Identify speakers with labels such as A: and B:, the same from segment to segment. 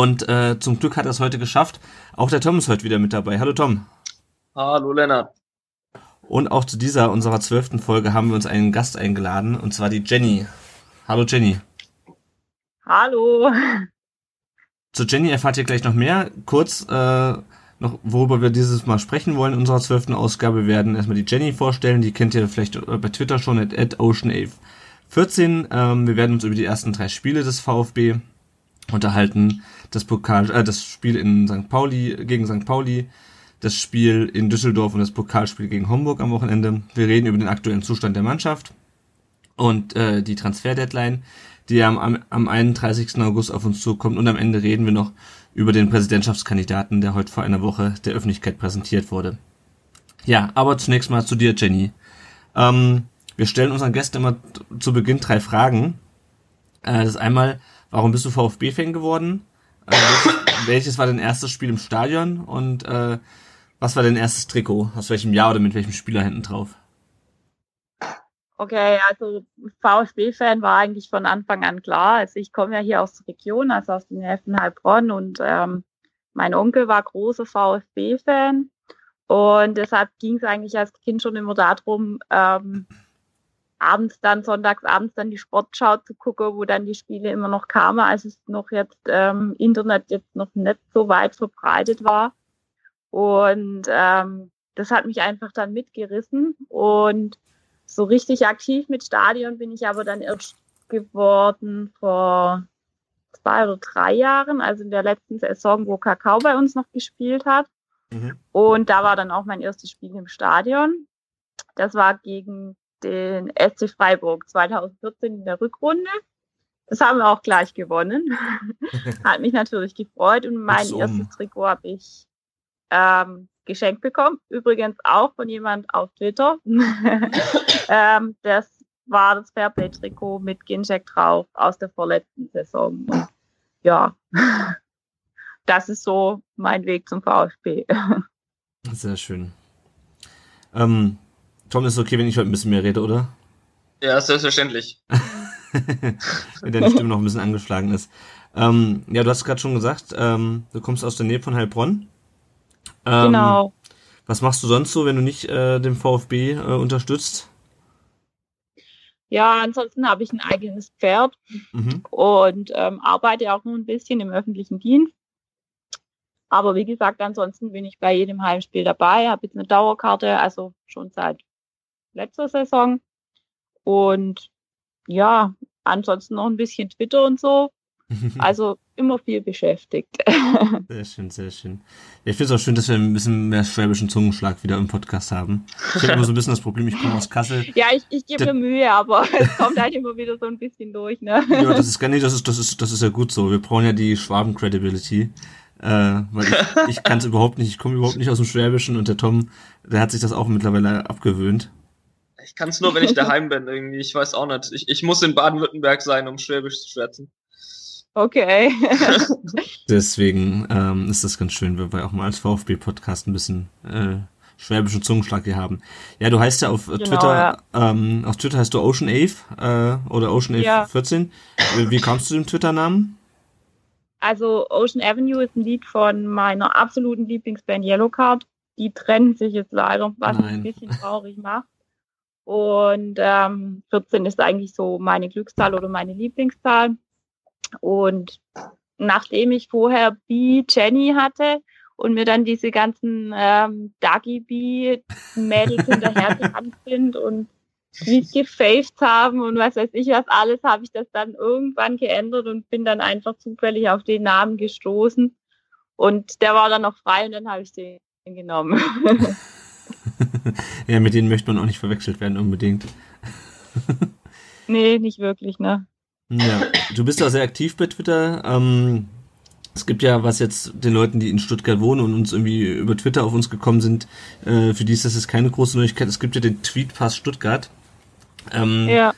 A: Und äh, zum Glück hat er es heute geschafft. Auch der Tom ist heute wieder mit dabei. Hallo Tom.
B: Hallo Lennart.
A: Und auch zu dieser unserer zwölften Folge haben wir uns einen Gast eingeladen, und zwar die Jenny. Hallo Jenny.
C: Hallo.
A: Zu Jenny erfahrt ihr gleich noch mehr. Kurz äh, noch, worüber wir dieses Mal sprechen wollen in unserer zwölften Ausgabe. Wir werden erstmal die Jenny vorstellen. Die kennt ihr vielleicht bei Twitter schon, at, at OceanAve14. Ähm, wir werden uns über die ersten drei Spiele des VfB unterhalten. Das Pokal, äh, das Spiel in St. Pauli gegen St. Pauli, das Spiel in Düsseldorf und das Pokalspiel gegen Homburg am Wochenende. Wir reden über den aktuellen Zustand der Mannschaft und äh, die Transfer-Deadline, die am, am 31. August auf uns zukommt. Und am Ende reden wir noch über den Präsidentschaftskandidaten, der heute vor einer Woche der Öffentlichkeit präsentiert wurde. Ja, aber zunächst mal zu dir, Jenny. Ähm, wir stellen unseren Gästen immer zu Beginn drei Fragen. Äh, das ist einmal, warum bist du VfB-Fan geworden? Welches, welches, war dein erstes Spiel im Stadion? Und äh, was war dein erstes Trikot? Aus welchem Jahr oder mit welchem Spieler hinten drauf?
C: Okay, also VfB-Fan war eigentlich von Anfang an klar. Also ich komme ja hier aus der Region, also aus den Häfen Heilbronn und ähm, mein Onkel war großer VfB-Fan und deshalb ging es eigentlich als Kind schon immer darum, ähm, abends dann, sonntags abends dann die Sportschau zu gucken, wo dann die Spiele immer noch kamen, als es noch jetzt ähm, Internet jetzt noch nicht so weit verbreitet war. Und ähm, das hat mich einfach dann mitgerissen. Und so richtig aktiv mit Stadion bin ich aber dann erst geworden vor zwei oder drei Jahren, also in der letzten Saison, wo Kakao bei uns noch gespielt hat. Mhm. Und da war dann auch mein erstes Spiel im Stadion. Das war gegen den SC Freiburg 2014 in der Rückrunde. Das haben wir auch gleich gewonnen. Hat mich natürlich gefreut und mein um. erstes Trikot habe ich ähm, geschenkt bekommen. Übrigens auch von jemand auf Twitter. ähm, das war das Fairplay-Trikot mit Ginchek drauf aus der vorletzten Saison. Und ja, das ist so mein Weg zum VfB.
A: Sehr schön. Ähm, Tom, ist es okay, wenn ich heute ein bisschen mehr rede, oder?
B: Ja, selbstverständlich.
A: wenn deine Stimme noch ein bisschen angeschlagen ist. Ähm, ja, du hast gerade schon gesagt, ähm, du kommst aus der Nähe von Heilbronn.
C: Ähm, genau.
A: Was machst du sonst so, wenn du nicht äh, den VfB äh, unterstützt?
C: Ja, ansonsten habe ich ein eigenes Pferd mhm. und ähm, arbeite auch nur ein bisschen im öffentlichen Dienst. Aber wie gesagt, ansonsten bin ich bei jedem Heimspiel dabei, habe jetzt eine Dauerkarte, also schon seit letzter Saison. Und ja, ansonsten noch ein bisschen Twitter und so. Also immer viel beschäftigt.
A: Sehr schön, sehr schön. Ja, ich finde es auch schön, dass wir ein bisschen mehr schwäbischen Zungenschlag wieder im Podcast haben. Ich habe immer so ein bisschen das Problem, ich komme aus Kassel.
C: Ja, ich, ich gebe mir Mühe, aber es kommt halt immer wieder so ein bisschen durch, ne?
A: Ja, das ist gar nicht, das ist, das ist, das ist ja gut so. Wir brauchen ja die Schwaben-Credibility. Äh, weil ich, ich kann es überhaupt nicht, ich komme überhaupt nicht aus dem Schwäbischen und der Tom, der hat sich das auch mittlerweile abgewöhnt.
B: Ich kann es nur, wenn ich daheim bin, irgendwie. Ich weiß auch nicht. Ich, ich muss in Baden-Württemberg sein, um Schwäbisch zu schwätzen.
C: Okay.
A: Deswegen ähm, ist das ganz schön, weil wir auch mal als VfB-Podcast ein bisschen äh, schwäbischen Zungenschlag hier haben. Ja, du heißt ja auf genau, Twitter, ja. Ähm, auf Twitter heißt du Ocean Ave äh, oder Ocean Ave ja. 14. Wie, wie kommst du dem Twitter-Namen?
C: Also Ocean Avenue ist ein Lied von meiner absoluten Lieblingsband Yellowcard. Die trennen sich jetzt leider, was Nein. ein bisschen traurig macht. Und ähm, 14 ist eigentlich so meine Glückszahl oder meine Lieblingszahl. Und nachdem ich vorher B Jenny hatte und mir dann diese ganzen ähm, Dagi B Mädels hinterhergerannt sind und mich gefaved haben und was weiß ich was alles, habe ich das dann irgendwann geändert und bin dann einfach zufällig auf den Namen gestoßen. Und der war dann noch frei und dann habe ich den genommen.
A: ja, mit denen möchte man auch nicht verwechselt werden unbedingt.
C: nee, nicht wirklich, ne?
A: Ja, du bist ja sehr aktiv bei Twitter. Ähm, es gibt ja, was jetzt den Leuten, die in Stuttgart wohnen und uns irgendwie über Twitter auf uns gekommen sind, äh, für die ist das jetzt keine große Neuigkeit. Es gibt ja den Tweetpass Stuttgart. Ähm,
C: Ja.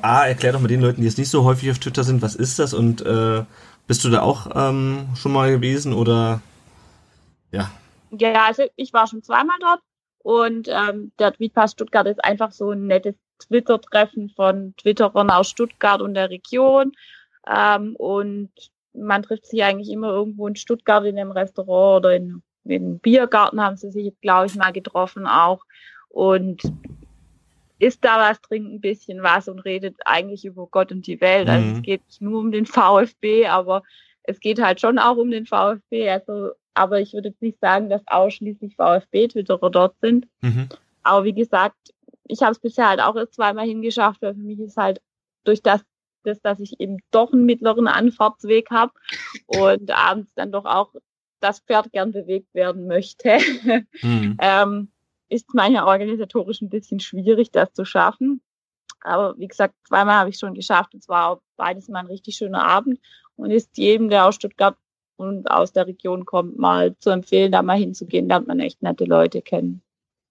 A: A, erklär doch mal den Leuten, die jetzt nicht so häufig auf Twitter sind, was ist das und äh, bist du da auch ähm, schon mal gewesen oder ja?
C: Ja, also ich war schon zweimal dort und ähm, der Tweetpass Stuttgart ist einfach so ein nettes Twitter-Treffen von Twitterern aus Stuttgart und der Region. Ähm, und man trifft sich eigentlich immer irgendwo in Stuttgart in einem Restaurant oder in, in einem Biergarten haben sie sich, glaube ich, mal getroffen auch. Und isst da was, trinkt ein bisschen was und redet eigentlich über Gott und die Welt. Also
A: Mhm.
C: es geht nicht nur um den VfB, aber es geht halt schon auch um den VfB. Also, aber ich würde jetzt nicht sagen, dass ausschließlich VfB-Twitterer dort sind.
A: Mhm.
C: Aber wie gesagt, ich habe es bisher halt auch erst zweimal hingeschafft, weil für mich ist halt durch das, das dass ich eben doch einen mittleren Anfahrtsweg habe und abends dann doch auch das Pferd gern bewegt werden möchte,
A: Mhm.
C: ähm, ist manchmal organisatorisch ein bisschen schwierig, das zu schaffen. Aber wie gesagt, zweimal habe ich schon geschafft. Es war auch beides mal ein richtig schöner Abend und ist jedem, der aus Stuttgart und aus der Region kommt, mal zu empfehlen, da mal hinzugehen, lernt man echt nette Leute kennen.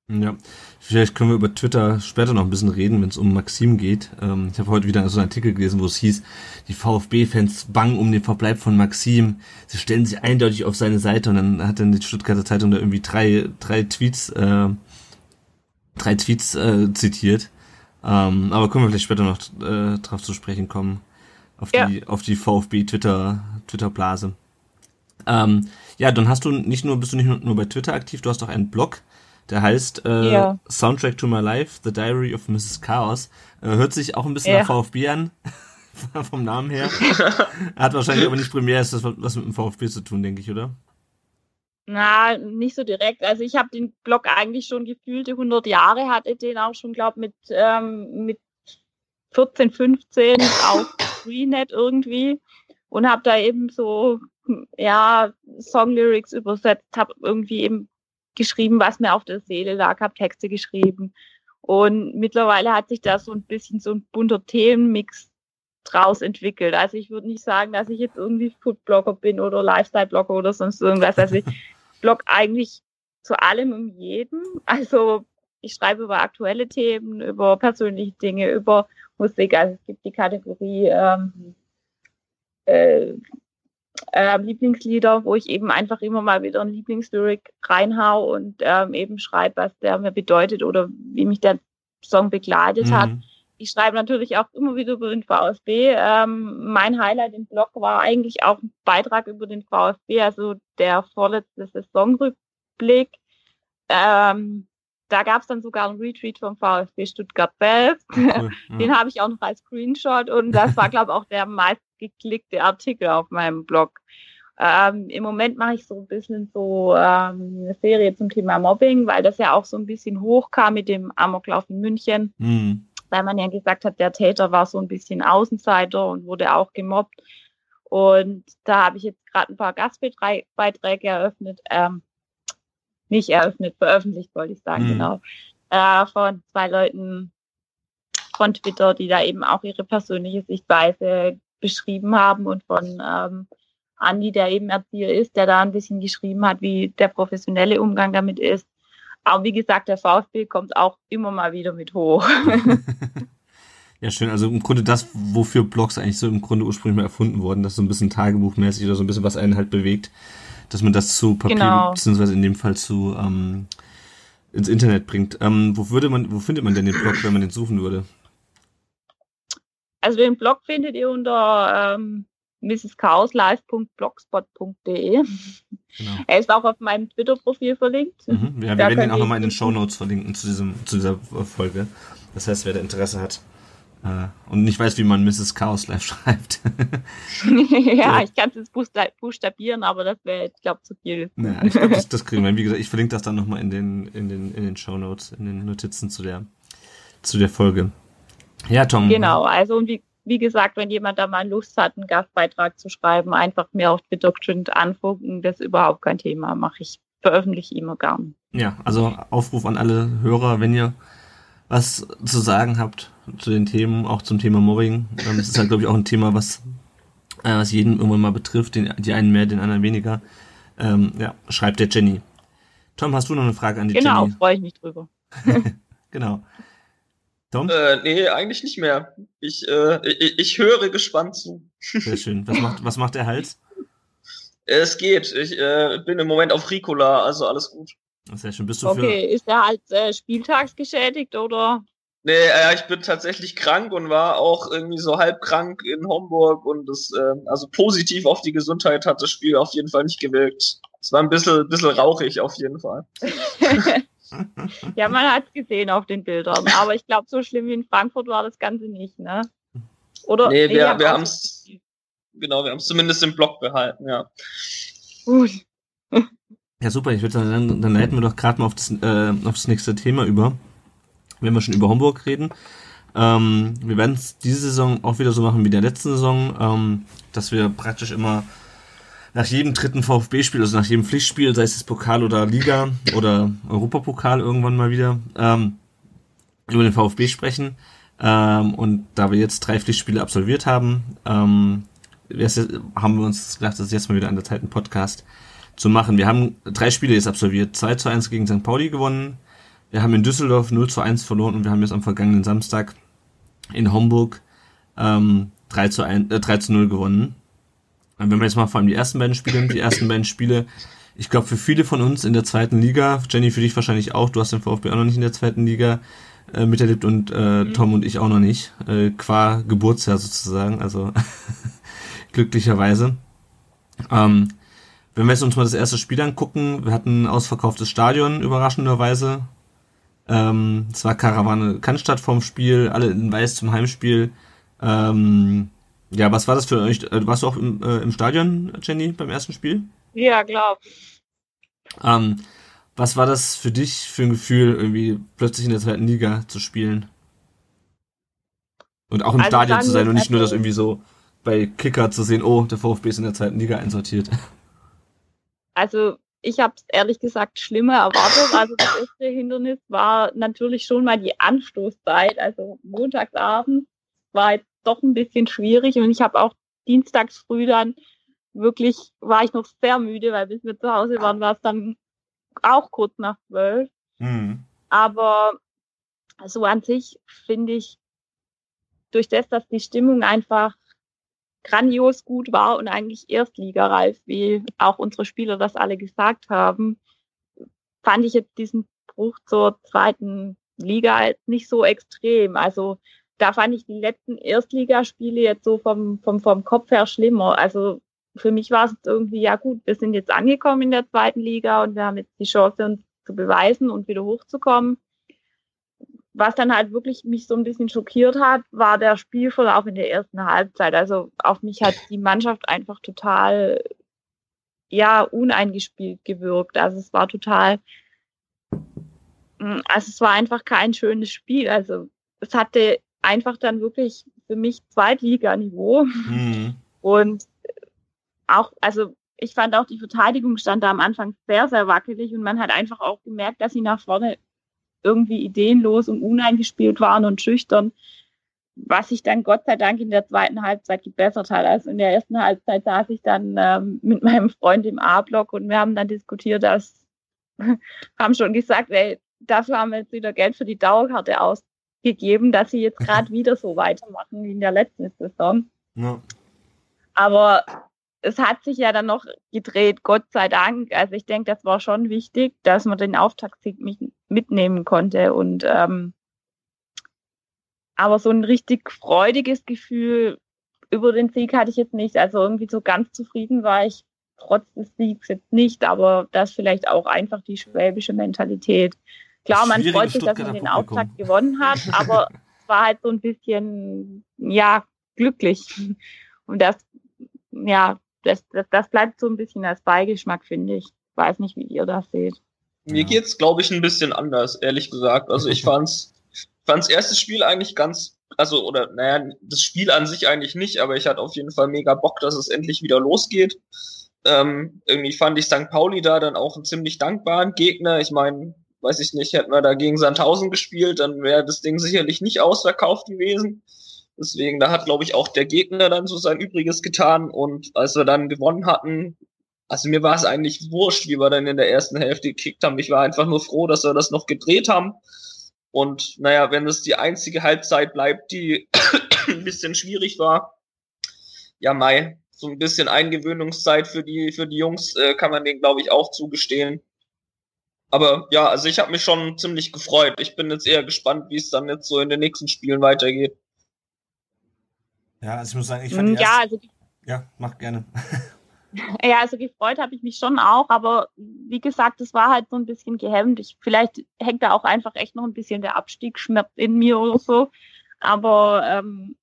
A: Ja, vielleicht können wir über Twitter später noch ein bisschen reden, wenn es um Maxim geht. Ähm, ich habe heute wieder so einen Artikel gelesen, wo es hieß, die VfB-Fans bangen um den Verbleib von Maxim. Sie stellen sich eindeutig auf seine Seite und dann hat dann die Stuttgarter Zeitung da irgendwie drei, drei Tweets, äh, drei Tweets äh, zitiert. Ähm, aber können wir vielleicht später noch äh, drauf zu sprechen kommen. Auf
C: Ja.
A: die, auf die VfB-Twitter, Twitter-Blase. Ähm, ja, dann hast du nicht nur, bist du nicht nur, bei Twitter aktiv, du hast auch einen Blog, der heißt äh,
C: Ja.
A: Soundtrack to My Life, The Diary of Mrs. Chaos. Äh, hört sich auch ein bisschen
C: Ja.
A: nach VfB an, vom Namen her. Hat wahrscheinlich aber nicht primär ist das was mit dem VfB zu tun, denke ich, oder?
C: Na, nicht so direkt. Also ich habe den Blog eigentlich schon gefühlte 100 Jahre, hatte den auch schon, glaube mit ähm, mit 14, 15 auf Freenet irgendwie und habe da eben so ja Songlyrics übersetzt, habe irgendwie eben geschrieben, was mir auf der Seele lag, habe Texte geschrieben und mittlerweile hat sich da so ein bisschen so ein bunter Themenmix draus entwickelt. Also ich würde nicht sagen, dass ich jetzt irgendwie Foodblogger bin oder Lifestyle-Blogger oder sonst irgendwas. Also ich blog eigentlich zu allem und jedem. Also ich schreibe über aktuelle Themen, über persönliche Dinge, über Musik. Also es gibt die Kategorie ähm, äh, äh, Lieblingslieder, wo ich eben einfach immer mal wieder ein Lieblingslyric reinhau und ähm, eben schreibe, was der mir bedeutet oder wie mich der Song begleitet hat.
A: Mhm.
C: Ich schreibe natürlich auch immer wieder über den VfB. Ähm, mein Highlight im Blog war eigentlich auch ein Beitrag über den VfB, also der vorletzte Saisonrückblick. Ähm, da gab es dann sogar einen Retweet vom VfB Stuttgart selbst.
A: Cool.
C: Den habe ich auch noch als Screenshot und das war, glaube ich, auch der meistgeklickte Artikel auf meinem Blog. Ähm, Im Moment mache ich so ein bisschen so ähm, eine Serie zum Thema Mobbing, weil das ja auch so ein bisschen hochkam mit dem Amoklauf in München
A: Mhm.
C: weil man ja gesagt hat, der Täter war so ein bisschen Außenseiter und wurde auch gemobbt. Und da habe ich jetzt gerade ein paar Gastbeiträge eröffnet, ähm, nicht eröffnet, veröffentlicht, wollte ich sagen,
A: Mhm.
C: genau, äh, von zwei Leuten von Twitter, die da eben auch ihre persönliche Sichtweise beschrieben haben und von ähm, Andi, der eben Erzieher ist, der da ein bisschen geschrieben hat, wie der professionelle Umgang damit ist. Aber wie gesagt, der VfB kommt auch immer mal wieder mit hoch.
A: Ja, schön. Also im Grunde das, wofür Blogs eigentlich so im Grunde ursprünglich mal erfunden wurden, das ist so ein bisschen tagebuchmäßig oder so ein bisschen was einen halt bewegt, dass man das zu Papier,
C: Genau.
A: beziehungsweise in dem Fall zu ähm, ins Internet bringt. Ähm, wo würde man, wo findet man denn den Blog, wenn man den suchen würde?
C: Also den Blog findet ihr unter ähm, mrschaoslive.blogspot.de.
A: Genau.
C: Er ist auch auf meinem Twitter-Profil verlinkt.
A: Mhm. Ja, wir werden den auch nochmal in den Show Notes verlinken zu diesem, zu dieser Folge. Das heißt, wer da Interesse hat äh, und nicht weiß, wie man Mrs. Chaos Live schreibt.
C: ja, ich kann es buchstabieren, aber das wäre, ich glaube, zu viel.
A: Ja, ich glaube, das, das kriegen wir. Wie gesagt, ich verlinke das dann nochmal in den, in den, in den Show Notes, in den Notizen zu der, zu der Folge. Ja, Tom.
C: Genau, also wie, wie gesagt, wenn jemand da mal Lust hat, einen Gastbeitrag zu schreiben, einfach mir auf Twitter geschwind anfunken, das ist überhaupt kein Thema, mache ich, veröffentliche ich immer gern.
A: Ja, also Aufruf an alle Hörer, wenn ihr was zu sagen habt zu den Themen, auch zum Thema Mobbing. Ähm, Das ist halt, glaube ich, auch ein Thema, was äh, was jeden irgendwann mal betrifft, den, die einen mehr, den anderen weniger. Ähm, ja, schreibt der Jenny. Tom, hast du noch eine Frage an die
C: genau,
A: Jenny?
C: Genau, freue ich mich drüber.
A: genau. Tom?
B: Äh, nee, eigentlich nicht mehr. Ich, äh, ich, ich höre gespannt zu.
A: Sehr schön. Was macht, was macht der Hals?
B: Es geht. Ich äh, bin im Moment auf Ricola, also alles gut.
A: Sehr schön. Bist du
C: okay,
A: für...
C: ist er halt äh, spieltagsgeschädigt oder?
B: Nee, äh, ich bin tatsächlich krank und war auch irgendwie so halb krank in Homburg und das, äh, also positiv auf die Gesundheit hat das Spiel auf jeden Fall nicht gewirkt. Es war ein bisschen, bisschen rauchig auf jeden Fall.
C: ja, man hat es gesehen auf den Bildern, aber ich glaube, so schlimm wie in Frankfurt war das Ganze nicht, ne?
B: Oder? Nee, wir, wir haben es, genau, wir haben es zumindest im Block behalten, ja.
C: Gut.
A: Ja, super. Ich würde sagen, dann, dann leiten wir doch gerade mal auf das, äh, auf das nächste Thema über. Wenn wir schon über Homburg reden. Ähm, wir werden es diese Saison auch wieder so machen wie der letzten Saison, ähm, dass wir praktisch immer nach jedem dritten VfB-Spiel, also nach jedem Pflichtspiel, sei es das Pokal oder Liga oder Europapokal irgendwann mal wieder, ähm, über den VfB sprechen. Ähm, und da wir jetzt drei Pflichtspiele absolviert haben, ähm, haben wir uns gedacht, das ist jetzt mal wieder an der Zeit, einen Podcast zu machen. Wir haben drei Spiele jetzt absolviert. 2 zu 1 gegen St. Pauli gewonnen. Wir haben in Düsseldorf 0 zu 1 verloren und wir haben jetzt am vergangenen Samstag in Homburg ähm, 3, zu 1, äh, 3 zu 0 gewonnen. Wenn wir jetzt mal vor allem die ersten beiden Spiele die ersten beiden Spiele, ich glaube für viele von uns in der zweiten Liga, Jenny für dich wahrscheinlich auch, du hast den VfB auch noch nicht in der zweiten Liga äh, miterlebt und äh, mhm. Tom und ich auch noch nicht, äh, qua Geburtsjahr sozusagen, also glücklicherweise. Ähm, wenn wir jetzt uns mal das erste Spiel angucken, wir hatten ein ausverkauftes Stadion, überraschenderweise. Ähm, es war Karawane Cannstatt vorm Spiel, alle in Weiß zum Heimspiel. Ähm, ja, was war das für euch? Äh, warst du auch im, äh, im Stadion, Jenny, beim ersten Spiel?
C: Ja, klar.
A: Ähm, was war das für dich für ein Gefühl, irgendwie plötzlich in der zweiten Liga zu spielen? Und auch im also Stadion zu sein und nicht nur das irgendwie so bei Kicker zu sehen, oh, der VfB ist in der zweiten Liga einsortiert.
C: Also ich habe es ehrlich gesagt schlimmer erwartet. Also das erste Hindernis war natürlich schon mal die Anstoßzeit, also montagsabends war jetzt doch ein bisschen schwierig und ich habe auch dienstags früh dann wirklich, war ich noch sehr müde, weil bis wir zu Hause waren, war es dann auch kurz nach zwölf. Mhm. Aber so an sich finde ich, durch das, dass die Stimmung einfach grandios gut war und eigentlich erstligareif, wie auch unsere Spieler das alle gesagt haben, fand ich jetzt diesen Bruch zur zweiten Liga jetzt nicht so extrem. Also da fand ich die letzten Erstligaspiele jetzt so vom, vom, vom Kopf her schlimmer. Also für mich war es irgendwie, ja gut, wir sind jetzt angekommen in der zweiten Liga und wir haben jetzt die Chance, uns zu beweisen und wieder hochzukommen was dann halt wirklich mich so ein bisschen schockiert hat, war der Spielverlauf in der ersten Halbzeit. Also auf mich hat die Mannschaft einfach total, ja, uneingespielt gewirkt. Also es war total, mm, also es war einfach kein schönes Spiel. Also es hatte einfach dann wirklich für mich Zweitliganiveau. Mhm. Und auch, also ich fand auch die Verteidigung stand da am Anfang sehr, sehr wackelig und man hat einfach auch gemerkt, dass sie nach vorne irgendwie ideenlos und uneingespielt waren und schüchtern, was sich dann Gott sei Dank in der zweiten Halbzeit gebessert hat. Also in der ersten Halbzeit saß ich dann ähm, mit meinem Freund im A-Block und wir haben dann diskutiert, dass haben schon gesagt, ey, dafür haben wir jetzt wieder Geld für die Dauerkarte ausgegeben, dass sie jetzt gerade wieder so weitermachen wie in der letzten Saison. Ja. Aber es hat sich ja dann noch gedreht, Gott sei Dank. Also ich denke, das war schon wichtig, dass man den Auftaktsieg mitnehmen konnte. Und ähm, aber so ein richtig freudiges Gefühl über den Sieg hatte ich jetzt nicht. Also irgendwie so ganz zufrieden war ich trotz des Siegs jetzt nicht, aber das vielleicht auch einfach die schwäbische Mentalität. Klar, man freut sich, dass man den Auftakt gewonnen hat, aber es war halt so ein bisschen, ja, glücklich. Und das, ja, das, das, das bleibt so ein bisschen als Beigeschmack, finde ich. Weiß nicht, wie ihr das seht.
B: Mir geht's, glaube ich, ein bisschen anders, ehrlich gesagt. Also ich fand's, fand's erstes Spiel eigentlich ganz, also, oder, naja, das Spiel an sich eigentlich nicht, aber ich hatte auf jeden Fall mega Bock, dass es endlich wieder losgeht. Ähm, irgendwie fand ich St. Pauli da dann auch einen ziemlich dankbaren Gegner. Ich meine, weiß ich nicht, hätten wir da gegen Sandhausen gespielt, dann wäre das Ding sicherlich nicht ausverkauft gewesen. Deswegen, da hat, glaube ich, auch der Gegner dann so sein Übriges getan. Und als wir dann gewonnen hatten, also mir war es eigentlich wurscht, wie wir dann in der ersten Hälfte gekickt haben. Ich war einfach nur froh, dass wir das noch gedreht haben. Und naja, wenn es die einzige Halbzeit bleibt, die ein bisschen schwierig war, ja, Mai, so ein bisschen Eingewöhnungszeit für die, für die Jungs äh, kann man denen, glaube ich, auch zugestehen. Aber ja, also ich habe mich schon ziemlich gefreut. Ich bin jetzt eher gespannt, wie es dann jetzt so in den nächsten Spielen weitergeht.
A: Ja, also ich muss sagen, ich fand
C: Mm, Ja, also
A: ja, mach gerne.
C: Ja, also gefreut habe ich mich schon auch, aber wie gesagt, es war halt so ein bisschen gehemmt. Ich, vielleicht hängt da auch einfach echt noch ein bisschen der Abstiegsschmerz in mir oder so. Aber ähm,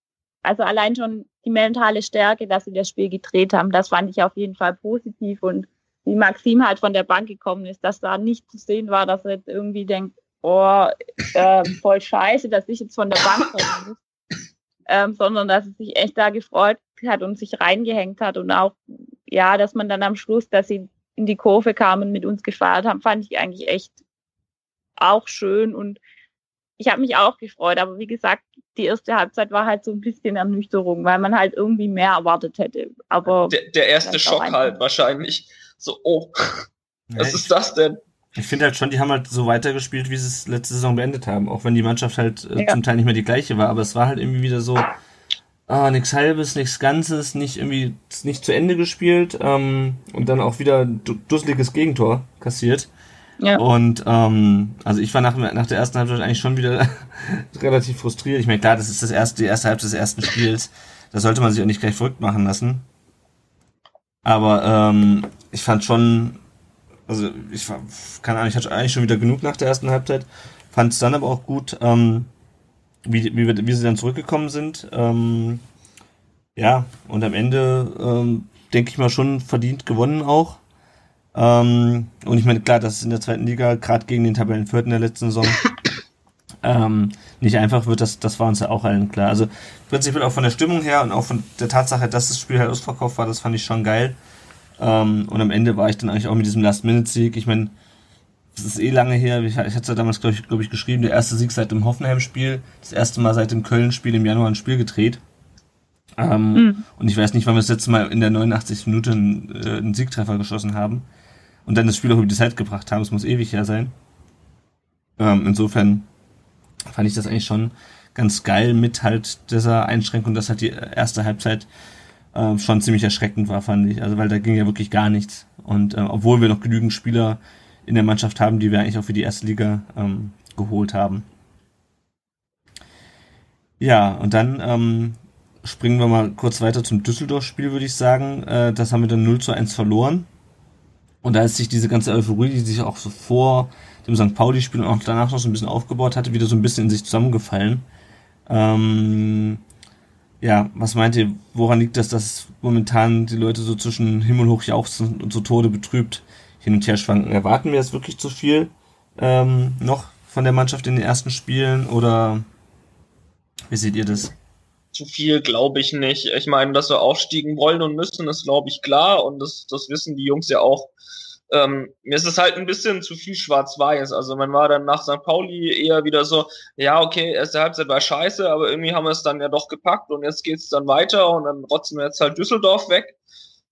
C: also allein schon die mentale Stärke, dass sie das Spiel gedreht haben, das fand ich auf jeden Fall positiv. Und wie Maxim halt von der Bank gekommen ist, dass da nicht zu sehen war, dass er jetzt irgendwie denkt, oh, äh, voll scheiße, dass ich jetzt von der Bank kommen muss. Ähm, sondern dass er sich echt da gefreut hat und sich reingehängt hat und auch ja, dass man dann am Schluss, dass sie in die Kurve kamen und mit uns gefeiert haben, fand ich eigentlich echt auch schön und ich habe mich auch gefreut, aber wie gesagt, die erste Halbzeit war halt so ein bisschen Ernüchterung, weil man halt irgendwie mehr erwartet hätte. Aber
B: Der, der erste Schock halt wahrscheinlich. So, oh, was
A: Ja,
B: ist das denn?
A: Ich finde halt schon, die haben halt so weitergespielt, wie sie es letzte Saison beendet haben. Auch wenn die Mannschaft halt äh,
C: Ja.
A: zum Teil nicht mehr die gleiche war. Aber es war halt irgendwie wieder so, ah, nichts Halbes, nichts Ganzes, nicht irgendwie, nicht zu Ende gespielt. Ähm, und dann auch wieder du- dusseliges Gegentor kassiert.
C: Ja.
A: Und ähm, also ich war nach, nach der ersten Halbzeit eigentlich schon wieder relativ frustriert. Ich meine, klar, das ist das erste, die erste Halbzeit des ersten Spiels. Da sollte man sich auch nicht gleich verrückt machen lassen. Aber ähm, ich fand schon, also ich war, keine Ahnung, ich hatte eigentlich schon wieder genug nach der ersten Halbzeit. Fand es dann aber auch gut, ähm, wie, wie, wir, wie sie dann zurückgekommen sind. Ähm, ja, und am Ende ähm, denke ich mal schon verdient gewonnen auch. Ähm, und ich meine, klar, das ist in der zweiten Liga, gerade gegen den Tabellenvierten der letzten Saison, ähm, nicht einfach wird, das, das war uns ja auch allen klar. Also prinzipiell auch von der Stimmung her und auch von der Tatsache, dass das Spiel halt ausverkauft war, das fand ich schon geil. Ähm, und am Ende war ich dann eigentlich auch mit diesem Last-Minute-Sieg. Ich meine, das ist eh lange her. Ich, ich hatte es ja damals, glaube ich, glaub ich, geschrieben, der erste Sieg seit dem Hoffenheim-Spiel, das erste Mal seit dem Köln-Spiel im Januar ein Spiel gedreht. Ähm,
C: Mhm.
A: Und ich weiß nicht, wann wir das letzte Mal in der 89. Minute einen, äh, einen Siegtreffer geschossen haben und dann das Spiel auch über die Zeit gebracht haben. Es muss ewig her sein. Ähm, insofern fand ich das eigentlich schon ganz geil mit halt dieser Einschränkung, dass halt die erste Halbzeit äh, schon ziemlich erschreckend war, fand ich. Also weil da ging ja wirklich gar nichts. Und äh, obwohl wir noch genügend Spieler in der Mannschaft haben, die wir eigentlich auch für die erste Liga ähm, geholt haben. Ja, und dann ähm, springen wir mal kurz weiter zum Düsseldorf-Spiel, würde ich sagen. Äh, das haben wir dann 0 zu 1 verloren. Und da ist sich diese ganze Euphorie, die sich auch so vor dem St. Pauli-Spiel und auch danach noch so ein bisschen aufgebaut hatte, wieder so ein bisschen in sich zusammengefallen. Ähm, ja, was meint ihr, woran liegt das, dass momentan die Leute so zwischen Himmel hoch jauchzen und zu Tode betrübt hin und her schwanken? Erwarten wir jetzt wirklich zu viel ähm, noch von der Mannschaft in den ersten Spielen oder wie seht ihr das?
B: Zu viel glaube ich nicht. Ich meine, dass wir aufstiegen wollen und müssen, ist glaube ich klar und das, das wissen die Jungs ja auch. Ähm, mir ist es halt ein bisschen zu viel schwarz-weiß. Also man war dann nach St. Pauli eher wieder so, ja, okay, erste Halbzeit war scheiße, aber irgendwie haben wir es dann ja doch gepackt und jetzt geht's dann weiter und dann rotzen wir jetzt halt Düsseldorf weg.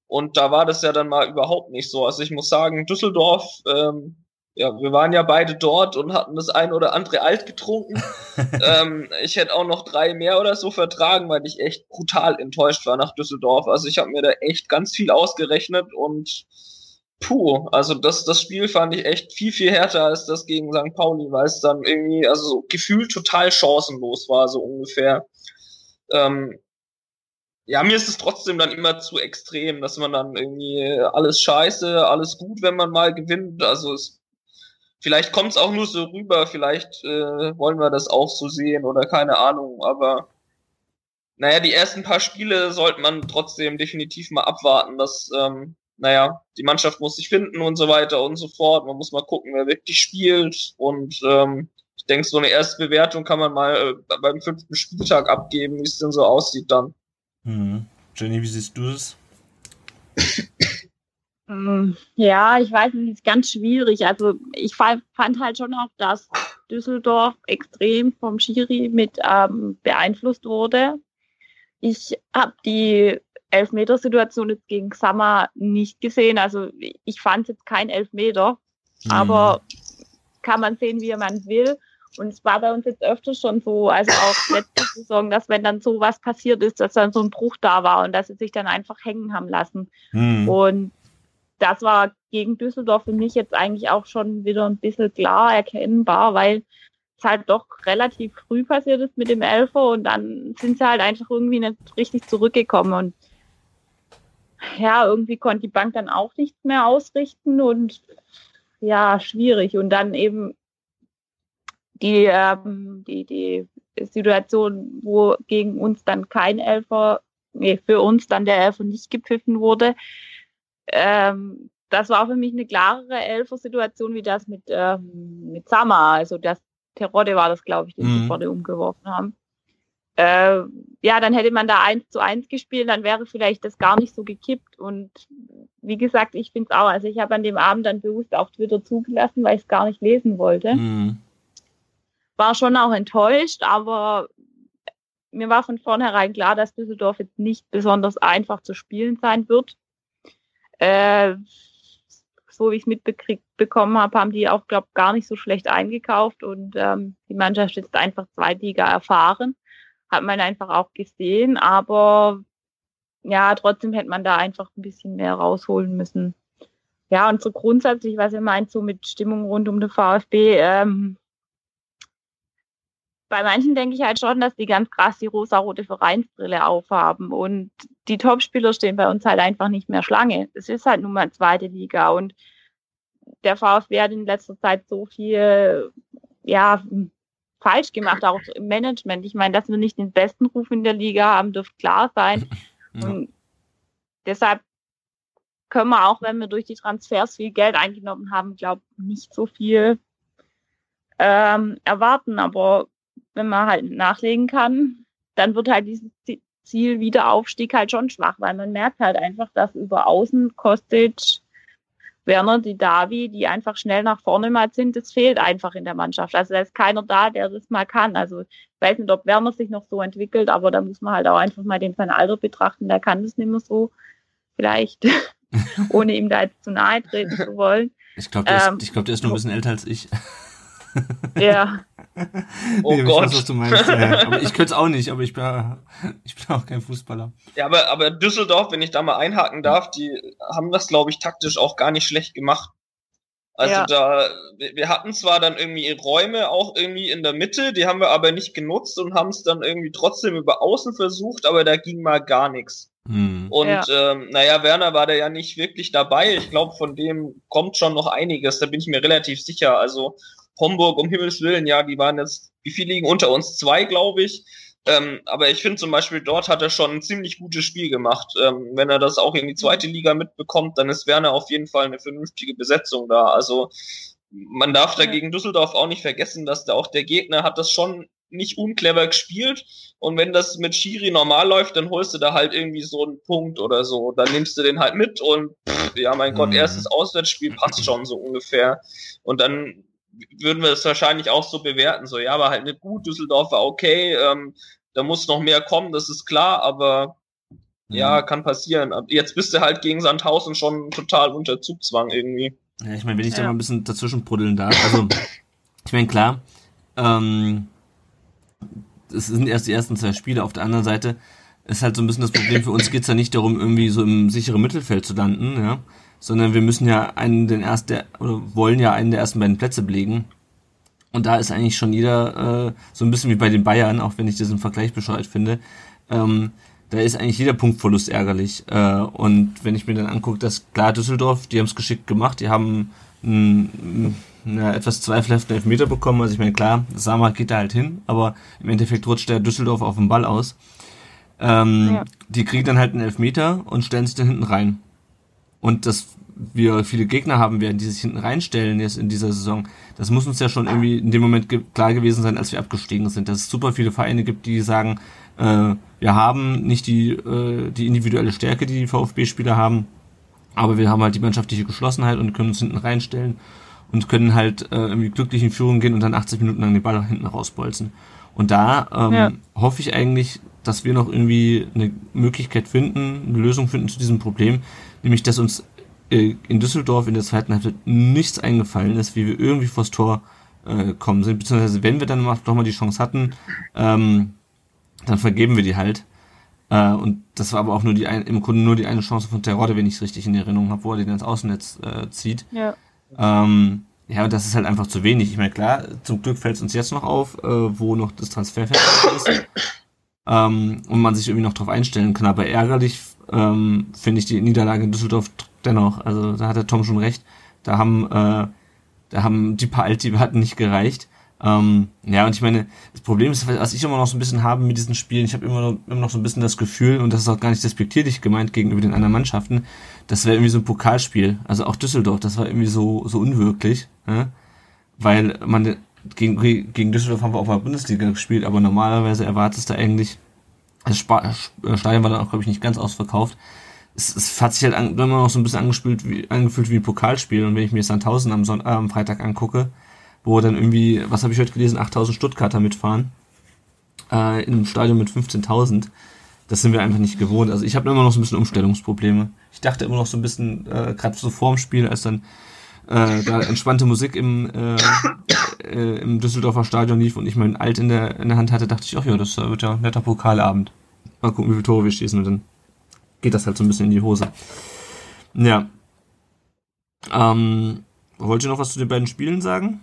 B: Und da war das ja dann mal überhaupt nicht so. Also ich muss sagen, Düsseldorf, ähm, ja, wir waren ja beide dort und hatten das ein oder andere alt getrunken. ähm, ich hätte auch noch drei mehr oder so vertragen, weil ich echt brutal enttäuscht war nach Düsseldorf. Also ich habe mir da echt ganz viel ausgerechnet und puh, also das, das Spiel fand ich echt viel, viel härter als das gegen St. Pauli, weil es dann irgendwie, also so gefühlt total chancenlos war, so ungefähr. Ähm, ja, mir ist es trotzdem dann immer zu extrem, dass man dann irgendwie alles scheiße, alles gut, wenn man mal gewinnt. Also es Vielleicht kommt es auch nur so rüber, vielleicht äh, wollen wir das auch so sehen oder keine Ahnung, aber naja, die ersten paar Spiele sollte man trotzdem definitiv mal abwarten, dass, ähm, naja, die Mannschaft muss sich finden und so weiter und so fort. Man muss mal gucken, wer wirklich spielt und ähm, ich denke, so eine erste Bewertung kann man mal äh, beim fünften Spieltag abgeben, wie es denn so aussieht dann.
A: Mhm. Jenny, wie siehst du das?
C: Mm, Ja, ich weiß, es ist ganz schwierig. Also ich fa- fand halt schon auch, dass Düsseldorf extrem vom Schiri mit ähm, beeinflusst wurde. Ich habe die Elfmetersituation jetzt gegen Xama nicht gesehen. Also ich fand jetzt kein Elfmeter, mhm. aber kann man sehen, wie man will. Und es war bei uns jetzt öfter schon so, also auch letzte Saison, dass wenn dann so was passiert ist, dass dann so ein Bruch da war und dass sie sich dann einfach hängen haben lassen. Mhm. Und das war gegen Düsseldorf für mich jetzt eigentlich auch schon wieder ein bisschen klar erkennbar, weil es halt doch relativ früh passiert ist mit dem Elfer und dann sind sie halt einfach irgendwie nicht richtig zurückgekommen und ja, irgendwie konnte die Bank dann auch nichts mehr ausrichten und ja, schwierig. Und dann eben die, ähm, die, die Situation, wo gegen uns dann kein Elfer, nee, für uns dann der Elfer nicht gepfiffen wurde. Ähm, das war für mich eine klarere Elfer-Situation wie das mit, ähm, mit Sama. Also das Terodde war das, glaube ich, den mhm. sie vorne umgeworfen haben. Äh, ja, dann hätte man da eins zu eins gespielt, dann wäre vielleicht das gar nicht so gekippt. Und wie gesagt, ich finde es auch. Also ich habe an dem Abend dann bewusst auf Twitter zugelassen, weil ich es gar nicht lesen wollte. Mhm war schon auch enttäuscht, aber mir war von vornherein klar, dass Düsseldorf jetzt nicht besonders einfach zu spielen sein wird. Äh, so wie ich es mitbekommen habe, haben die auch, glaube gar nicht so schlecht eingekauft und ähm, die Mannschaft ist einfach Zweitliga erfahren. Hat man einfach auch gesehen, aber ja, trotzdem hätte man da einfach ein bisschen mehr rausholen müssen. Ja, und so grundsätzlich, was ihr meint, so mit Stimmung rund um den VfB, ähm, bei manchen denke ich halt schon, dass die ganz krass die rosa-rote Vereinsbrille aufhaben und die Topspieler stehen bei uns halt einfach nicht mehr Schlange. Es ist halt nun mal zweite Liga und der VfB hat in letzter Zeit so viel, ja, falsch gemacht, auch im Management. Ich meine, dass wir nicht den besten Ruf in der Liga haben, dürfte klar sein. Ja. Und deshalb können wir auch, wenn wir durch die Transfers viel Geld eingenommen haben, glaube nicht so viel ähm, erwarten. Aber wenn man halt nachlegen kann, dann wird halt dieses Ziel Wiederaufstieg halt schon schwach, weil man merkt halt einfach, dass über Außen Kostic, Werner, die Davi, die einfach schnell nach vorne mal sind, das fehlt einfach in der Mannschaft. Also da ist keiner da, der das mal kann. Also ich weiß nicht, ob Werner sich noch so entwickelt, aber da muss man halt auch einfach mal den sein Alter betrachten. Der kann das nicht mehr so, vielleicht, ohne ihm da jetzt zu nahe treten zu wollen.
A: Ich glaube, der, ähm, ist, glaub, der ist nur ein bisschen älter als ich.
C: Ja.
B: oh nee, Gott. Weiß,
A: was du meinst. Ja, aber ich könnte es auch nicht, aber ich bin, ich bin auch kein Fußballer.
B: Ja, aber, aber Düsseldorf, wenn ich da mal einhaken darf, die haben das, glaube ich, taktisch auch gar nicht schlecht gemacht. Also ja. da, wir hatten zwar dann irgendwie Räume auch irgendwie in der Mitte, die haben wir aber nicht genutzt und haben es dann irgendwie trotzdem über außen versucht, aber da ging mal gar nichts. Hm. Und ja. ähm, naja, Werner war da ja nicht wirklich dabei. Ich glaube, von dem kommt schon noch einiges, da bin ich mir relativ sicher. Also Homburg, um Himmels Willen, ja, die waren jetzt, wie viel liegen unter uns? Zwei, glaube ich. Ähm, aber ich finde zum Beispiel, dort hat er schon ein ziemlich gutes Spiel gemacht. Ähm, wenn er das auch in die zweite Liga mitbekommt, dann ist Werner auf jeden Fall eine vernünftige Besetzung da. Also man darf dagegen Düsseldorf auch nicht vergessen, dass da auch der Gegner hat das schon nicht unclever gespielt. Und wenn das mit Schiri normal läuft, dann holst du da halt irgendwie so einen Punkt oder so. Dann nimmst du den halt mit und pff, ja, mein Gott, mhm. erstes Auswärtsspiel passt schon so ungefähr. Und dann würden wir es wahrscheinlich auch so bewerten. So, ja, war halt nicht gut, Düsseldorf war okay, ähm, da muss noch mehr kommen, das ist klar, aber mhm. ja, kann passieren. Jetzt bist du halt gegen Sandhausen schon total unter Zugzwang irgendwie.
A: Ja, ich meine, wenn ich ja. da mal ein bisschen dazwischen bruddeln darf, also ich meine, klar, ähm, es sind erst die ersten zwei Spiele, auf der anderen Seite ist halt so ein bisschen das Problem, für uns geht's ja nicht darum, irgendwie so im sicheren Mittelfeld zu landen, ja sondern wir müssen ja einen den ersten oder wollen ja einen der ersten beiden Plätze belegen. Und da ist eigentlich schon jeder äh, so ein bisschen wie bei den Bayern, auch wenn ich das im Vergleich bescheuert finde. Ähm, da ist eigentlich jeder Punktverlust ärgerlich. Äh, und wenn ich mir dann angucke, dass klar Düsseldorf, die haben es geschickt gemacht, die haben einen, einen etwas zweifelhaften Elfmeter bekommen. Also ich meine, klar, Sama geht da halt hin, aber im Endeffekt rutscht der Düsseldorf auf den Ball aus. Ähm, ja. Die kriegen dann halt einen Elfmeter und stellen sich da hinten rein und dass wir viele Gegner haben werden, die sich hinten reinstellen jetzt in dieser Saison, das muss uns ja schon irgendwie in dem Moment ge klar gewesen sein, als wir abgestiegen sind. Dass es super viele Vereine gibt, die sagen, äh, wir haben nicht die, äh, die individuelle Stärke, die die VfB-Spieler haben, aber wir haben halt die mannschaftliche Geschlossenheit und können uns hinten reinstellen und können halt äh, irgendwie glücklich in Führung gehen und dann 80 Minuten lang den Ball hinten rausbolzen. Und da ähm, ja. hoffe ich eigentlich, dass wir noch irgendwie eine Möglichkeit finden, eine Lösung finden zu diesem Problem, nämlich dass uns äh, in Düsseldorf in der zweiten Halbzeit nichts eingefallen ist, wie wir irgendwie vors Tor äh, kommen sind, beziehungsweise wenn wir dann doch mal die Chance hatten, ähm, dann vergeben wir die halt. Äh, und das war aber auch nur die ein, im Grunde nur die eine Chance von Terodde, wenn ich es richtig in Erinnerung habe, wo er den ins Außennetz äh, zieht.
C: Ja.
A: Ähm, ja, und das ist halt einfach zu wenig. Ich meine, klar, zum Glück fällt es uns jetzt noch auf, äh, wo noch das Transferfenster ist. Ähm, und man sich irgendwie noch drauf einstellen kann. Aber ärgerlich ähm, finde ich die Niederlage in Düsseldorf dennoch. Also da hat der Tom schon recht. Da haben, äh, da haben die paar Alt, die wir hatten, nicht gereicht. Ähm, ja, und ich meine, das Problem ist, was ich immer noch so ein bisschen habe mit diesen Spielen, ich habe immer noch, immer noch so ein bisschen das Gefühl, und das ist auch gar nicht despektierlich gemeint gegenüber den anderen Mannschaften, das wäre irgendwie so ein Pokalspiel. Also auch Düsseldorf, das war irgendwie so, so unwirklich, ja? weil man gegen, gegen Düsseldorf haben wir auch mal Bundesliga gespielt, aber normalerweise erwartest du eigentlich, das Stadion war dann auch, glaube ich, nicht ganz ausverkauft. Es, es hat sich halt an, immer noch so ein bisschen angespielt wie, angefühlt wie ein Pokalspiel. Und wenn ich mir Sandhausen am, Son äh, am Freitag angucke, wo dann irgendwie, was habe ich heute gelesen, 8000 Stuttgarter mitfahren, äh, in einem Stadion mit 15.000. Das sind wir einfach nicht gewohnt. Also ich habe immer noch so ein bisschen Umstellungsprobleme. Ich dachte immer noch so ein bisschen, äh, gerade so vorm Spiel, als dann äh, da entspannte Musik im, äh, äh, im Düsseldorfer Stadion lief und ich mein Alt in der, in der Hand hatte, dachte ich, ach ja, das wird ja ein netter Pokalabend. Mal gucken, wie viele Tore wir schießen und dann geht das halt so ein bisschen in die Hose. Ja. Ähm, wollt ihr noch was zu den beiden Spielen sagen?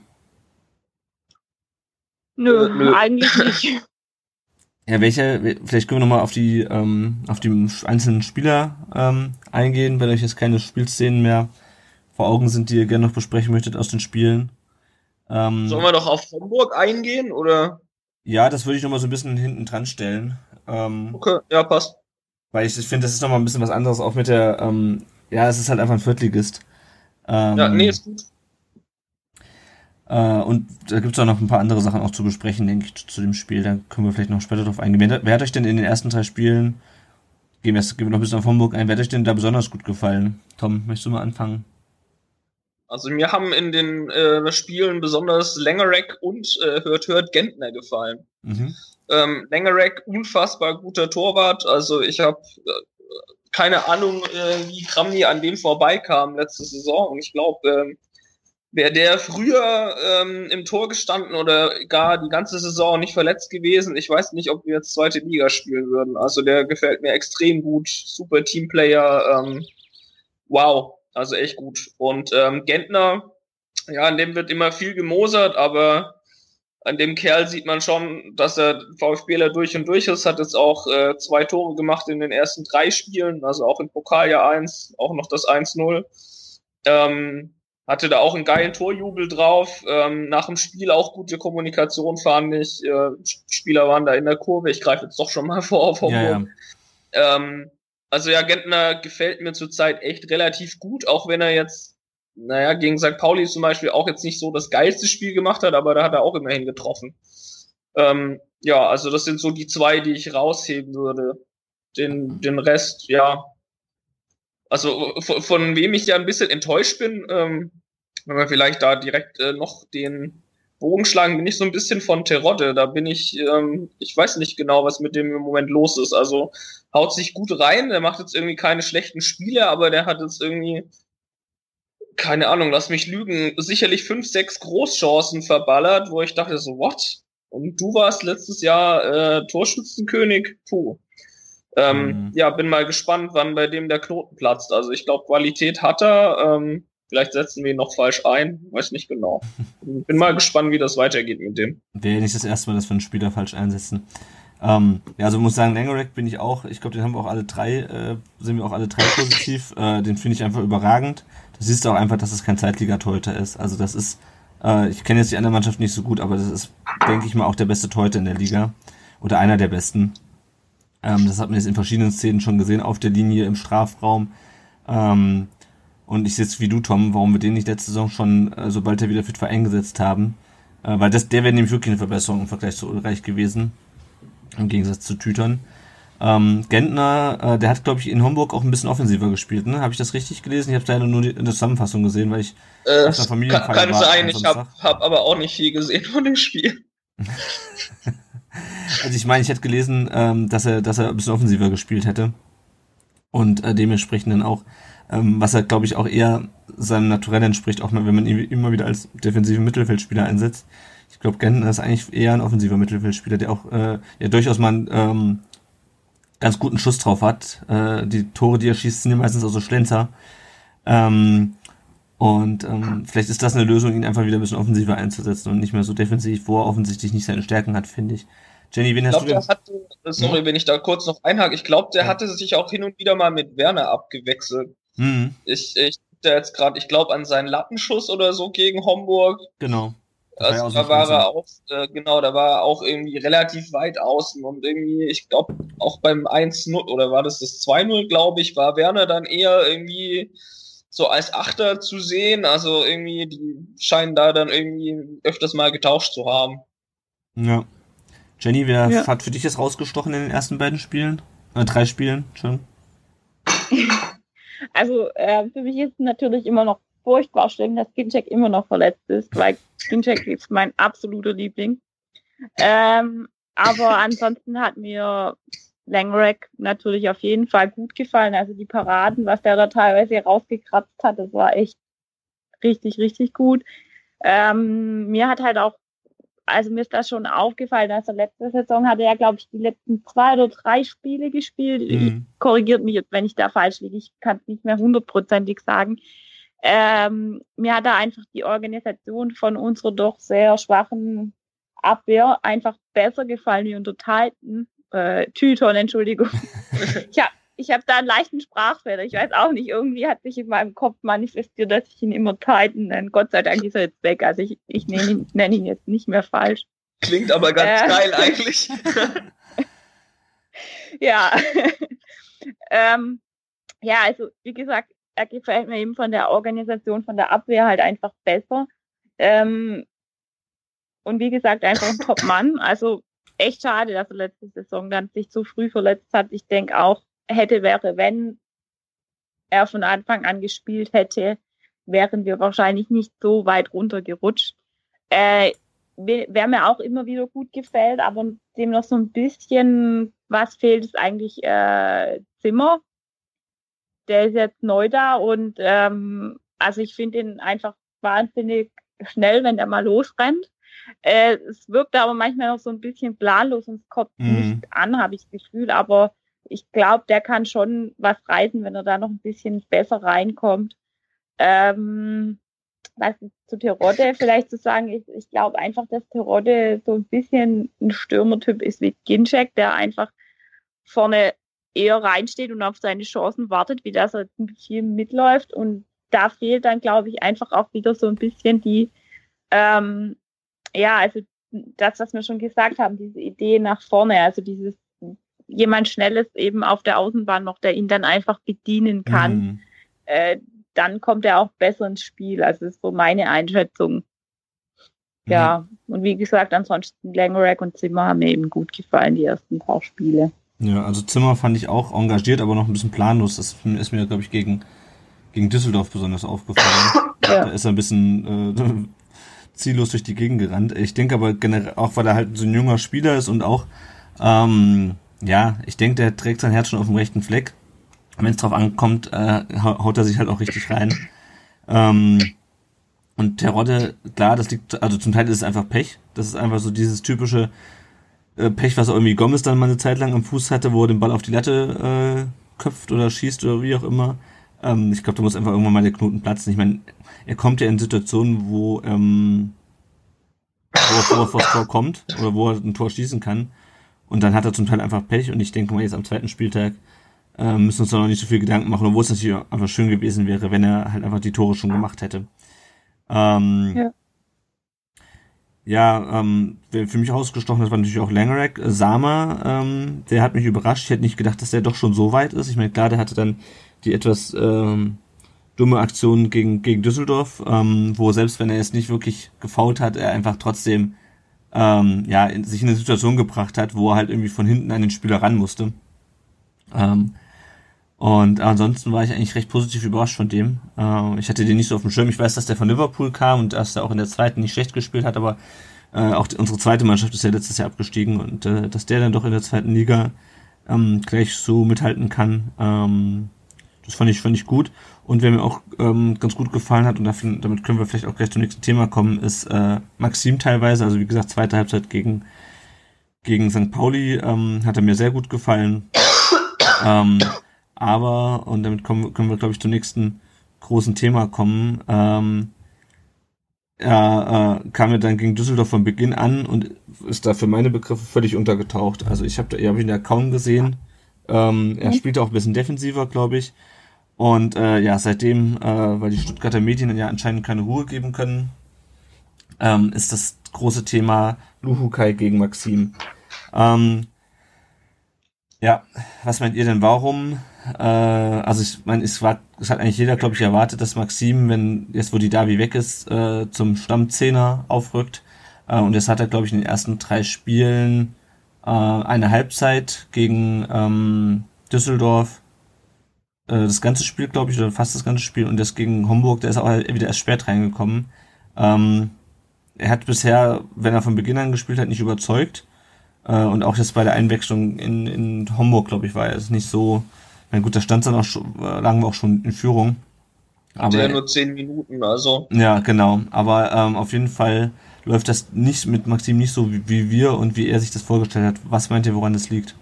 C: Nö, Nö. eigentlich nicht.
A: Ja, welche, vielleicht können wir nochmal auf die, ähm, auf die einzelnen Spieler ähm, eingehen, wenn euch jetzt keine Spielszenen mehr vor Augen sind, die ihr gerne noch besprechen möchtet aus den Spielen.
B: Ähm, Sollen wir doch auf Homburg eingehen, oder?
A: Ja, das würde ich nochmal so ein bisschen hinten dran stellen. Ähm,
B: okay, ja, passt.
A: Weil ich, ich finde, das ist nochmal ein bisschen was anderes, auch mit der, ähm, ja, es ist halt einfach ein Viertligist.
B: Ähm, ja, nee, ist gut.
A: Äh, und da gibt es auch noch ein paar andere Sachen auch zu besprechen, denke ich, zu dem Spiel. Da können wir vielleicht noch später drauf eingehen. Wer, wer hat euch denn in den ersten drei Spielen, gehen wir, jetzt, gehen wir noch ein bisschen auf Homburg ein, wer hat euch denn da besonders gut gefallen? Tom, möchtest du mal anfangen?
B: Also mir haben in den äh, Spielen besonders Lengerek und äh, Hört Hört Gentner gefallen. Mhm. Ähm, Lengerek, unfassbar guter Torwart. Also ich habe äh, keine Ahnung, äh, wie Kramny an dem vorbeikam letzte Saison. ich glaube, ähm, wäre der früher ähm, im Tor gestanden oder gar die ganze Saison nicht verletzt gewesen, ich weiß nicht, ob wir jetzt zweite Liga spielen würden. Also der gefällt mir extrem gut, super Teamplayer, ähm, wow, also echt gut. Und ähm, Gentner, ja, an dem wird immer viel gemosert, aber an dem Kerl sieht man schon, dass er VfBler durch und durch ist, hat jetzt auch äh, zwei Tore gemacht in den ersten drei Spielen, also auch im Pokal ja eins, auch noch das 1-0. Ähm, hatte da auch einen geilen Torjubel drauf. Ähm, nach dem Spiel auch gute Kommunikation fand ich. Äh, Spieler waren da in der Kurve. Ich greife jetzt doch schon mal vor auf Homburg. Ja, ja. Ähm, also ja, Gentner gefällt mir zurzeit echt relativ gut, auch wenn er jetzt, naja, gegen St. Pauli zum Beispiel auch jetzt nicht so das geilste Spiel gemacht hat, aber da hat er auch immerhin getroffen. Ähm, ja, also das sind so die zwei, die ich rausheben würde. Den, den Rest, ja, also von, von wem ich ja ein bisschen enttäuscht bin, ähm, wenn wir vielleicht da direkt äh, noch den Bogen schlagen, bin ich so ein bisschen von Terodde. Da bin ich, ähm, ich weiß nicht genau, was mit dem im Moment los ist. Also haut sich gut rein, der macht jetzt irgendwie keine schlechten Spiele, aber der hat jetzt irgendwie, keine Ahnung, lass mich lügen, sicherlich fünf, sechs Großchancen verballert, wo ich dachte so, what? Und du warst letztes Jahr äh, Torschützenkönig? Puh. Ähm, mhm. Ja, bin mal gespannt, wann bei dem der Knoten platzt. Also ich glaube, Qualität hat er. Ähm, vielleicht setzen wir ihn noch falsch ein. Weiß nicht genau. Bin mal gespannt, wie das weitergeht mit dem.
A: Wäre nicht das erste Mal, dass wir einen Spieler falsch einsetzen. Ähm, ja, also muss sagen, Langerack bin ich auch, ich glaube, den haben wir auch alle drei, äh, sind wir auch alle drei positiv. Äh, den finde ich einfach überragend. Du siehst auch einfach, dass es kein Zweitligatorhüter ist. Also das ist, äh, ich kenne jetzt die andere Mannschaft nicht so gut, aber das ist, denke ich mal, auch der beste Torhüter in der Liga. Oder einer der besten. Ähm, das hat man jetzt in verschiedenen Szenen schon gesehen, auf der Linie, im Strafraum. Ähm, und ich es wie du, Tom, warum wir den nicht letzte Saison schon, äh, sobald er wieder fit war, eingesetzt haben. Äh, weil das, der wäre nämlich wirklich eine Verbesserung im Vergleich zu Ulreich gewesen. Im Gegensatz zu Tütern. Ähm, Gentner, äh, der hat, glaube ich, in Homburg auch ein bisschen offensiver gespielt, ne? Habe ich das richtig gelesen? Ich habe leider nur die, in der Zusammenfassung gesehen, weil ich
B: äh, auf einer Familienfeier kann, kann sein, ich habe hab aber auch nicht viel gesehen von dem Spiel.
A: also ich meine, ich hätte gelesen, ähm, dass er, dass er ein bisschen offensiver gespielt hätte. Und äh, dementsprechend dann auch, ähm, was er, glaube ich, auch eher seinem Naturell entspricht, auch mal, wenn man ihn immer wieder als defensiven Mittelfeldspieler einsetzt. Ich glaube, Gentner ist eigentlich eher ein offensiver Mittelfeldspieler, der auch äh, ja durchaus mal einen ähm, ganz guten Schuss drauf hat. Äh, die Tore, die er schießt, sind ja meistens auch so Schlenzer. Ähm, und ähm, vielleicht ist das eine Lösung, ihn einfach wieder ein bisschen offensiver einzusetzen und nicht mehr so defensiv, wo er offensichtlich nicht seine Stärken hat, finde ich.
B: Jenny, wen ich hast glaub, du denn? Hatte, sorry, hm? wenn ich da kurz noch einhake. Ich glaube, der ja. hatte sich auch hin und wieder mal mit Werner abgewechselt. Mhm. Ich, ich der jetzt gerade, ich glaube, an seinen Lattenschuss oder so gegen Homburg.
A: Genau.
B: Also, da war er auch, äh, genau, da war er auch irgendwie relativ weit außen und irgendwie, ich glaube, auch beim 1-0 oder war das das 2-0, glaube ich, war Werner dann eher irgendwie so als Achter zu sehen. Also irgendwie, die scheinen da dann irgendwie öfters mal getauscht zu haben.
A: Ja. Jenny, wer ja. hat für dich jetzt rausgestochen in den ersten beiden Spielen? Äh, drei Spielen, schon.
C: Also äh, für mich ist natürlich immer noch furchtbar schlimm, dass Ginchek immer noch verletzt ist, weil Ginchek ist mein absoluter Liebling. Ähm, aber ansonsten hat mir Langerack natürlich auf jeden Fall gut gefallen. Also die Paraden, was der da teilweise rausgekratzt hat, das war echt richtig, richtig gut. Ähm, mir hat halt auch, also mir ist das schon aufgefallen, also letzte Saison hatte er, glaube ich, die letzten zwei oder drei Spiele gespielt. Mhm. Korrigiert mich jetzt, wenn ich da falsch liege. Ich kann es nicht mehr hundertprozentig sagen. Ähm, mir hat da einfach die Organisation von unserer doch sehr schwachen Abwehr einfach besser gefallen wie unter Titan äh, Tüton, Entschuldigung. ich habe ich hab da einen leichten Sprachfehler. Ich weiß auch nicht, irgendwie hat sich in meinem Kopf manifestiert, dass ich ihn immer Titan nenne. Gott sei Dank ist er jetzt weg. Also ich, ich nenne ihn, nenn ihn jetzt nicht mehr falsch.
B: Klingt aber ganz äh, geil eigentlich.
C: ja. ähm, ja, also wie gesagt, er gefällt mir eben von der Organisation, von der Abwehr halt einfach besser. Ähm, und wie gesagt, einfach ein Top-Mann. Also echt schade, dass er letzte Saison dann sich zu früh verletzt hat. Ich denke auch, hätte, wäre, wenn er von Anfang an gespielt hätte, wären wir wahrscheinlich nicht so weit runtergerutscht. Äh, Wer mir auch immer wieder gut gefällt, aber dem noch so ein bisschen was fehlt, ist eigentlich äh, Zimmer. Der ist jetzt neu da und ähm, also ich finde ihn einfach wahnsinnig schnell, wenn er mal losrennt. Äh, es wirkt aber manchmal noch so ein bisschen planlos und es kommt mhm. nicht an, habe ich das Gefühl. Aber ich glaube, der kann schon was reißen, wenn er da noch ein bisschen besser reinkommt. Ähm, was zu Terodde vielleicht zu sagen ist, ich glaube einfach, dass Terodde so ein bisschen ein Stürmertyp ist wie Ginczek, der einfach vorne eher reinsteht und auf seine Chancen wartet, wie das er viel mitläuft. Und da fehlt dann, glaube ich, einfach auch wieder so ein bisschen die ähm, ja, also das, was wir schon gesagt haben, diese Idee nach vorne, also dieses jemand Schnelles eben auf der Außenbahn noch, der ihn dann einfach bedienen kann, mhm. äh, dann kommt er auch besser ins Spiel. Also das ist so meine Einschätzung. Ja, mhm. und wie gesagt, ansonsten Langerack und Zimmer haben mir eben gut gefallen, die ersten paar Spiele.
A: Ja, also Zimmer fand ich auch engagiert, aber noch ein bisschen planlos. Das ist mir, glaube ich, gegen, gegen Düsseldorf besonders aufgefallen. ja. Da ist er ein bisschen äh, ziellos durch die Gegend gerannt. Ich denke aber generell, auch weil er halt so ein junger Spieler ist und auch, ähm, ja, ich denke, der trägt sein Herz schon auf dem rechten Fleck. Wenn es drauf ankommt, äh, haut er sich halt auch richtig rein. Ähm, und Terodde, klar, das liegt, also zum Teil ist es einfach Pech. Das ist einfach so dieses typische äh, Pech, was irgendwie Gomez dann mal eine Zeit lang am Fuß hatte, wo er den Ball auf die Latte äh, köpft oder schießt oder wie auch immer. Ähm, ich glaube, da muss einfach irgendwann mal der Knoten platzen. Ich meine, er kommt ja in Situationen, wo, ähm, wo er vor das Tor kommt oder wo er ein Tor schießen kann. Und dann hat er zum Teil einfach Pech und ich denke mal jetzt am zweiten Spieltag äh, müssen uns da noch nicht so viel Gedanken machen, obwohl es natürlich einfach schön gewesen wäre, wenn er halt einfach die Tore schon gemacht hätte. Ähm, ja. Ja, ähm, für mich ausgestochen, das war natürlich auch Langerack. Sama, ähm, der hat mich überrascht. Ich hätte nicht gedacht, dass der doch schon so weit ist. Ich meine, klar, der hatte dann die etwas ähm, dumme Aktion gegen, gegen Düsseldorf, ähm, wo selbst wenn er es nicht wirklich gefault hat, er einfach trotzdem ähm, ja, in, sich in eine Situation gebracht hat, wo er halt irgendwie von hinten an den Spieler ran musste. Ähm, und ansonsten war ich eigentlich recht positiv überrascht von dem. Äh, ich hatte den nicht so auf dem Schirm. Ich weiß, dass der von Liverpool kam und dass er auch in der zweiten nicht schlecht gespielt hat, aber äh, auch die, unsere zweite Mannschaft ist ja letztes Jahr abgestiegen und äh, dass der dann doch in der zweiten Liga ähm, gleich so mithalten kann, ähm, das fand ich, fand ich gut. Und wer mir auch ähm, ganz gut gefallen hat, und dafür, damit können wir vielleicht auch gleich zum nächsten Thema kommen, ist äh, Maxim teilweise. Also wie gesagt, zweite Halbzeit gegen, gegen St. Pauli ähm, hat er mir sehr gut gefallen. ähm, aber, und damit kommen, können wir, glaube ich, zum nächsten großen Thema kommen. Ähm, er äh, kam ja dann gegen Düsseldorf von Beginn an und ist da für meine Begriffe völlig untergetaucht. Also ich habe hab ihn ja kaum gesehen. Ähm, er mhm. spielte auch ein bisschen defensiver, glaube ich. Und äh, ja, seitdem, äh, weil die Stuttgarter Medien ja anscheinend keine Ruhe geben können, ähm, ist das große Thema Luhukai gegen Maxim. Ähm, ja, was meint ihr denn, warum? Äh, also ich meine, es war, es hat eigentlich jeder, glaube ich, erwartet, dass Maxim, wenn jetzt wo die Davi weg ist, äh, zum Stammzehner aufrückt. Äh, und jetzt hat er, glaube ich, in den ersten drei Spielen äh, eine Halbzeit gegen ähm, Düsseldorf äh, das ganze Spiel, glaube ich, oder fast das ganze Spiel und das gegen Homburg, der ist auch wieder erst spät reingekommen. Ähm, er hat bisher, wenn er von Beginn an gespielt hat, nicht überzeugt. Äh, und auch jetzt bei der Einwechslung in, in Homburg, glaube ich, war er es nicht so. Na gut, da stand dann auch schon, äh, lagen wir auch schon in Führung.
B: Aber ja nur zehn Minuten, also.
A: Ja, genau. Aber ähm, auf jeden Fall läuft das nicht mit Maxim nicht so wie, wie wir und wie er sich das vorgestellt hat. Was meint ihr, woran das liegt?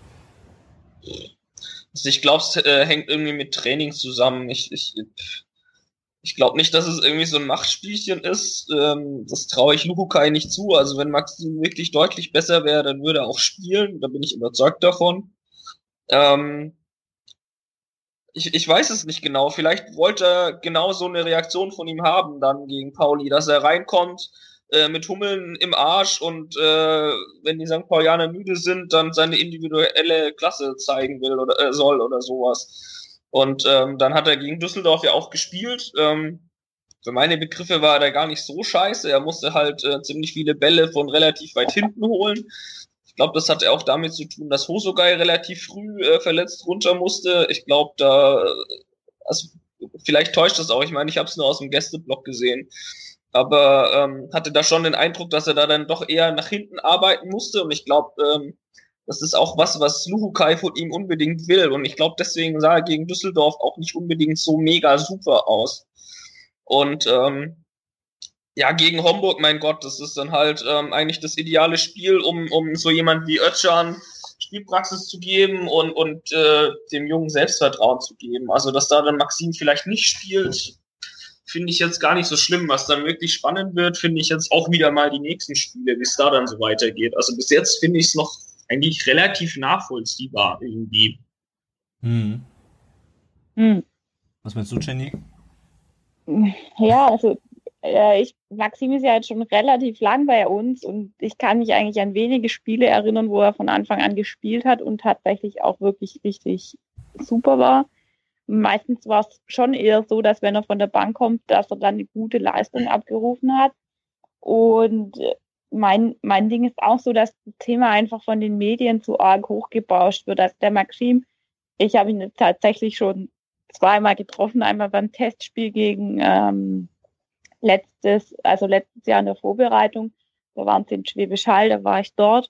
B: Also ich glaube, es äh, hängt irgendwie mit Training zusammen. Ich, ich, ich glaube nicht, dass es irgendwie so ein Machtspielchen ist. Ähm, das traue ich Luhukai nicht zu. Also wenn Maxim wirklich deutlich besser wäre, dann würde er auch spielen. Da bin ich überzeugt davon. Ähm, ich, ich weiß es nicht genau. Vielleicht wollte er genau so eine Reaktion von ihm haben dann gegen Pauli, dass er reinkommt, äh, mit Hummeln im Arsch und äh, wenn die St. Paulianer müde sind, dann seine individuelle Klasse zeigen will oder äh, soll oder sowas. Und ähm, dann hat er gegen Düsseldorf ja auch gespielt. Ähm, für meine Begriffe war er da gar nicht so scheiße. Er musste halt äh, ziemlich viele Bälle von relativ weit hinten holen. Ich glaube, das hat auch damit zu tun, dass Hosogai relativ früh äh, verletzt runter musste. Ich glaube, da also, vielleicht täuscht das auch. Ich meine, ich habe es nur aus dem Gästeblock gesehen aber ähm, hatte da schon den Eindruck, dass er da dann doch eher nach hinten arbeiten musste und ich glaube, ähm, das ist auch was, was Luhukai von ihm unbedingt will und ich glaube, deswegen sah er gegen Düsseldorf auch nicht unbedingt so mega super aus. Und ähm, ja, gegen Homburg, mein Gott, das ist dann halt ähm, eigentlich das ideale Spiel, um, um so jemand wie Özcan Spielpraxis zu geben und, und äh, dem Jungen Selbstvertrauen zu geben. Also, dass da dann Maxim vielleicht nicht spielt, finde ich jetzt gar nicht so schlimm. Was dann wirklich spannend wird, finde ich jetzt auch wieder mal die nächsten Spiele, wie es da dann so weitergeht. Also bis jetzt finde ich es noch eigentlich relativ nachvollziehbar irgendwie.
A: Hm. Hm. Was meinst du, Jenny?
C: Ja, also äh, ich, Maxim ist ja jetzt schon relativ lang bei uns und ich kann mich eigentlich an wenige Spiele erinnern, wo er von Anfang an gespielt hat und tatsächlich auch wirklich richtig super war meistens war es schon eher so, dass wenn er von der Bank kommt, dass er dann eine gute Leistung abgerufen hat. Und äh, mein, mein Ding ist auch so, dass das Thema einfach von den Medien zu arg hochgebauscht wird. Also der Maxim, ich habe ihn tatsächlich schon zweimal getroffen, einmal beim Testspiel gegen ähm, letztes, also letztes Jahr in der Vorbereitung. Da waren sie in Schwäbisch Hall, da war ich dort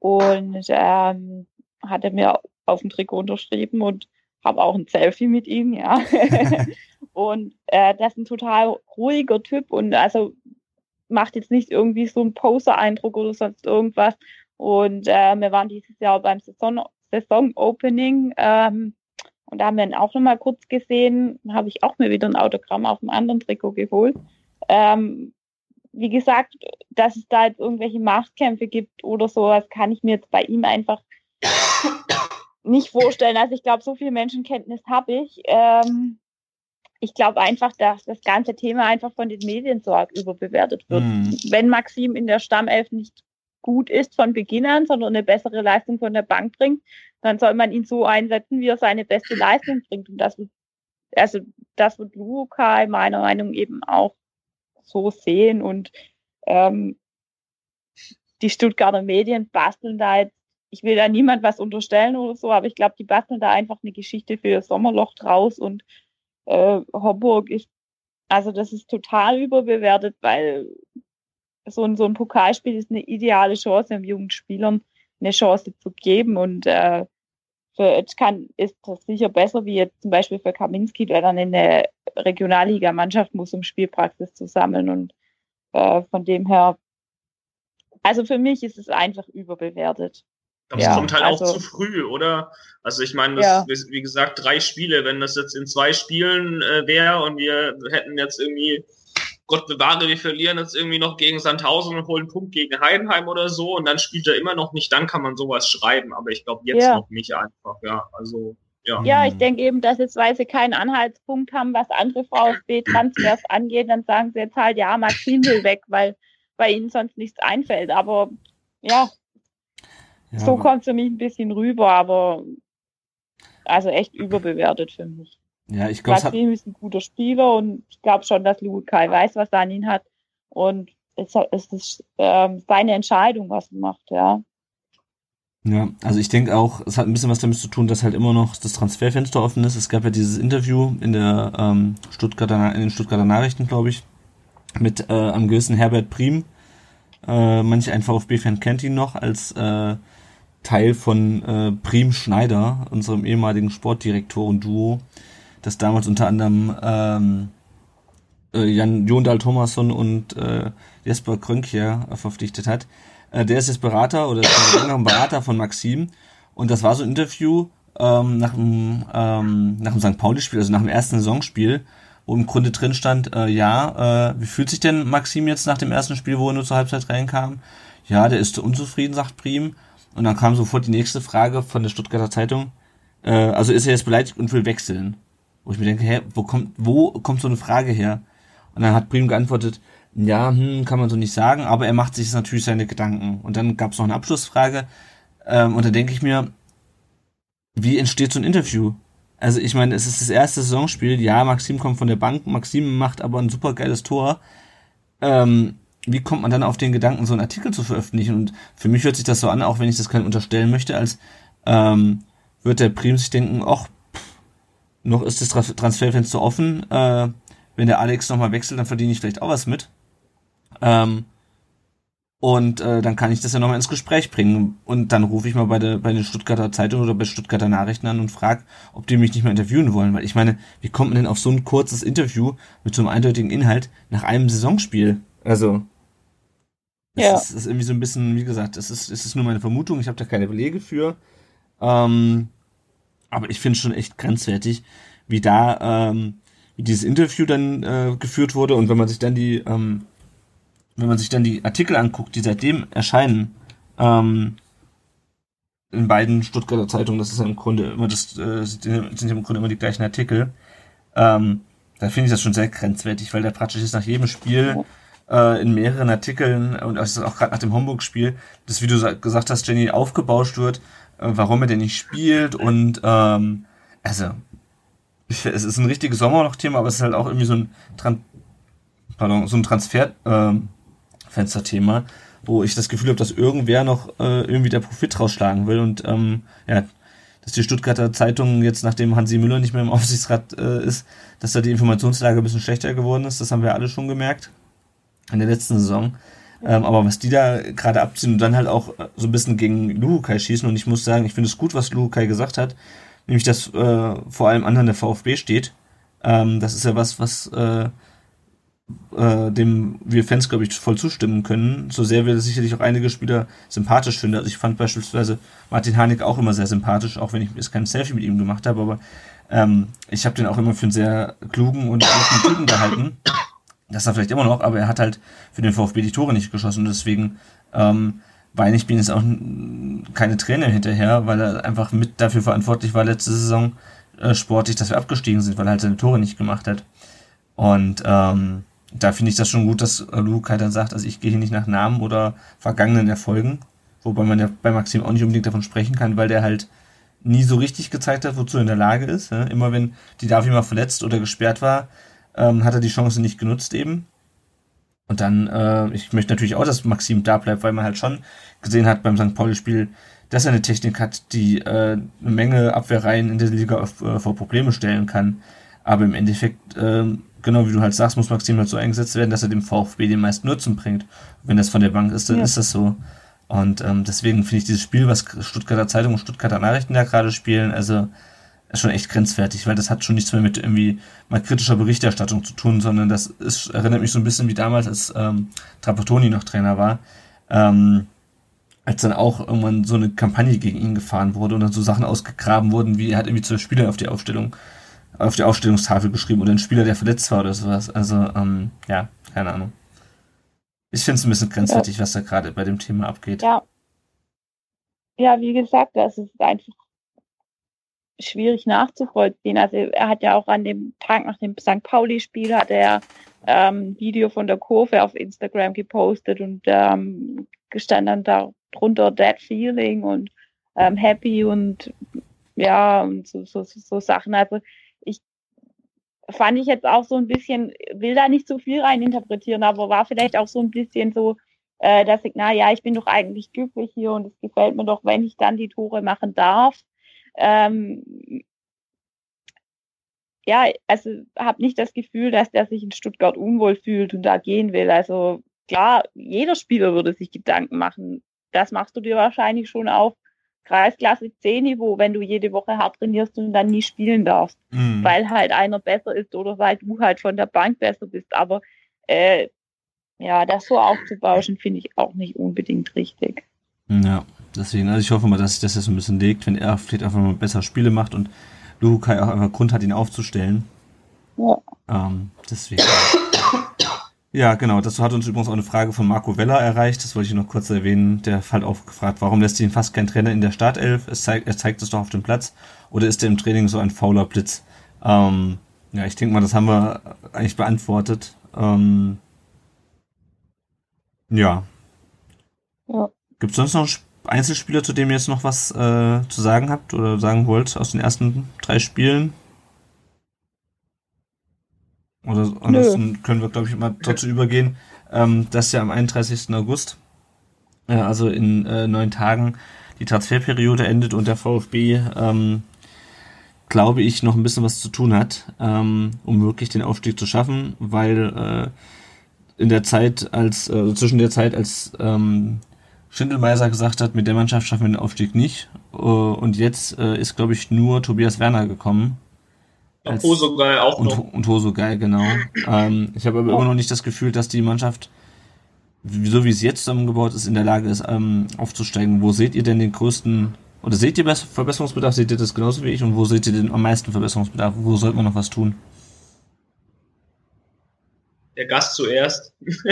C: und ähm, hatte mir auf dem Trikot unterschrieben und habe auch ein Selfie mit ihm, ja. und äh, das ist ein total ruhiger Typ und also macht jetzt nicht irgendwie so einen Poser-Eindruck oder sonst irgendwas. Und äh, wir waren dieses Jahr beim Saison, Saison Opening ähm, und da haben wir ihn auch nochmal kurz gesehen. Habe ich auch mir wieder ein Autogramm auf einem anderen Trikot geholt. Ähm, wie gesagt, dass es da jetzt irgendwelche Machtkämpfe gibt oder sowas, kann ich mir jetzt bei ihm einfach nicht vorstellen. Also ich glaube, so viel Menschenkenntnis habe ich. Ähm, ich glaube einfach, dass das ganze Thema einfach von den Medien so arg überbewertet wird. Mhm. Wenn Maxim in der Stammelf nicht gut ist von Beginn an, sondern eine bessere Leistung von der Bank bringt, dann soll man ihn so einsetzen, wie er seine beste Leistung bringt. Und das wird, also das wird Lukai meiner Meinung eben auch so sehen. Und ähm, die Stuttgarter Medien basteln da jetzt ich will da niemand was unterstellen oder so, aber ich glaube, die basteln da einfach eine Geschichte für Sommerloch draus und äh, Homburg ist, also das ist total überbewertet, weil so ein, so ein Pokalspiel ist eine ideale Chance, um jungen Spielern eine Chance zu geben. Und äh, für Özkan ist das sicher besser, wie jetzt zum Beispiel für Kaminski, der dann in eine Regionalliga-Mannschaft muss, um Spielpraxis zu sammeln. Und äh, von dem her, also für mich ist es einfach überbewertet.
B: Aber es kommt halt also, auch zu früh, oder? Also ich meine, ja. wie gesagt, drei Spiele, wenn das jetzt in zwei Spielen äh, wäre und wir hätten jetzt irgendwie Gott bewahre, wir verlieren jetzt irgendwie noch gegen Sandhausen und holen einen Punkt gegen Heidenheim oder so und dann spielt er immer noch nicht, dann kann man sowas schreiben, aber ich glaube jetzt ja. noch nicht einfach, ja, also ja.
C: Ja, ich denke eben, dass jetzt, weil sie keinen Anhaltspunkt haben, was andere VfB-Transfers angeht, dann sagen sie jetzt halt, ja, Maxim will weg, weil bei ihnen sonst nichts einfällt, aber ja, ja so kommt es für mich ein bisschen rüber, aber also echt überbewertet für mich.
A: Ja, ich glaube,
C: Maxim ist ein guter Spieler und ich glaube schon, dass Lukai weiß, was er an ihn hat. Und es, es ist ähm, seine Entscheidung, was er macht, ja.
A: Ja, also ich denke auch, es hat ein bisschen was damit zu tun, dass halt immer noch das Transferfenster offen ist. Es gab ja dieses Interview in der ähm, Stuttgarter, in den Stuttgarter Nachrichten, glaube ich, mit äh, am gewissen Herbert Prim. Äh, manch ein VfB-Fan kennt ihn noch als äh, Teil von äh, Prim Schneider, unserem ehemaligen Sportdirektoren-Duo das damals unter anderem ähm, äh, Jan Jondal Thomasson und äh, Jesper Krönk hier verpflichtet hat. Äh, der ist jetzt Berater oder ein Berater von Maxim und das war so ein Interview ähm, nach dem ähm, nach dem St. Pauli-Spiel, also nach dem ersten Saisonspiel, wo im Grunde drin stand, äh, ja, äh, wie fühlt sich denn Maxim jetzt nach dem ersten Spiel, wo er nur zur Halbzeit reinkam? Ja, der ist unzufrieden, sagt Prim. Und dann kam sofort die nächste Frage von der Stuttgarter Zeitung. Äh, also ist er jetzt beleidigt und will wechseln. Wo ich mir denke, hä, wo kommt, wo kommt so eine Frage her? Und dann hat Prim geantwortet, ja, hm, kann man so nicht sagen, aber er macht sich natürlich seine Gedanken. Und dann gab es noch eine Abschlussfrage. Ähm, und da denke ich mir, wie entsteht so ein Interview? Also ich meine, es ist das erste Saisonspiel. Ja, Maxim kommt von der Bank, Maxim macht aber ein super geiles Tor. Ähm, wie kommt man dann auf den Gedanken, so einen Artikel zu veröffentlichen? Und für mich hört sich das so an, auch wenn ich das keinem unterstellen möchte, als ähm, wird der Prim sich denken, ach, noch ist das Transferfenster offen. Äh, wenn der Alex nochmal wechselt, dann verdiene ich vielleicht auch was mit. Ähm, und äh, dann kann ich das ja nochmal ins Gespräch bringen. Und dann rufe ich mal bei der bei den Stuttgarter Zeitung oder bei Stuttgarter Nachrichten an und frage, ob die mich nicht mehr interviewen wollen. Weil ich meine, wie kommt man denn auf so ein kurzes Interview mit so einem eindeutigen Inhalt nach einem Saisonspiel? Also, es ja. ist, ist, irgendwie so ein bisschen, wie gesagt, es ist, es ist nur meine Vermutung, ich habe da keine Belege für. Ähm, aber ich finde schon echt grenzwertig, wie da ähm, wie dieses Interview dann äh, geführt wurde und wenn man sich dann die ähm, wenn man sich dann die Artikel anguckt, die seitdem erscheinen ähm, in beiden Stuttgarter Zeitungen, das ist ja im Grunde immer das äh, sind ja im Grunde immer die gleichen Artikel. Ähm, da finde ich das schon sehr grenzwertig, weil der praktisch ist nach jedem Spiel äh, in mehreren Artikeln und auch gerade nach dem Homburg-Spiel, das wie du gesagt hast, Jenny aufgebauscht wird äh, warum er denn nicht spielt und ähm, also es ist ein richtiges Sommerloch-Thema, aber es ist halt auch irgendwie so ein Tran Pardon, so ein Transfer-Fenster-Thema, ähm, wo ich das Gefühl habe, dass irgendwer noch äh, irgendwie der Profit rausschlagen will und ähm, ja, dass die Stuttgarter Zeitung jetzt, nachdem Hansi Müller nicht mehr im Aufsichtsrat äh, ist, dass da die Informationslage ein bisschen schlechter geworden ist. Das haben wir alle schon gemerkt in der letzten Saison. Ähm, aber was die da gerade abziehen und dann halt auch äh, so ein bisschen gegen Luhukai schießen. Und ich muss sagen, ich finde es gut, was Luhukai gesagt hat. Nämlich, dass äh, vor allem anderen der VfB steht. Ähm, das ist ja was, was äh, äh, dem wir Fans, glaube ich, voll zustimmen können. So sehr wir sicherlich auch einige Spieler sympathisch finden. Also ich fand beispielsweise Martin Harnik auch immer sehr sympathisch, auch wenn ich jetzt kein Selfie mit ihm gemacht habe, aber ähm, ich habe den auch immer für einen sehr klugen und guten Typen gehalten. Das ist er vielleicht immer noch, aber er hat halt für den VfB die Tore nicht geschossen und deswegen ähm, weine ich bin jetzt auch keine Träne hinterher, weil er einfach mit dafür verantwortlich war letzte Saison äh, sportlich, dass wir abgestiegen sind, weil er halt seine Tore nicht gemacht hat. Und ähm, da finde ich das schon gut, dass Luke halt dann sagt, also ich gehe hier nicht nach Namen oder vergangenen Erfolgen, wobei man ja bei Maxim auch nicht unbedingt davon sprechen kann, weil der halt nie so richtig gezeigt hat, wozu er in der Lage ist. Ja? Immer wenn die Davi mal verletzt oder gesperrt war, ähm, hat er die Chance nicht genutzt eben. Und dann, äh, ich möchte natürlich auch, dass Maxim da bleibt, weil man halt schon gesehen hat beim St. Pauli-Spiel, dass er eine Technik hat, die äh, eine Menge Abwehrreihen in der Liga auf, äh, vor Probleme stellen kann. Aber im Endeffekt äh, genau wie du halt sagst, muss Maxim halt so eingesetzt werden, dass er dem VfB den meisten Nutzen bringt. Wenn das von der Bank ist, dann ja. ist das so. Und ähm, deswegen finde ich dieses Spiel, was Stuttgarter Zeitung und Stuttgarter Nachrichten da gerade spielen, also schon echt grenzwertig, weil das hat schon nichts mehr mit irgendwie mal kritischer Berichterstattung zu tun, sondern das ist, erinnert mich so ein bisschen wie damals, als ähm, Trapattoni noch Trainer war. Ähm, als dann auch irgendwann so eine Kampagne gegen ihn gefahren wurde und dann so Sachen ausgegraben wurden, wie er hat irgendwie zwölf Spieler auf die Aufstellung, auf die Aufstellungstafel geschrieben oder ein Spieler, der verletzt war oder sowas. Also, ähm, ja, keine Ahnung. Ich finde es ein bisschen grenzwertig, ja. was da gerade bei dem Thema abgeht.
C: Ja. Ja, wie gesagt, das ist einfach schwierig nachzuvollziehen. Also er hat ja auch an dem Tag nach dem St. Pauli-Spiel hat er ähm, Video von der Kurve auf Instagram gepostet und ähm, gestanden da drunter Dead Feeling und ähm, Happy und ja, und so, so, so Sachen. Also ich fand ich jetzt auch so ein bisschen, will da nicht so viel rein interpretieren, aber war vielleicht auch so ein bisschen so äh, das Signal, ja, ich bin doch eigentlich glücklich hier und es gefällt mir doch, wenn ich dann die Tore machen darf. Ähm, ja, also habe nicht das Gefühl, dass der sich in Stuttgart unwohl fühlt und da gehen will. Also klar, jeder Spieler würde sich Gedanken machen, das machst du dir wahrscheinlich schon auf Kreisklasse C-Niveau, wenn du jede Woche hart trainierst und dann nie spielen darfst, mhm. weil halt einer besser ist oder weil du halt von der Bank besser bist. Aber äh, ja, das so aufzubauschen, finde ich auch nicht unbedingt richtig.
A: Ja, deswegen, also ich hoffe mal, dass sich das jetzt ein bisschen legt, wenn er vielleicht einfach mal besser Spiele macht und Luhukai auch einfach Grund hat, ihn aufzustellen. Ja. Ähm, deswegen. Ja, genau. Das hat uns übrigens auch eine Frage von Marco Weller erreicht. Das wollte ich noch kurz erwähnen. Der hat auch gefragt, warum lässt ihn fast kein Trainer in der Startelf? Es zeigt, er zeigt es doch auf dem Platz. Oder ist er im Training so ein fauler Blitz? Ähm, ja, ich denke mal, das haben wir eigentlich beantwortet. Ähm, ja. ja. Gibt es sonst noch Einzelspieler, zu dem ihr jetzt noch was äh, zu sagen habt oder sagen wollt aus den ersten drei Spielen? Oder ansonsten können wir, glaube ich, mal dazu übergehen, ähm, dass ja am 31. August, äh, also in äh, neun Tagen, die Transferperiode endet und der VfB, ähm, glaube ich, noch ein bisschen was zu tun hat, ähm, um wirklich den Aufstieg zu schaffen, weil äh, in der Zeit, als, äh, zwischen der Zeit, als ähm, Schindelmeiser gesagt hat, mit der Mannschaft schaffen wir den Aufstieg nicht. Uh, und jetzt uh, ist, glaube ich, nur Tobias Werner gekommen.
B: Als, Hosogai auch
A: und, noch. Und Hosogai, genau. ähm, ich habe aber immer noch nicht das Gefühl, dass die Mannschaft, so wie es jetzt zusammengebaut ist, in der Lage ist, ähm, aufzusteigen. Wo seht ihr denn den größten, oder seht ihr Verbesserungsbedarf? Seht ihr das genauso wie ich? Und wo seht ihr den am meisten Verbesserungsbedarf? Wo sollte man noch was tun?
B: Der Gast zuerst.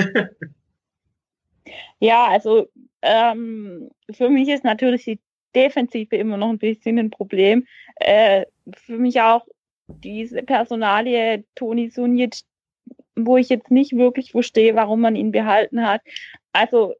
C: ja, also ähm, für mich ist natürlich die Defensive immer noch ein bisschen ein Problem. Äh, für mich auch diese Personalie Toni Sunic, wo ich jetzt nicht wirklich verstehe, warum man ihn behalten hat. Also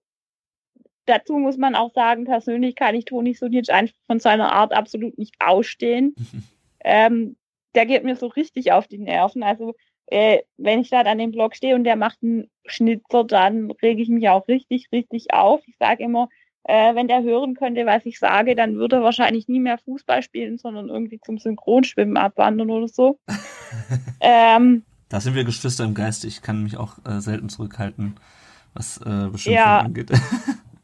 C: dazu muss man auch sagen, persönlich kann ich Toni Sunic einfach von seiner Art absolut nicht ausstehen. ähm, der geht mir so richtig auf die Nerven. Also äh, wenn ich da an dem Block stehe und der macht einen Schnitzer, dann rege ich mich auch richtig, richtig auf. Ich sage immer, äh, wenn der hören könnte, was ich sage, dann würde er wahrscheinlich nie mehr Fußball spielen, sondern irgendwie zum Synchronschwimmen abwandern oder so.
A: ähm, da sind wir Geschwister im Geist. Ich kann mich auch äh, selten zurückhalten, was äh, Beschimpfung ja. angeht.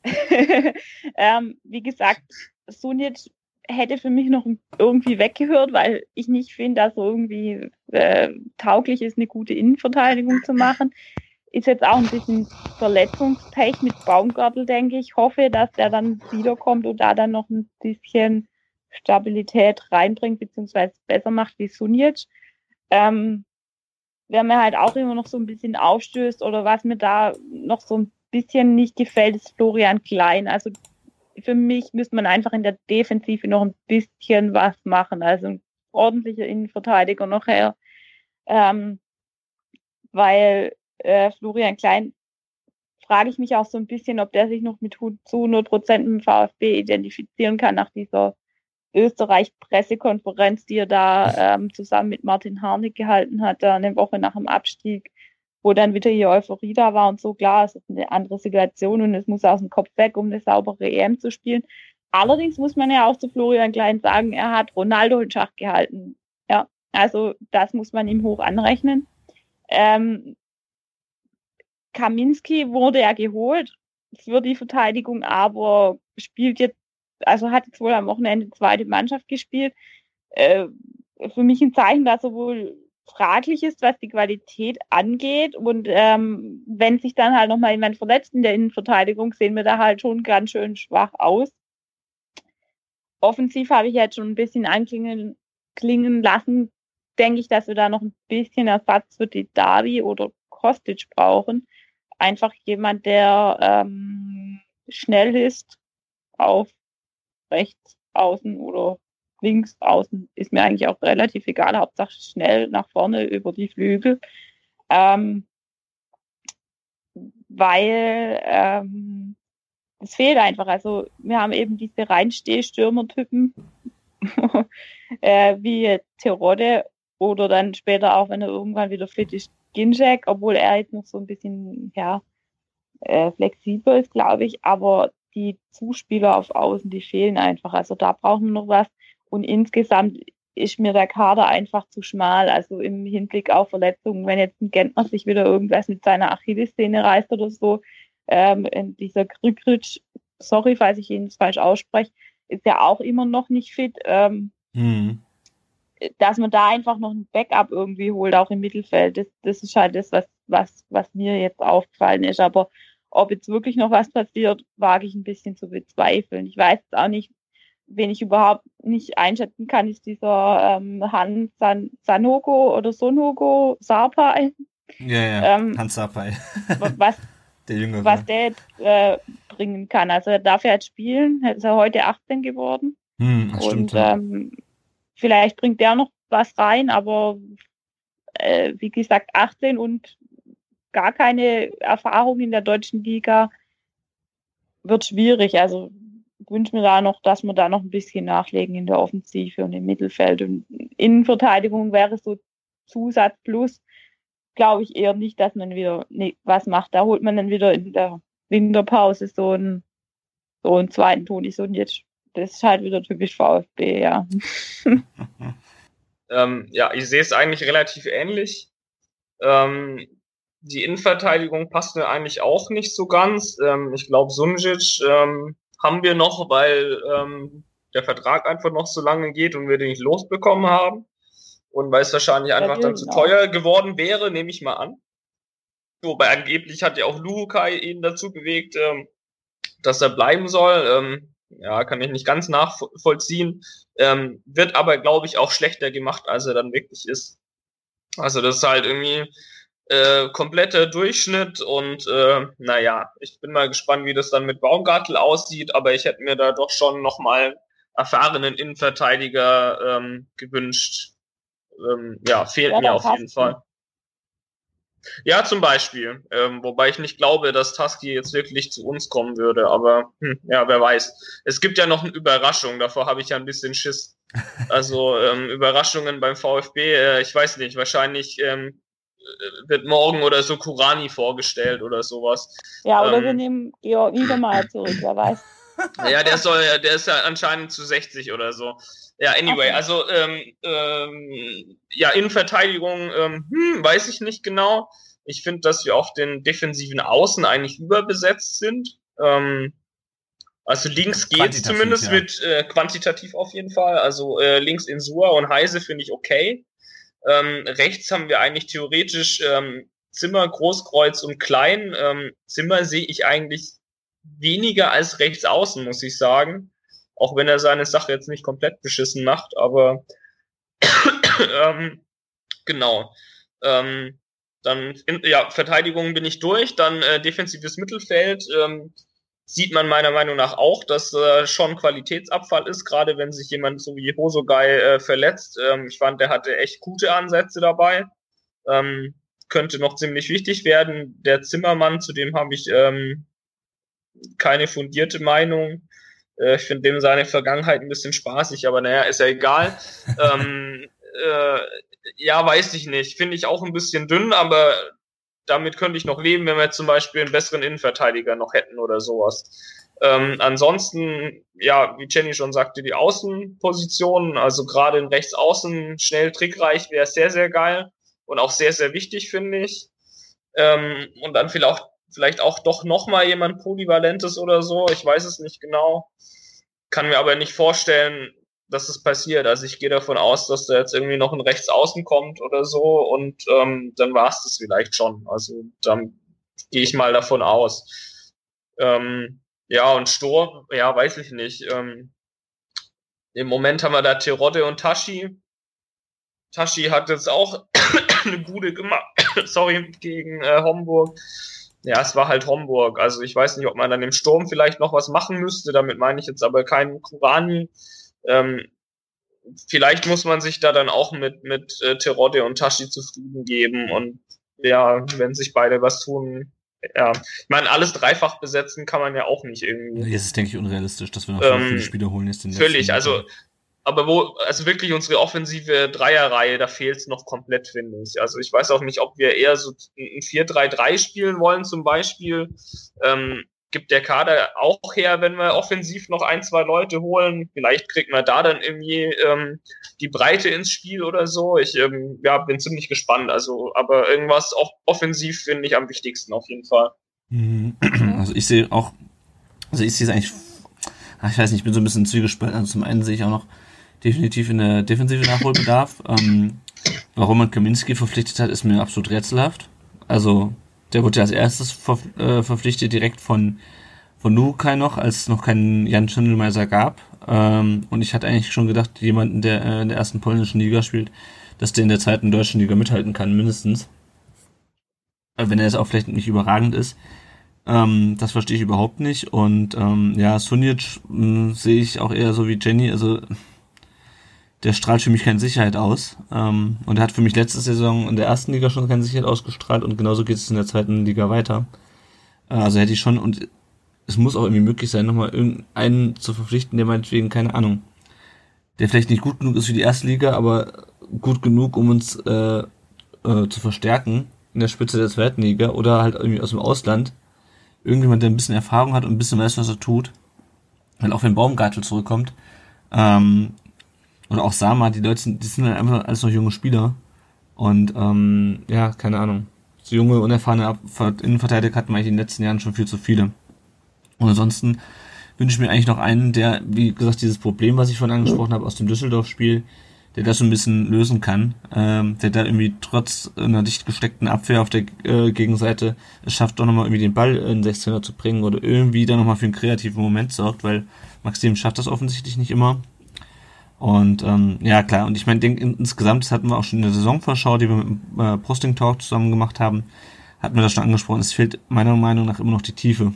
C: ähm, wie gesagt, Sunic hätte für mich noch irgendwie weggehört, weil ich nicht finde, dass irgendwie äh, tauglich ist, eine gute Innenverteidigung zu machen. Ist jetzt auch ein bisschen Verletzungspech mit Baumgartel, denke ich. Hoffe, dass der dann wiederkommt und da dann noch ein bisschen Stabilität reinbringt, beziehungsweise besser macht wie Sunic. Ähm, wer mir halt auch immer noch so ein bisschen aufstößt oder was mir da noch so ein bisschen nicht gefällt, ist Florian Klein. Also für mich müsste man einfach in der Defensive noch ein bisschen was machen. Also ein ordentlicher Innenverteidiger noch her. Ähm, weil äh, Florian Klein frage ich mich auch so ein bisschen, ob der sich noch mit zu 100 Prozent mit dem VfB identifizieren kann nach dieser Österreich-Pressekonferenz, die er da ähm, zusammen mit Martin Harnik gehalten hat, eine Woche nach dem Abstieg wo dann wieder hier Euphorie da war und so, klar, es ist eine andere Situation und es muss aus dem Kopf weg, um eine saubere EM zu spielen. Allerdings muss man ja auch zu Florian Klein sagen, er hat Ronaldo in Schach gehalten. Ja, also das muss man ihm hoch anrechnen. Ähm, Kaminski wurde ja geholt für die Verteidigung, aber spielt jetzt, also hat jetzt wohl am Wochenende zweite Mannschaft gespielt. Äh, für mich ein Zeichen, dass er wohl fraglich ist, was die Qualität angeht. Und ähm, wenn sich dann halt nochmal jemand verletzt in der Innenverteidigung, sehen wir da halt schon ganz schön schwach aus. Offensiv habe ich jetzt schon ein bisschen anklingen klingen lassen, denke ich, dass wir da noch ein bisschen Ersatz für die Dari oder Kostic brauchen. Einfach jemand, der ähm, schnell ist auf rechts außen oder links außen ist mir eigentlich auch relativ egal, Hauptsache schnell nach vorne über die Flügel. Ähm, weil ähm, es fehlt einfach. Also wir haben eben diese Reinstehstürmer-Typen äh, wie Terodde oder dann später auch, wenn er irgendwann wieder fit ist, Ginczek, obwohl er jetzt noch so ein bisschen ja, äh, flexibel ist, glaube ich. Aber die Zuspieler auf Außen, die fehlen einfach. Also da brauchen wir noch was. Und insgesamt ist mir der Kader einfach zu schmal. Also im Hinblick auf Verletzungen, wenn jetzt ein Gentner sich wieder irgendwas mit seiner Achillessehne reißt oder so, ähm, dieser Krückritsch, sorry, falls ich ihn falsch ausspreche, ist ja auch immer noch nicht fit. Ähm, mhm. Dass man da einfach noch ein Backup irgendwie holt, auch im Mittelfeld, das, das ist halt das, was, was, was mir jetzt aufgefallen ist. Aber ob jetzt wirklich noch was passiert, wage ich ein bisschen zu bezweifeln. Ich weiß auch nicht, wen ich überhaupt nicht einschätzen kann, ist dieser ähm, Han San Sanogo oder Sonogo Sarpai.
A: Ja, ja, ähm, Hans Sarpai.
C: was der Jüngere. was der äh, bringen kann. Also er darf ja jetzt spielen, ist er heute 18 geworden.
A: Hm, und stimmt,
C: ja. ähm, vielleicht bringt der noch was rein, aber äh, wie gesagt, 18 und gar keine Erfahrung in der deutschen Liga wird schwierig. Also wünsche mir da noch, dass wir da noch ein bisschen nachlegen in der Offensive und im Mittelfeld. Und Innenverteidigung wäre so Zusatz plus, glaube ich eher nicht, dass man wieder nee, was macht. Da holt man dann wieder in der Winterpause so einen, so einen zweiten Toni. So und jetzt, das ist halt wieder typisch VfB, ja.
B: ähm, ja, ich sehe es eigentlich relativ ähnlich. Ähm, die Innenverteidigung passt mir eigentlich auch nicht so ganz. Ähm, ich glaube, Sunjic ähm, haben wir noch, weil ähm, der Vertrag einfach noch so lange geht und wir den nicht losbekommen haben. Und weil es wahrscheinlich einfach dann zu teuer geworden wäre, nehme ich mal an. Wobei angeblich hat ja auch Luhukai ihn dazu bewegt, ähm, dass er bleiben soll. Ähm, ja, kann ich nicht ganz nachvollziehen. Ähm, wird aber, glaube ich, auch schlechter gemacht, als er dann wirklich ist. Also das ist halt irgendwie äh, kompletter Durchschnitt und äh, naja, ich bin mal gespannt, wie das dann mit Baumgartel aussieht, aber ich hätte mir da doch schon nochmal erfahrenen Innenverteidiger ähm, gewünscht. Ähm, ja, fehlt ja, mir auf jeden Fall. Ja, zum Beispiel. Ähm, wobei ich nicht glaube, dass Tusky jetzt wirklich zu uns kommen würde, aber hm, ja, wer weiß. Es gibt ja noch eine Überraschung, davor habe ich ja ein bisschen Schiss. Also ähm, Überraschungen beim VfB, äh, ich weiß nicht, wahrscheinlich ähm, wird morgen oder so Kurani vorgestellt oder sowas.
C: Ja, oder ähm, wir nehmen Georg Niedermeyer zurück, wer weiß.
B: Ja, der soll ja, der ist ja anscheinend zu 60 oder so. Ja, anyway, okay. also ähm, ähm, ja, Innenverteidigung, ähm, hm, weiß ich nicht genau. Ich finde, dass wir auf den defensiven Außen eigentlich überbesetzt sind. Ähm, also links geht zumindest ja. mit äh, quantitativ auf jeden Fall. Also äh, links in Sua und Heise finde ich okay. Ähm, rechts haben wir eigentlich theoretisch ähm, Zimmer, Großkreuz und Klein. Ähm, Zimmer sehe ich eigentlich weniger als rechts außen, muss ich sagen. Auch wenn er seine Sache jetzt nicht komplett beschissen macht, aber ähm, genau. Ähm, dann in, ja, Verteidigung bin ich durch, dann äh, defensives Mittelfeld. Ähm, sieht man meiner Meinung nach auch, dass äh, schon Qualitätsabfall ist, gerade wenn sich jemand so wie Hosogai äh, verletzt. Ähm, ich fand, der hatte echt gute Ansätze dabei. Ähm, könnte noch ziemlich wichtig werden. Der Zimmermann, zu dem habe ich ähm, keine fundierte Meinung. Äh, ich finde dem seine Vergangenheit ein bisschen spaßig, aber naja, ist ja egal. ähm, äh, ja, weiß ich nicht. Finde ich auch ein bisschen dünn, aber damit könnte ich noch leben, wenn wir zum Beispiel einen besseren Innenverteidiger noch hätten oder sowas. Ähm, ansonsten, ja, wie Jenny schon sagte, die Außenpositionen, also gerade in rechts außen schnell trickreich wäre sehr, sehr geil. und auch sehr, sehr wichtig, finde ich. Ähm, und dann vielleicht auch, vielleicht auch doch nochmal jemand Polyvalentes oder so. Ich weiß es nicht genau. Kann mir aber nicht vorstellen, dass es passiert. Also ich gehe davon aus, dass da jetzt irgendwie noch ein Rechtsaußen kommt oder so und ähm, dann war es das vielleicht schon. Also dann gehe ich mal davon aus. Ähm, ja, und Sturm, ja, weiß ich nicht. Ähm, Im Moment haben wir da Terodde und Tashi. Tashi hat jetzt auch eine gute gemacht, sorry, gegen äh, Homburg. Ja, es war halt Homburg. Also ich weiß nicht, ob man dann im Sturm vielleicht noch was machen müsste. Damit meine ich jetzt aber keinen Kurani. Ähm, vielleicht muss man sich da dann auch mit, mit äh, Terodde und Tashi zufrieden geben. Und ja, wenn sich beide was tun, ja. Ich meine, alles dreifach besetzen kann man ja auch nicht irgendwie.
A: Jetzt ist, denke ich, unrealistisch, dass wir noch
B: Ähm,
A: viele Spieler holen jetzt den
B: Völlig, also aber wo, also wirklich unsere offensive Dreierreihe, da fehlt es noch komplett, finde ich. Also ich weiß auch nicht, ob wir eher so ein 4-3-3 spielen wollen zum Beispiel. Ähm, gibt der Kader auch her, wenn wir offensiv noch ein, zwei Leute holen. Vielleicht kriegt man da dann irgendwie ähm, die Breite ins Spiel oder so. Ich ähm, ja, bin ziemlich gespannt. Also, aber irgendwas auch offensiv finde ich am wichtigsten auf jeden Fall.
A: Mhm. Also ich sehe auch, also ich sehe es eigentlich, ich weiß nicht, ich bin so ein bisschen zwiegespalten. Also zum einen sehe ich auch noch definitiv in der Defensive Nachholbedarf. ähm, warum man Kaminski verpflichtet hat, ist mir absolut rätselhaft. Also der wurde als erstes ver äh, verpflichtet direkt von von Nukai noch, als es noch keinen Jan Schindelmeiser gab. Ähm, und ich hatte eigentlich schon gedacht, jemanden, der äh, in der ersten polnischen Liga spielt, dass der in der zweiten deutschen Liga mithalten kann, mindestens. Äh, Wenn er jetzt auch vielleicht nicht überragend ist. Ähm, das verstehe ich überhaupt nicht. Und ähm, ja, Sunic mh, sehe ich auch eher so wie Jenny. Also der strahlt für mich keine Sicherheit aus. Ähm, und er hat für mich letzte Saison in der ersten Liga schon keine Sicherheit ausgestrahlt und genauso geht es in der zweiten Liga weiter. Äh, also hätte ich schon, und es muss auch irgendwie möglich sein, nochmal irgendeinen zu verpflichten, der meinetwegen, keine Ahnung, der vielleicht nicht gut genug ist für die erste Liga, aber gut genug, um uns äh, äh, zu verstärken in der Spitze der zweiten Liga oder halt irgendwie aus dem Ausland. Irgendjemand, der ein bisschen Erfahrung hat und ein bisschen weiß, was er tut. Weil auch wenn Baumgartel zurückkommt, ähm, oder auch Sama, die Leute sind, die sind halt einfach alles noch junge Spieler. Und ähm, ja, keine Ahnung. So junge, unerfahrene Innenverteidiger hatten wir eigentlich in den letzten Jahren schon viel zu viele. Und ansonsten wünsche ich mir eigentlich noch einen, der, wie gesagt, dieses Problem, was ich vorhin angesprochen habe, aus dem Düsseldorf-Spiel, der das so ein bisschen lösen kann, ähm, der da irgendwie trotz einer dicht gesteckten Abwehr auf der äh, Gegenseite es schafft, doch nochmal irgendwie den Ball in den 16er zu bringen oder irgendwie da nochmal für einen kreativen Moment sorgt, weil Maxim schafft das offensichtlich nicht immer. Und ähm, ja, klar, und ich meine, insgesamt, das hatten wir auch schon in der Saisonvorschau, die wir mit dem äh, Posting Talk zusammen gemacht haben, hatten wir das schon angesprochen, es fehlt meiner Meinung nach immer noch die Tiefe.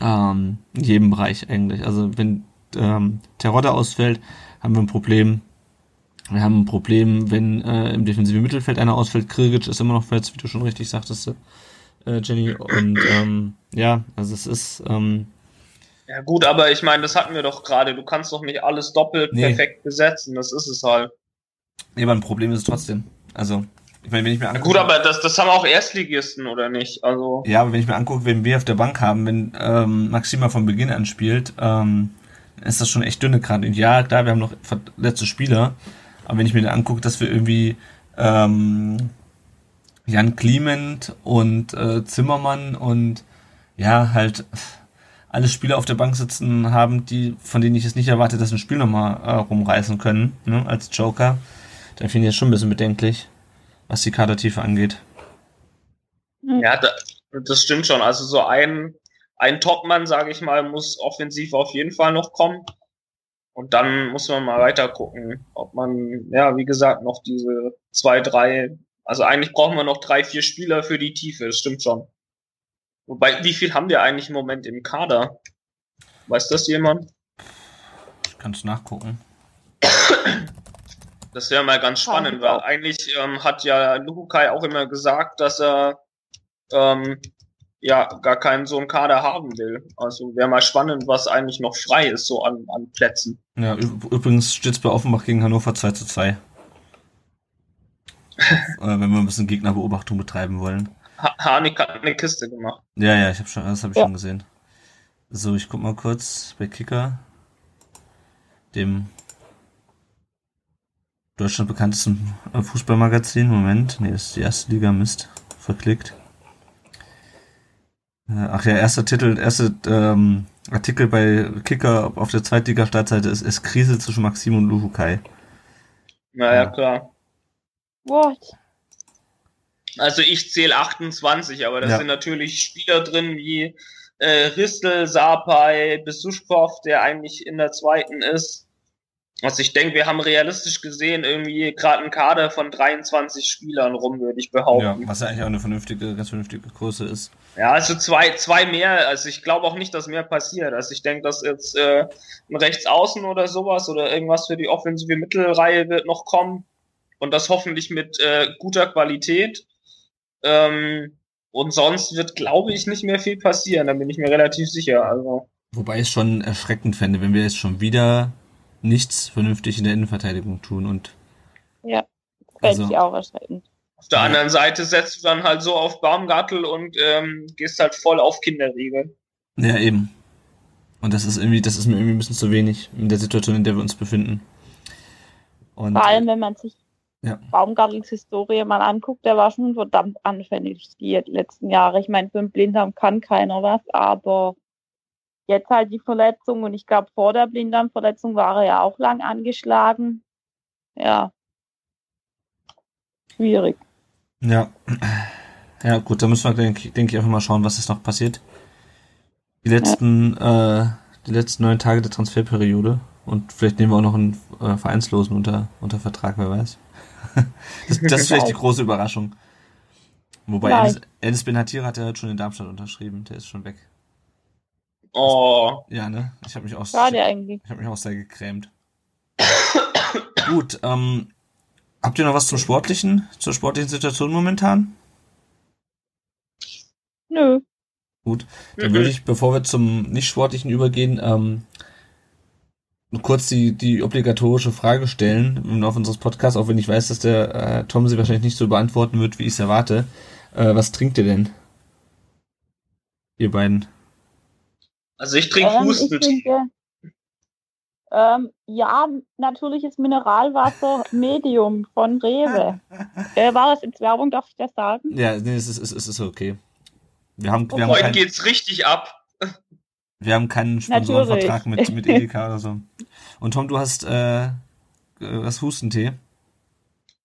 A: Ähm, in jedem Bereich eigentlich. Also wenn ähm, Terodde ausfällt, haben wir ein Problem. Wir haben ein Problem, wenn äh, im defensiven Mittelfeld einer ausfällt. Krigic ist immer noch verletzt, wie du schon richtig sagtest, äh, Jenny. Und ähm, ja, also es ist ähm,
B: Ja gut, aber ich meine, das hatten wir doch gerade. Du kannst doch nicht alles doppelt
A: Nee.
B: perfekt besetzen. Das ist es halt.
A: nee, aber ein Problem ist es trotzdem. Also, ich meine, wenn ich mir
B: Ja,
A: angucke,
B: gut, aber das, das haben auch Erstligisten, oder nicht? Also,
A: Ja, aber wenn ich mir angucke, wen wir auf der Bank haben, wenn ähm, Maxima von Beginn an spielt, ähm, ist das schon echt dünne gerade. Und ja, klar, wir haben noch letzte Spieler, aber wenn ich mir dann angucke, dass wir irgendwie ähm, Jan Clement und äh, Zimmermann und ja, halt alle Spieler auf der Bank sitzen haben, die, von denen ich es nicht erwarte, dass sie ein Spiel nochmal äh, rumreißen können, ne, als Joker, dann finde ich das schon ein bisschen bedenklich, was die Kadertiefe angeht.
B: ja, da, das stimmt schon. Also so ein, ein Topmann, sage ich mal, muss offensiv auf jeden Fall noch kommen. Und dann muss man mal weiter gucken, ob man, ja, wie gesagt, noch diese zwei, drei, also eigentlich brauchen wir noch drei, vier Spieler für die Tiefe, das stimmt schon. Wobei, wie viel haben wir eigentlich im Moment im Kader? Weiß das jemand?
A: Ich kann es nachgucken.
B: Das wäre mal ganz spannend, weil eigentlich ähm, hat ja Lukai auch immer gesagt, dass er ähm, ja gar keinen so einen Kader haben will. Also wäre mal spannend, was eigentlich noch frei ist, so an, an Plätzen.
A: Ja, übrigens steht es bei Offenbach gegen Hannover 2 zu 2. äh, wenn wir ein bisschen Gegnerbeobachtung betreiben wollen.
B: Ha Harnik hat eine Kiste gemacht.
A: Ja, ja, ich hab schon, das habe ich
C: Ja.
A: schon gesehen. So, ich guck mal kurz bei Kicker. Dem Deutschland bekanntesten äh, Fußballmagazin. Moment, nee, das ist die erste Liga, Mist, verklickt. Äh, ach ja, erster Titel, erster ähm, Artikel bei Kicker auf der Zweitliga-Startseite ist, es Krise zwischen Maxim und Luhukai.
B: Naja, klar.
C: What?
B: Also ich zähle 28, aber da
A: Ja.
B: sind natürlich Spieler drin wie äh, Ristel, Sapai, Besuschkow, der eigentlich in der zweiten ist. Also ich denke, wir haben realistisch gesehen irgendwie gerade einen Kader von 23 Spielern rum, würde ich
A: Ja,
B: behaupten.
A: was ja eigentlich auch eine vernünftige, ganz vernünftige Größe ist.
B: Ja, also zwei, zwei mehr. Also ich glaube auch nicht, dass mehr passiert. Also ich denke, dass jetzt äh, ein Rechtsaußen oder sowas oder irgendwas für die offensive Mittelreihe wird noch kommen. Und das hoffentlich mit äh, guter Qualität. Ähm, und sonst wird, glaube ich, nicht mehr viel passieren. Da bin ich mir relativ sicher. Also
A: Wobei ich es schon erschreckend fände, wenn wir jetzt schon wieder nichts vernünftig in der Innenverteidigung tun und
C: Ja, fände
A: Also-
C: ich auch erschreckend.
B: auf der anderen Seite setzt du dann halt so auf Baumgartel und ähm, gehst halt voll auf Kinderriegel.
A: ja eben. Und das ist irgendwie, das ist mir irgendwie ein bisschen zu wenig in der Situation, in der wir uns befinden. Und
C: Vor allem, wenn man sich
A: Ja.
C: Baumgartels Historie mal anguckt, der war schon verdammt anfällig die letzten Jahre. Ich meine, für einen Blinddarm kann keiner was, aber jetzt halt die Verletzung und ich glaube, vor der Blinddarmverletzung war er ja auch lang angeschlagen. Ja. Schwierig.
A: Ja. Ja, gut, da müssen wir, denke denk ich, einfach mal schauen, was ist noch passiert. Die letzten, äh, die letzten neun Tage der Transferperiode. Und vielleicht nehmen wir auch noch einen äh, Vereinslosen unter, unter Vertrag, wer weiß. das, das ist vielleicht die große Überraschung. Wobei Enes Benatir hat ja schon in Darmstadt unterschrieben, der ist schon weg.
B: Oh,
A: Ja, ne? Ich habe mich auch,
C: Schade eigentlich.
A: ich habe mich auch sehr gekrämt. Gut, ähm, habt ihr noch was zum sportlichen, zur sportlichen Situation momentan?
C: Nö.
A: Gut, dann würde ich, bevor wir zum nicht-sportlichen übergehen, ähm, kurz die, die obligatorische Frage stellen im Laufe unseres Podcasts, auch wenn ich weiß, dass der äh, Tom sie wahrscheinlich nicht so beantworten wird, wie ich es erwarte. Äh, was trinkt ihr denn? Ihr beiden.
B: Also ich trinke
C: Ähm, ich
B: Hustentee.
C: trinke, ähm, ja, natürliches Mineralwasser Medium von Rewe. Äh, war das jetzt Werbung, darf ich das sagen?
A: Ja, nee, es ist, es ist, es ist okay. Wir haben, wir haben,
B: Heute
A: kein,
B: geht's richtig ab.
A: Wir haben keinen Sponsorenvertrag mit, mit Edeka oder so. Und Tom, du hast äh, das Hustentee.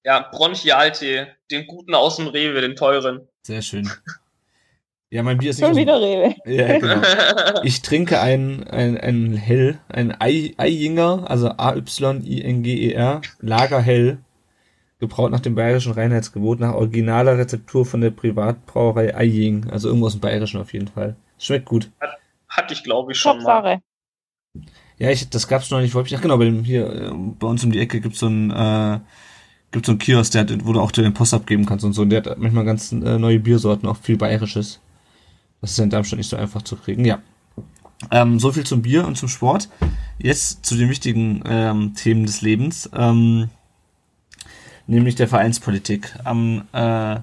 B: Ja, Bronchialtee, den guten aus dem Rewe, den teuren.
A: Sehr schön. Ja, mein Bier ist nicht
C: Schon wieder Rewe.
A: Ja, genau. Ich trinke ein, ein, ein Hell, ein Ei- Eijinger, also A-Y-I-N-G-E-R, Lagerhell, gebraut nach dem bayerischen Reinheitsgebot, nach originaler Rezeptur von der Privatbrauerei Eijing, also irgendwo aus dem Bayerischen auf jeden Fall. Schmeckt gut.
B: Hatte ich, glaube ich, schon
C: Top
B: mal.
A: Ja, ich, das gab's noch nicht, wollte ich, ach genau, bei dem, hier, äh, bei uns um die Ecke gibt's so ein, äh, gibt's so einen Kiosk, der hat, wo du auch den Post abgeben kannst und so, und der hat manchmal ganz äh, neue Biersorten, auch viel Bayerisches. Das ist ja in Darmstadt nicht so einfach zu kriegen, ja. Ähm, so viel zum Bier und zum Sport. Jetzt zu den wichtigen ähm, Themen des Lebens, ähm, nämlich der Vereinspolitik. Am äh,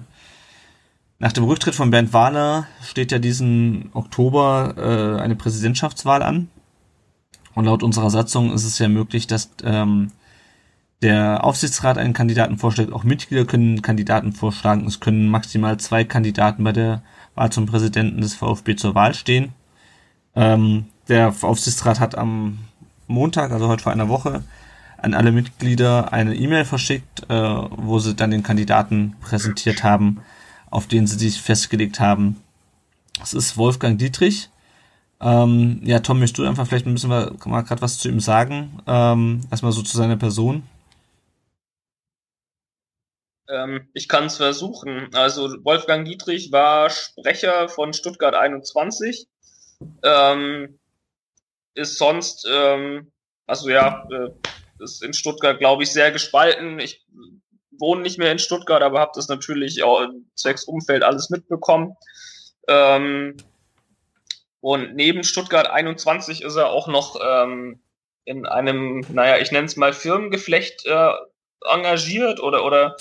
A: nach dem Rücktritt von Bernd Wahler steht ja diesen Oktober äh, eine Präsidentschaftswahl an. Und laut unserer Satzung ist es ja möglich, dass ähm, der Aufsichtsrat einen Kandidaten vorschlägt. Auch Mitglieder können Kandidaten vorschlagen. Es können maximal zwei Kandidaten bei der Wahl zum Präsidenten des VfB zur Wahl stehen. Ähm, der Aufsichtsrat hat am Montag, also heute vor einer Woche, an alle Mitglieder eine E-Mail verschickt, äh, wo sie dann den Kandidaten präsentiert haben, auf den sie sich festgelegt haben. Das ist Wolfgang Dietrich. Ähm, ja, Tom, möchtest du einfach vielleicht müssen wir mal gerade was zu ihm sagen? Ähm, erstmal so zu seiner Person.
B: Ähm, ich kann es versuchen. Also Wolfgang Dietrich war Sprecher von Stuttgart 21. Ähm, ist sonst, ähm, also ja, äh, ist in Stuttgart, glaube ich, sehr gespalten. Ich wohne nicht mehr in Stuttgart, aber habe das natürlich auch im zwecks Umfeld alles mitbekommen. Ähm, und neben Stuttgart 21 ist er auch noch ähm, in einem, naja, ich nenne es mal Firmengeflecht äh, engagiert oder, oder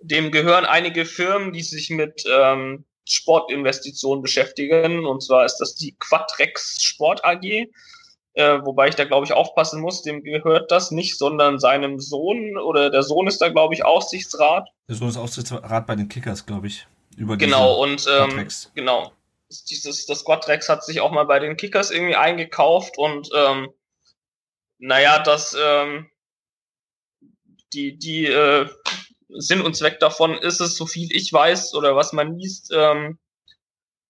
B: dem gehören einige Firmen, die sich mit ähm, Sportinvestitionen beschäftigen. Und zwar ist das die Quadrex Sport AG. Äh, wobei ich da glaube ich aufpassen muss, dem gehört das nicht, sondern seinem Sohn oder der Sohn ist da glaube ich Aufsichtsrat.
A: Der Sohn ist Aufsichtsrat bei den Kickers, glaube ich.
B: Über genau und ähm, genau dieses das Quadrex hat sich auch mal bei den Kickers irgendwie eingekauft und ähm, naja, das ähm, die die äh, Sinn und Zweck davon ist es, so viel ich weiß oder was man liest, ähm,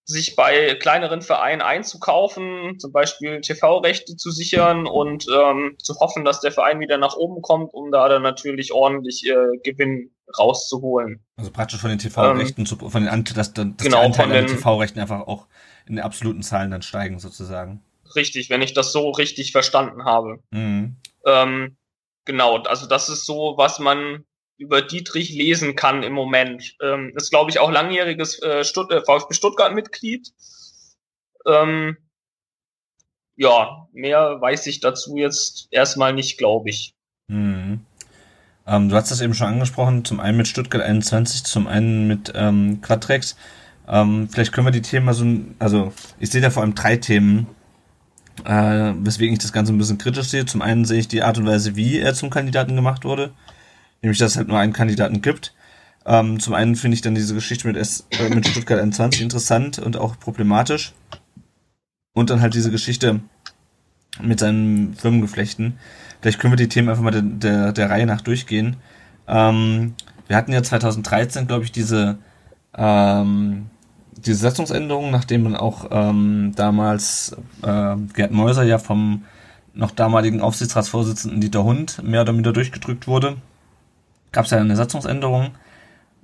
B: sich bei kleineren Vereinen einzukaufen, zum Beispiel TV-Rechte zu sichern und ähm, zu hoffen, dass der Verein wieder nach oben kommt, um da dann natürlich ordentlich äh, Gewinn rauszuholen.
A: Also praktisch von den TV-Rechten, ähm, von den dass, dass
B: genau, die Anteile
A: an den TV-Rechten einfach auch in den absoluten Zahlen dann steigen sozusagen.
B: Richtig, wenn ich das so richtig verstanden habe. Mhm. Ähm, genau, also das ist so, was man über Dietrich lesen kann im Moment. Ähm, ist, glaube ich, auch langjähriges äh, Stutt äh, VfB Stuttgart-Mitglied. Ähm, ja, mehr weiß ich dazu jetzt erstmal nicht, glaube ich.
A: Mhm. Ähm, du hast das eben schon angesprochen, zum einen mit Stuttgart 21, zum einen mit ähm, Quadrex. Ähm, vielleicht können wir die Themen mal so, also ich sehe da vor allem drei Themen, äh, weswegen ich das Ganze ein bisschen kritisch sehe. Zum einen sehe ich die Art und Weise, wie er zum Kandidaten gemacht wurde nämlich dass es halt nur einen Kandidaten gibt. Ähm, zum einen finde ich dann diese Geschichte mit, S, äh, mit Stuttgart 21 interessant und auch problematisch. Und dann halt diese Geschichte mit seinen Firmengeflechten. Vielleicht können wir die Themen einfach mal der, der, der Reihe nach durchgehen. Ähm, wir hatten ja 2013, glaube ich, diese, ähm, diese Satzungsänderung, nachdem dann auch ähm, damals äh, Gerd Mäuser ja vom noch damaligen Aufsichtsratsvorsitzenden Dieter Hund mehr oder minder durchgedrückt wurde gab es ja eine Satzungsänderung,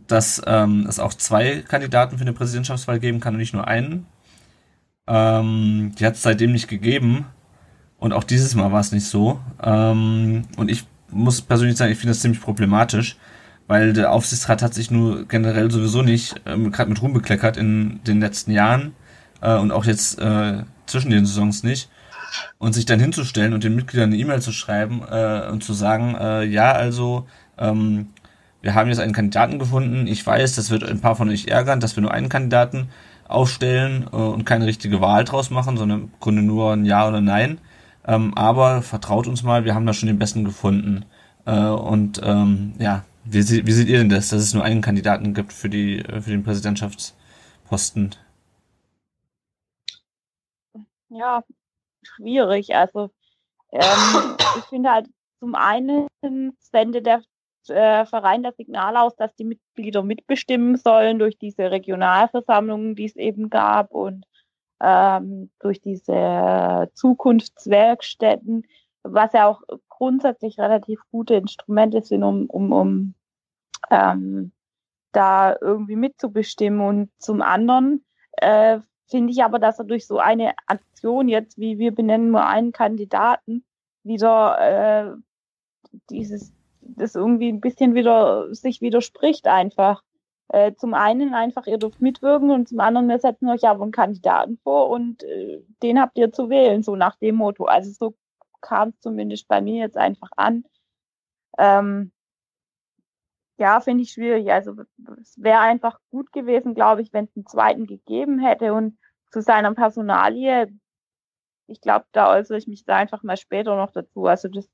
A: dass ähm, es auch zwei Kandidaten für eine Präsidentschaftswahl geben kann und nicht nur einen. Ähm, die hat es seitdem nicht gegeben. Und auch dieses Mal war es nicht so. Ähm, und ich muss persönlich sagen, ich finde das ziemlich problematisch, weil der Aufsichtsrat hat sich nur generell sowieso nicht ähm, gerade mit Ruhm bekleckert in den letzten Jahren äh, und auch jetzt äh, zwischen den Saisons nicht. Und sich dann hinzustellen und den Mitgliedern eine E-Mail zu schreiben äh, und zu sagen, äh, ja, also ähm, wir haben jetzt einen Kandidaten gefunden. Ich weiß, das wird ein paar von euch ärgern, dass wir nur einen Kandidaten aufstellen äh, und keine richtige Wahl draus machen, sondern im Grunde nur ein Ja oder Nein. Ähm, aber vertraut uns mal, wir haben da schon den besten gefunden. Äh, und ähm, ja, wie, wie seht ihr denn das, dass es nur einen Kandidaten gibt für die äh, für den Präsidentschaftsposten?
C: Ja, schwierig. Also ähm, ich finde halt zum einen sendet der äh, Verein das Signal aus, dass die Mitglieder mitbestimmen sollen durch diese Regionalversammlungen, die es eben gab und ähm, durch diese Zukunftswerkstätten, was ja auch grundsätzlich relativ gute Instrumente sind, um, um, um ähm, da irgendwie mitzubestimmen. Und zum anderen äh, finde ich aber, dass er durch so eine Aktion jetzt, wie wir benennen nur einen Kandidaten, wieder äh, dieses das irgendwie ein bisschen wieder sich widerspricht einfach. Äh, zum einen einfach, ihr dürft mitwirken und zum anderen, wir setzen euch aber einen Kandidaten vor und äh, den habt ihr zu wählen, so nach dem Motto. Also so kam es zumindest bei mir jetzt einfach an. Ähm, ja, finde ich schwierig. Also es wäre einfach gut gewesen, glaube ich, wenn es einen zweiten gegeben hätte und zu seiner Personalie, ich glaube, da äußere ich mich da einfach mal später noch dazu. Also das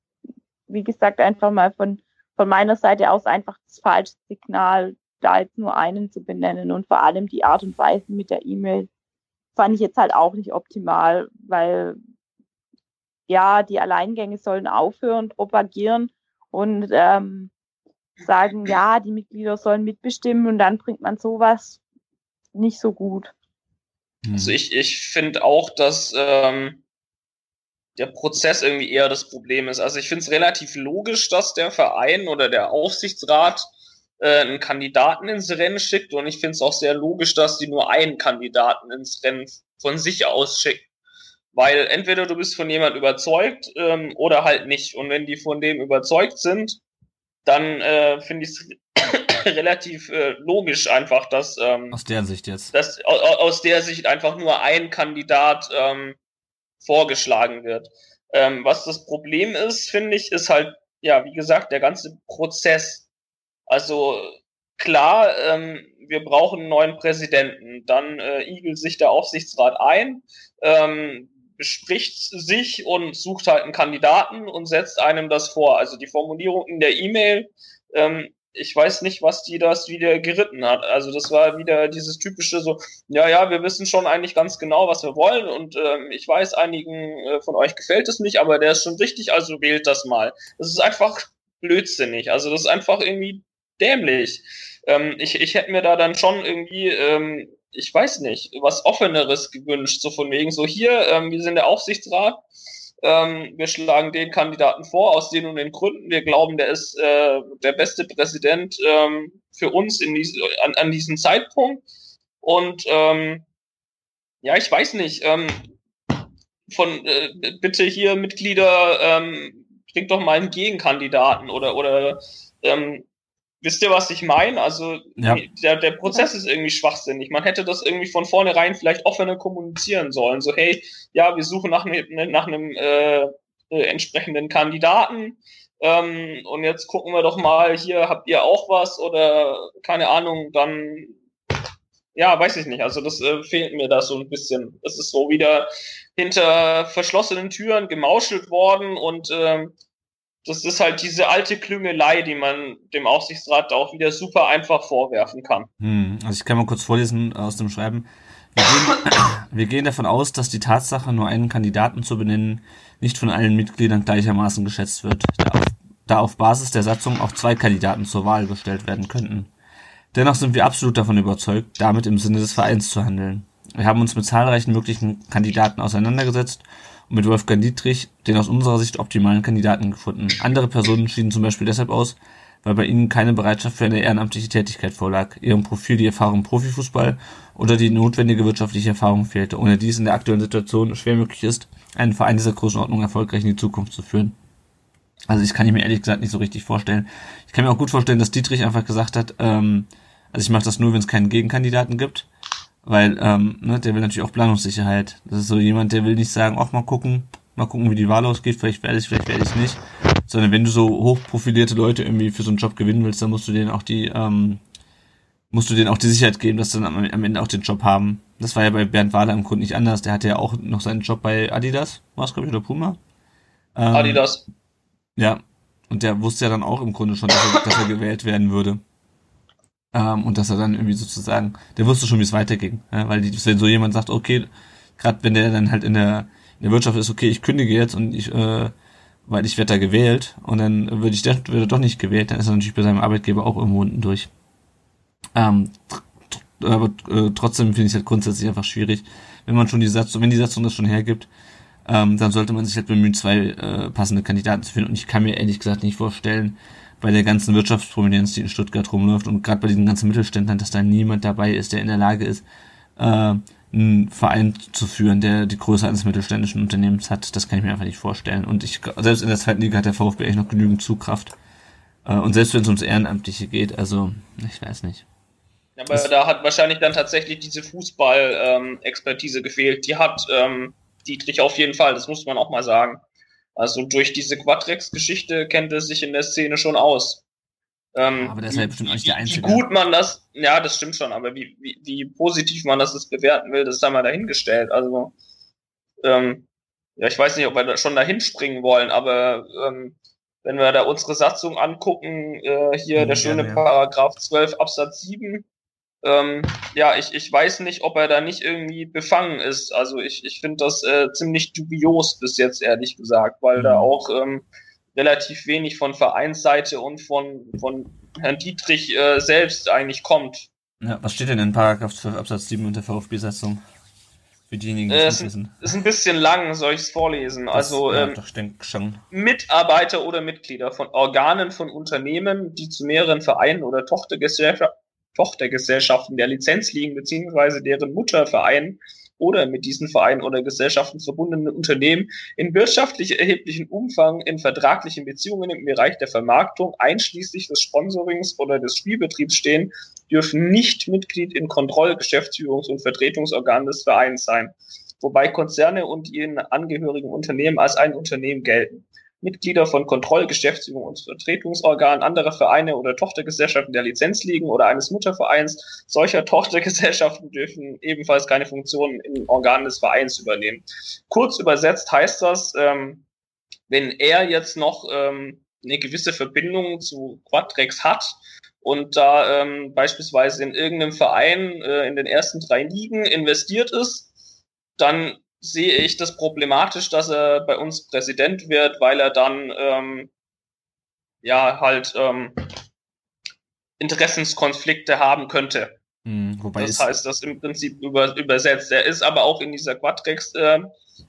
C: wie gesagt, einfach mal von, von meiner Seite aus einfach das falsche Signal, da jetzt nur einen zu benennen und vor allem die Art und Weise mit der E-Mail fand ich jetzt halt auch nicht optimal, weil ja, die Alleingänge sollen aufhören, propagieren und ähm, sagen, ja, die Mitglieder sollen mitbestimmen und dann bringt man sowas nicht so gut.
B: Also ich, ich finde auch, dass ähm, der Prozess irgendwie eher das Problem ist. Also ich finde es relativ logisch, dass der Verein oder der Aufsichtsrat äh, einen Kandidaten ins Rennen schickt und ich finde es auch sehr logisch, dass die nur einen Kandidaten ins Rennen von sich aus schicken. Weil entweder du bist von jemand überzeugt ähm, oder halt nicht. Und wenn die von dem überzeugt sind, dann äh, finde ich es relativ äh, logisch einfach, dass ähm,
A: aus der Sicht jetzt,
B: dass aus, aus der Sicht einfach nur ein Kandidat ähm, vorgeschlagen wird. Ähm, was das Problem ist, finde ich, ist halt, ja, wie gesagt, der ganze Prozess. Also klar, ähm, wir brauchen einen neuen Präsidenten. Dann äh, igelt sich der Aufsichtsrat ein, ähm, bespricht sich und sucht halt einen Kandidaten und setzt einem das vor. Also die Formulierung in der E-Mail, ähm, ich weiß nicht, was die das wieder geritten hat. Also das war wieder dieses typische so, ja, ja, wir wissen schon eigentlich ganz genau, was wir wollen und ähm, ich weiß, einigen äh, von euch gefällt es nicht, aber der ist schon richtig, also wählt das mal. Das ist einfach blödsinnig. Also das ist einfach irgendwie dämlich. Ähm, ich, ich hätte mir da dann schon irgendwie ähm, ich weiß nicht, was Offeneres gewünscht, so von wegen so hier, ähm, wir sind der Aufsichtsrat, ähm, wir schlagen den Kandidaten vor, aus den und den Gründen, wir glauben, der ist äh, der beste Präsident ähm, für uns in dies, an, an diesem Zeitpunkt. Und ähm, ja, ich weiß nicht, ähm, von äh, bitte hier Mitglieder, ähm, bringt doch mal einen Gegenkandidaten oder oder ähm, Wisst ihr, was ich meine? Also ja. der, der Prozess ist irgendwie schwachsinnig. Man hätte das irgendwie von vornherein vielleicht offener kommunizieren sollen. So, hey, ja, wir suchen nach, ne, nach einem äh, äh, entsprechenden Kandidaten. Ähm, und jetzt gucken wir doch mal, hier habt ihr auch was oder keine Ahnung, dann ja, weiß ich nicht. Also das äh, fehlt mir da so ein bisschen. Es ist so wieder hinter verschlossenen Türen gemauschelt worden und ähm, das ist halt diese alte Klüngelei, die man dem Aufsichtsrat auch wieder super einfach vorwerfen kann.
A: Hm, also ich kann mal kurz vorlesen aus dem Schreiben. Wir gehen, wir gehen davon aus, dass die Tatsache, nur einen Kandidaten zu benennen, nicht von allen Mitgliedern gleichermaßen geschätzt wird, da auf, da auf Basis der Satzung auch zwei Kandidaten zur Wahl gestellt werden könnten. Dennoch sind wir absolut davon überzeugt, damit im Sinne des Vereins zu handeln. Wir haben uns mit zahlreichen möglichen Kandidaten auseinandergesetzt mit Wolfgang Dietrich den aus unserer Sicht optimalen Kandidaten gefunden. Andere Personen schieden zum Beispiel deshalb aus, weil bei ihnen keine Bereitschaft für eine ehrenamtliche Tätigkeit vorlag, ihrem Profil die Erfahrung im Profifußball oder die notwendige wirtschaftliche Erfahrung fehlte, ohne dies in der aktuellen Situation schwer möglich ist, einen Verein dieser Größenordnung erfolgreich in die Zukunft zu führen. Also ich kann ich mir ehrlich gesagt nicht so richtig vorstellen. Ich kann mir auch gut vorstellen, dass Dietrich einfach gesagt hat, ähm, also ich mache das nur, wenn es keinen Gegenkandidaten gibt. Weil, ähm, ne, der will natürlich auch Planungssicherheit. Das ist so jemand, der will nicht sagen, ach, mal gucken, mal gucken, wie die Wahl ausgeht, vielleicht werde ich, vielleicht werde ich nicht. Sondern wenn du so hochprofilierte Leute irgendwie für so einen Job gewinnen willst, dann musst du denen auch die, ähm, musst du denen auch die Sicherheit geben, dass sie dann am, am Ende auch den Job haben. Das war ja bei Bernd Wahler im Grunde nicht anders. Der hatte ja auch noch seinen Job bei Adidas, war es, glaube ich, oder Puma.
B: Ähm, Adidas.
A: Ja. Und der wusste ja dann auch im Grunde schon, dass er, dass er gewählt werden würde. Ähm, und dass er dann irgendwie sozusagen, der wusste schon, wie es weiterging. Ja, weil die, wenn so jemand sagt, okay, gerade wenn der dann halt in der, in der Wirtschaft ist, okay, ich kündige jetzt und ich, äh, weil ich werde da gewählt und dann würde ich würde doch nicht gewählt, dann ist er natürlich bei seinem Arbeitgeber auch irgendwo unten durch. Ähm, aber äh, trotzdem finde ich es halt grundsätzlich einfach schwierig, wenn man schon die Satzung, wenn die Satzung das schon hergibt, ähm, dann sollte man sich halt bemühen, zwei äh, passende Kandidaten zu finden. Und ich kann mir ehrlich gesagt nicht vorstellen, bei der ganzen Wirtschaftsprominenz, die in Stuttgart rumläuft und gerade bei diesen ganzen Mittelständlern, dass da niemand dabei ist, der in der Lage ist, äh, einen Verein zu führen, der die Größe eines mittelständischen Unternehmens hat. Das kann ich mir einfach nicht vorstellen. Und ich selbst in der zweiten Liga hat der VfB echt noch genügend Zugkraft. Äh, und selbst wenn es ums Ehrenamtliche geht, also ich weiß nicht.
B: Aber da hat wahrscheinlich dann tatsächlich diese Fußball-Expertise ähm, gefehlt. Die hat ähm, Dietrich auf jeden Fall, das muss man auch mal sagen. Also durch diese Quadrex-Geschichte kennt er sich in der Szene schon aus.
A: Ähm, aber ist ja bestimmt auch nicht der
B: Einzige. Wie gut man das, ja, das stimmt schon, aber wie, wie, wie positiv man das bewerten will, das ist da mal dahingestellt. Also, ähm, ja, ich weiß nicht, ob wir da schon dahin springen wollen, aber ähm, wenn wir da unsere Satzung angucken, äh, hier mhm, der schöne ja. Paragraph 12 Absatz 7, ähm, ja, ich, ich weiß nicht, ob er da nicht irgendwie befangen ist. Also ich, ich finde das äh, ziemlich dubios bis jetzt, ehrlich gesagt, weil mhm. da auch ähm, relativ wenig von Vereinsseite und von, von Herrn Dietrich äh, selbst eigentlich kommt.
A: Ja, was steht denn in Paragraph 12 Absatz 7 unter VfB-Satzung?
B: Für diejenigen, die äh, es wissen. Ist ein bisschen lang, soll ich es vorlesen. Das, also ja, ähm,
A: doch, schon.
B: Mitarbeiter oder Mitglieder von Organen von Unternehmen, die zu mehreren Vereinen oder Tochtergesellschaften Tochtergesellschaften der Lizenz liegen, beziehungsweise deren Mutterverein oder mit diesen Vereinen oder Gesellschaften verbundenen Unternehmen in wirtschaftlich erheblichen Umfang in vertraglichen Beziehungen im Bereich der Vermarktung einschließlich des Sponsorings oder des Spielbetriebs stehen, dürfen nicht Mitglied in Kontroll-, Geschäftsführungs- und Vertretungsorganen des Vereins sein, wobei Konzerne und ihren angehörigen Unternehmen als ein Unternehmen gelten. Mitglieder von Kontroll-, Geschäftsführung und Vertretungsorganen anderer Vereine oder Tochtergesellschaften der Lizenzligen oder eines Muttervereins solcher Tochtergesellschaften dürfen ebenfalls keine Funktionen in Organen des Vereins übernehmen. Kurz übersetzt heißt das, ähm, wenn er jetzt noch ähm, eine gewisse Verbindung zu Quadrex hat und da ähm, beispielsweise in irgendeinem Verein äh, in den ersten drei Ligen investiert ist, dann sehe ich das problematisch, dass er bei uns Präsident wird, weil er dann ähm, ja halt ähm, Interessenskonflikte haben könnte.
A: Hm, wobei
B: das heißt, das im Prinzip über, übersetzt. Er ist aber auch in dieser Quadrex äh,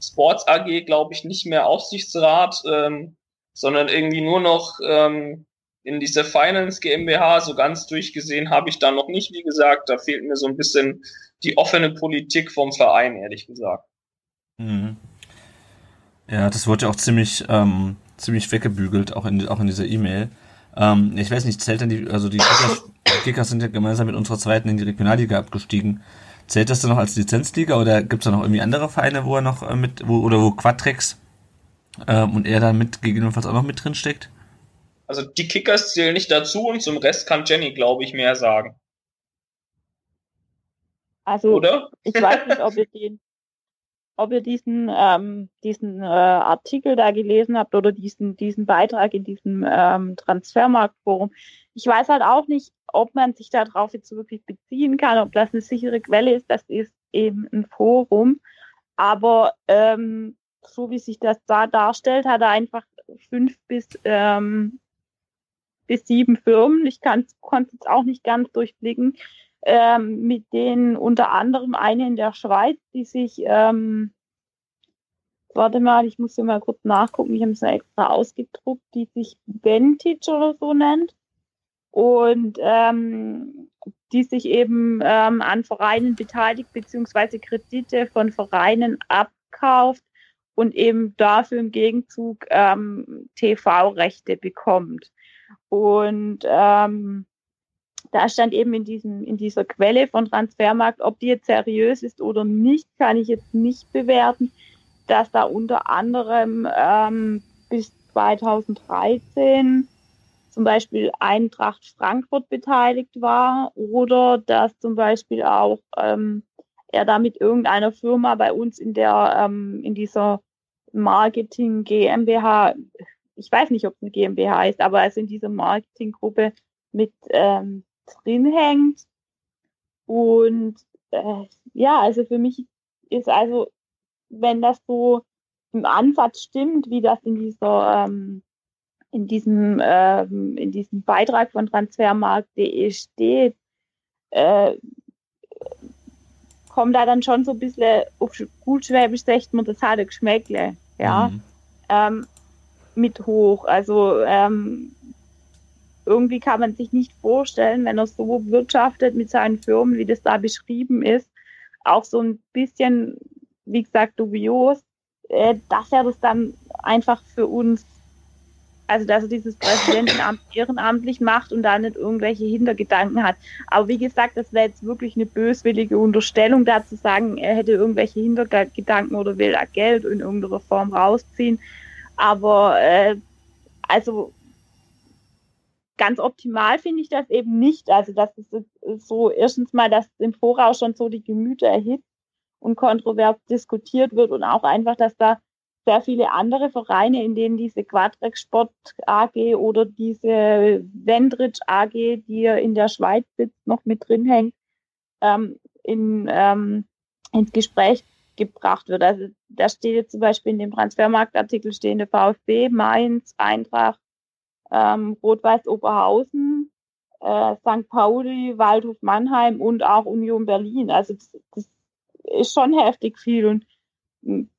B: Sports AG, glaube ich, nicht mehr Aufsichtsrat, ähm, sondern irgendwie nur noch ähm, in dieser Finance GmbH. So ganz durchgesehen habe ich da noch nicht, wie gesagt. Da fehlt mir so ein bisschen die offene Politik vom Verein, ehrlich gesagt.
A: Mhm. Ja, das wurde ja auch ziemlich, ähm, ziemlich weggebügelt, auch in, auch in dieser E-Mail. Ähm, ich weiß nicht, zählt denn die, also die Kickers, Kickers sind ja gemeinsam mit unserer zweiten in die Regionalliga abgestiegen. Zählt das dann noch als Lizenzliga oder gibt es da noch irgendwie andere Vereine, wo er noch äh, mit, wo, oder wo Quadrex ähm, und er dann mit gegebenenfalls auch noch mit drin steckt?
B: Also die Kickers zählen nicht dazu und zum Rest kann Jenny, glaube ich, mehr sagen.
C: Also
B: Oder?
C: ich weiß nicht, ob ihr den, ob ihr diesen, ähm, diesen äh, Artikel da gelesen habt oder diesen, diesen Beitrag in diesem ähm, Transfermarktforum. Ich weiß halt auch nicht, ob man sich darauf jetzt wirklich beziehen kann, ob das eine sichere Quelle ist. Das ist eben ein Forum. Aber ähm, so wie sich das da darstellt, hat er einfach fünf bis, ähm, bis sieben Firmen. Ich konnte es auch nicht ganz durchblicken ähm, mit denen unter anderem eine in der Schweiz, die sich, ähm, warte mal, ich muss hier mal kurz nachgucken, ich habe es ja extra ausgedruckt, die sich Vantage oder so nennt und ähm, die sich eben ähm, an Vereinen beteiligt beziehungsweise Kredite von Vereinen abkauft und eben dafür im Gegenzug ähm, TV-Rechte bekommt. Und ähm, da stand eben in, diesem, in dieser Quelle von Transfermarkt, ob die jetzt seriös ist oder nicht, kann ich jetzt nicht bewerten, dass da unter anderem ähm, bis 2013 zum Beispiel Eintracht Frankfurt beteiligt war oder dass zum Beispiel auch ähm, er da mit irgendeiner Firma bei uns in der ähm, in dieser Marketing GmbH, ich weiß nicht, ob es eine GmbH ist, aber also in dieser Marketinggruppe mit ähm, drin hängt. Und äh, ja, also für mich ist also, wenn das so im Ansatz stimmt, wie das in dieser ähm, in diesem ähm, in diesem Beitrag von Transfermarkt.de steht, äh, kommt da dann schon so ein bisschen auf gut Schwäbisch sagt man das harte Geschmäckle, ja, mhm. ähm, mit hoch. Also ähm, irgendwie kann man sich nicht vorstellen, wenn er so wirtschaftet mit seinen Firmen, wie das da beschrieben ist, auch so ein bisschen, wie gesagt, dubios, äh, dass er das dann einfach für uns, also dass er dieses Präsidentenamt ehrenamtlich macht und da nicht irgendwelche Hintergedanken hat. Aber wie gesagt, das wäre jetzt wirklich eine böswillige Unterstellung, da zu sagen, er hätte irgendwelche Hintergedanken oder will da Geld in irgendeiner Form rausziehen. Aber äh, also ganz optimal finde ich das eben nicht. Also, dass es so erstens mal, dass im Voraus schon so die Gemüter erhitzt und kontrovers diskutiert wird und auch einfach, dass da sehr viele andere Vereine, in denen diese Quadrex Sport AG oder diese Wendrich AG, die in der Schweiz sitzt, noch mit drin hängt, ähm, in, ähm, ins Gespräch gebracht wird. Also da steht jetzt zum Beispiel in dem Transfermarktartikel stehende VfB, Mainz, Eintracht, ähm, Rot-Weiß Oberhausen, äh, St. Pauli, Waldhof Mannheim und auch Union Berlin. Also das, das ist schon heftig viel und hm,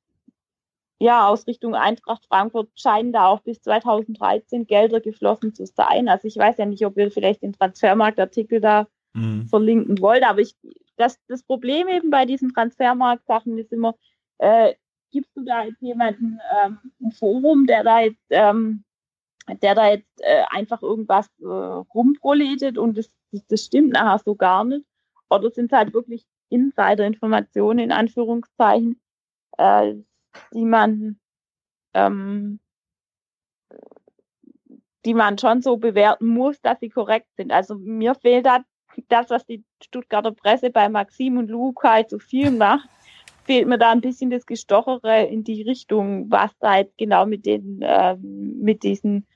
C: ja, aus Richtung Eintracht Frankfurt scheinen da auch bis 2013 Gelder geflossen zu sein. Also ich weiß ja nicht, ob ihr vielleicht den Transfermarktartikel da mhm. verlinken wollt, aber ich, das, das Problem eben bei diesen Transfermarktsachen ist immer, äh, gibst du da jetzt jemanden ähm, ein Forum, der da jetzt ähm, der da jetzt äh, einfach irgendwas äh, rumproleten und das, das, stimmt nachher so gar nicht. Oder sind es halt wirklich Insider-Informationen in Anführungszeichen, äh, die man ähm, die man schon so bewerten muss, dass sie korrekt sind. Also mir fehlt da das, was die Stuttgarter Presse bei Maxim und Luca halt so viel macht, fehlt mir da ein bisschen das Gestochere in die Richtung, was da jetzt genau mit den, äh, mit diesen,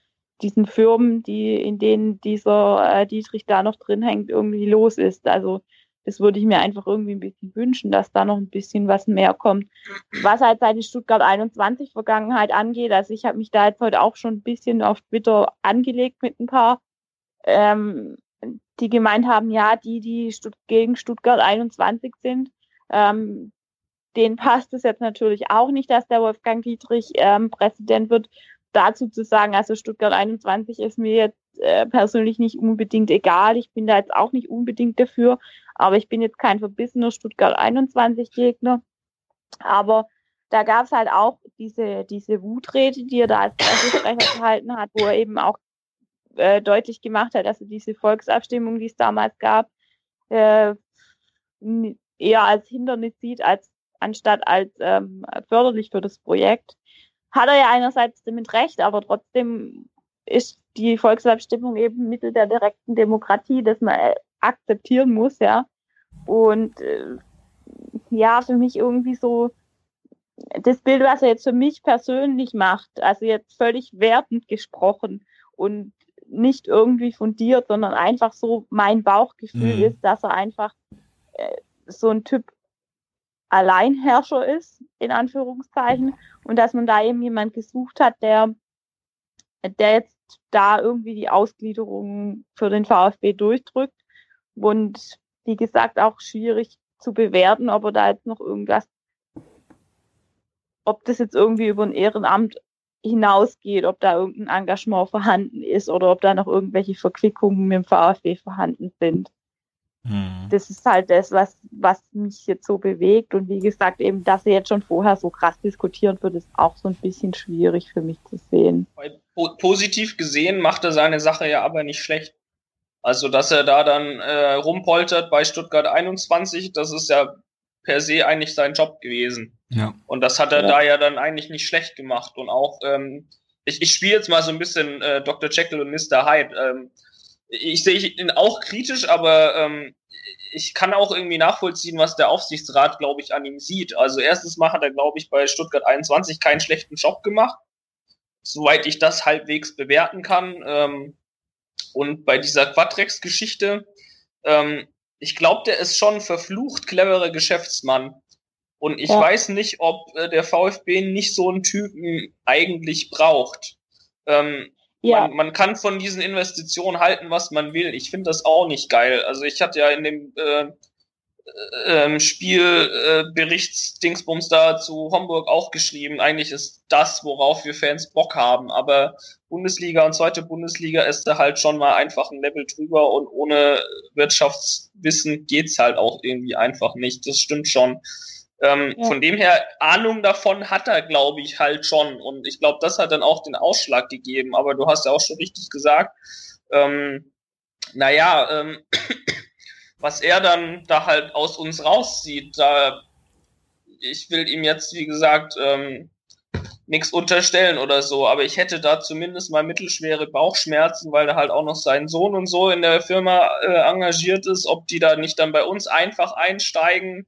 C: diesen Firmen, die, in denen dieser äh, Dietrich da noch drin hängt, irgendwie los ist. Also das würde ich mir einfach irgendwie ein bisschen wünschen, dass da noch ein bisschen was mehr kommt. Was halt seine Stuttgart 21 Vergangenheit angeht, also ich habe mich da jetzt heute auch schon ein bisschen auf Twitter angelegt mit ein paar, ähm, die gemeint haben, ja, die, die Stutt gegen Stuttgart 21 sind, ähm, denen passt es jetzt natürlich auch nicht, dass der Wolfgang Dietrich ähm, Präsident wird. Dazu zu sagen, also Stuttgart 21 ist mir jetzt äh, persönlich nicht unbedingt egal. Ich bin da jetzt auch nicht unbedingt dafür, aber ich bin jetzt kein verbissener Stuttgart 21 Gegner. Aber da gab es halt auch diese, diese Wutrede, die er da als Pressesprecher gehalten hat, wo er eben auch äh, deutlich gemacht hat, dass er diese Volksabstimmung, die es damals gab, äh, eher als Hindernis sieht, als anstatt als ähm, förderlich für das Projekt. Hat er ja einerseits damit recht, aber trotzdem ist die Volksabstimmung eben Mittel der direkten Demokratie, das man äh, akzeptieren muss, ja. Und äh, ja, für mich irgendwie so das Bild, was er jetzt für mich persönlich macht, also jetzt völlig wertend gesprochen und nicht irgendwie fundiert, sondern einfach so mein Bauchgefühl mhm. ist, dass er einfach äh, so ein Typ Alleinherrscher ist, in Anführungszeichen, und dass man da eben jemand gesucht hat, der, der jetzt da irgendwie die Ausgliederung für den VfB durchdrückt. Und wie gesagt, auch schwierig zu bewerten, ob er da jetzt noch irgendwas, ob das jetzt irgendwie über ein Ehrenamt hinausgeht, ob da irgendein Engagement vorhanden ist oder ob da noch irgendwelche Verquickungen mit dem VfB vorhanden sind. Hm. Das ist halt das, was, was mich jetzt so bewegt. Und wie gesagt, eben, dass sie jetzt schon vorher so krass diskutieren wird, ist auch so ein bisschen schwierig für mich zu sehen.
B: Positiv gesehen macht er seine Sache ja aber nicht schlecht. Also, dass er da dann äh, rumpoltert bei Stuttgart 21, das ist ja per se eigentlich sein Job gewesen. Ja. Und das hat er ja. da ja dann eigentlich nicht schlecht gemacht. Und auch, ähm, ich, ich spiele jetzt mal so ein bisschen äh, Dr. Jekyll und Mr. Hyde. Ähm, ich sehe ihn auch kritisch, aber ähm, ich kann auch irgendwie nachvollziehen, was der Aufsichtsrat, glaube ich, an ihm sieht. Also erstens mal hat er, glaube ich, bei Stuttgart 21 keinen schlechten Job gemacht, soweit ich das halbwegs bewerten kann. Ähm, und bei dieser Quadrex-Geschichte, ähm, ich glaube, der ist schon verflucht cleverer Geschäftsmann. Und ich ja. weiß nicht, ob äh, der VfB nicht so einen Typen eigentlich braucht. Ähm, ja. Man, man kann von diesen Investitionen halten, was man will. Ich finde das auch nicht geil. Also ich hatte ja in dem äh, äh, Spielberichtsdingsbums äh, da zu Homburg auch geschrieben, eigentlich ist das, worauf wir Fans Bock haben. Aber Bundesliga und zweite Bundesliga ist da halt schon mal einfach ein Level drüber und ohne Wirtschaftswissen geht's halt auch irgendwie einfach nicht. Das stimmt schon. Ähm, ja. Von dem her, Ahnung davon hat er, glaube ich, halt schon. Und ich glaube, das hat dann auch den Ausschlag gegeben. Aber du hast ja auch schon richtig gesagt, ähm, naja, ähm, was er dann da halt aus uns rauszieht, da ich will ihm jetzt, wie gesagt, ähm, nichts unterstellen oder so, aber ich hätte da zumindest mal mittelschwere Bauchschmerzen, weil da halt auch noch sein Sohn und so in der Firma äh, engagiert ist, ob die da nicht dann bei uns einfach einsteigen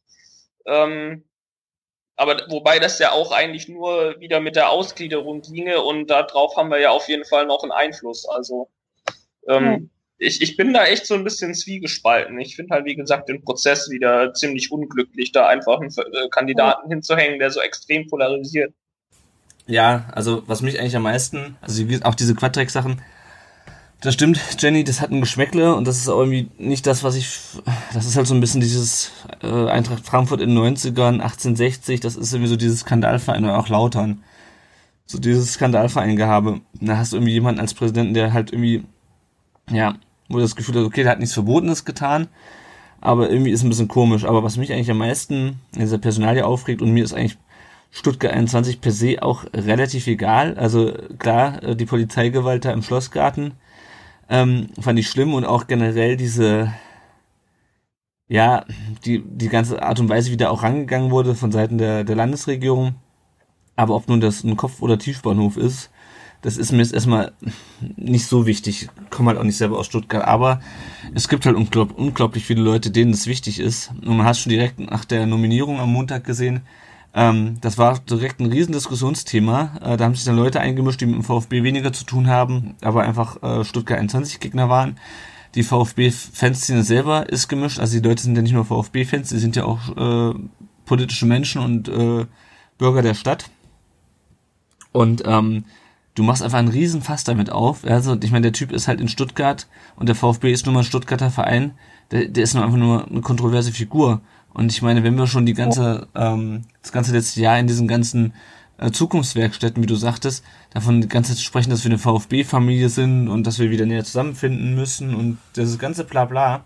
B: ähm, aber wobei das ja auch eigentlich nur wieder mit der Ausgliederung ginge und darauf haben wir ja auf jeden Fall noch einen Einfluss. Also ähm, mhm. ich, ich bin da echt so ein bisschen zwiegespalten. Ich finde halt, wie gesagt, den Prozess wieder ziemlich unglücklich, da einfach einen äh, Kandidaten mhm. hinzuhängen, der so extrem polarisiert.
A: Ja, also was mich eigentlich am meisten, also auch diese Quadrex-Sachen, das stimmt, Jenny, das hat ein Geschmäckle und das ist auch irgendwie nicht das, was ich. Das ist halt so ein bisschen dieses äh, Eintracht Frankfurt in den 90ern, 1860, das ist irgendwie so dieses Skandalverein oder auch Lautern. So dieses Skandalverein-Gehabe. Da hast du irgendwie jemanden als Präsidenten, der halt irgendwie, ja, wo du das Gefühl hast, okay, der hat nichts Verbotenes getan, aber irgendwie ist ein bisschen komisch. Aber was mich eigentlich am meisten in dieser Personalie aufregt und mir ist eigentlich Stuttgart 21 per se auch relativ egal. Also klar, äh, die Polizeigewalt da im Schlossgarten ähm, fand ich schlimm und auch generell diese, ja, die, die ganze Art und Weise, wie da auch rangegangen wurde von Seiten der, der Landesregierung. Aber ob nun das ein Kopf- oder Tiefbahnhof ist, das ist mir jetzt erstmal nicht so wichtig. Ich komme halt auch nicht selber aus Stuttgart, aber es gibt halt unglaub, unglaublich viele Leute, denen es wichtig ist. Und man hat schon direkt nach der Nominierung am Montag gesehen, ähm, das war direkt ein Riesendiskussionsthema. Äh, da haben sich dann Leute eingemischt, die mit dem VfB weniger zu tun haben, aber einfach äh, Stuttgart 21 Gegner waren. Die VfB-Fanszene selber ist gemischt, also die Leute sind ja nicht nur VfB-Fans, die sind ja auch äh, politische Menschen und äh, Bürger der Stadt. Und ähm, du machst einfach einen Riesenfass damit auf. Also ich meine, der Typ ist halt in Stuttgart und der VfB ist nun mal ein Stuttgarter Verein. Der, der ist nur einfach nur eine kontroverse Figur. Und ich meine, wenn wir schon die ganze, ähm, das ganze letzte Jahr in diesen ganzen äh, Zukunftswerkstätten, wie du sagtest, davon die ganze Zeit sprechen, dass wir eine VfB-Familie sind und dass wir wieder näher zusammenfinden müssen und das ganze Blabla.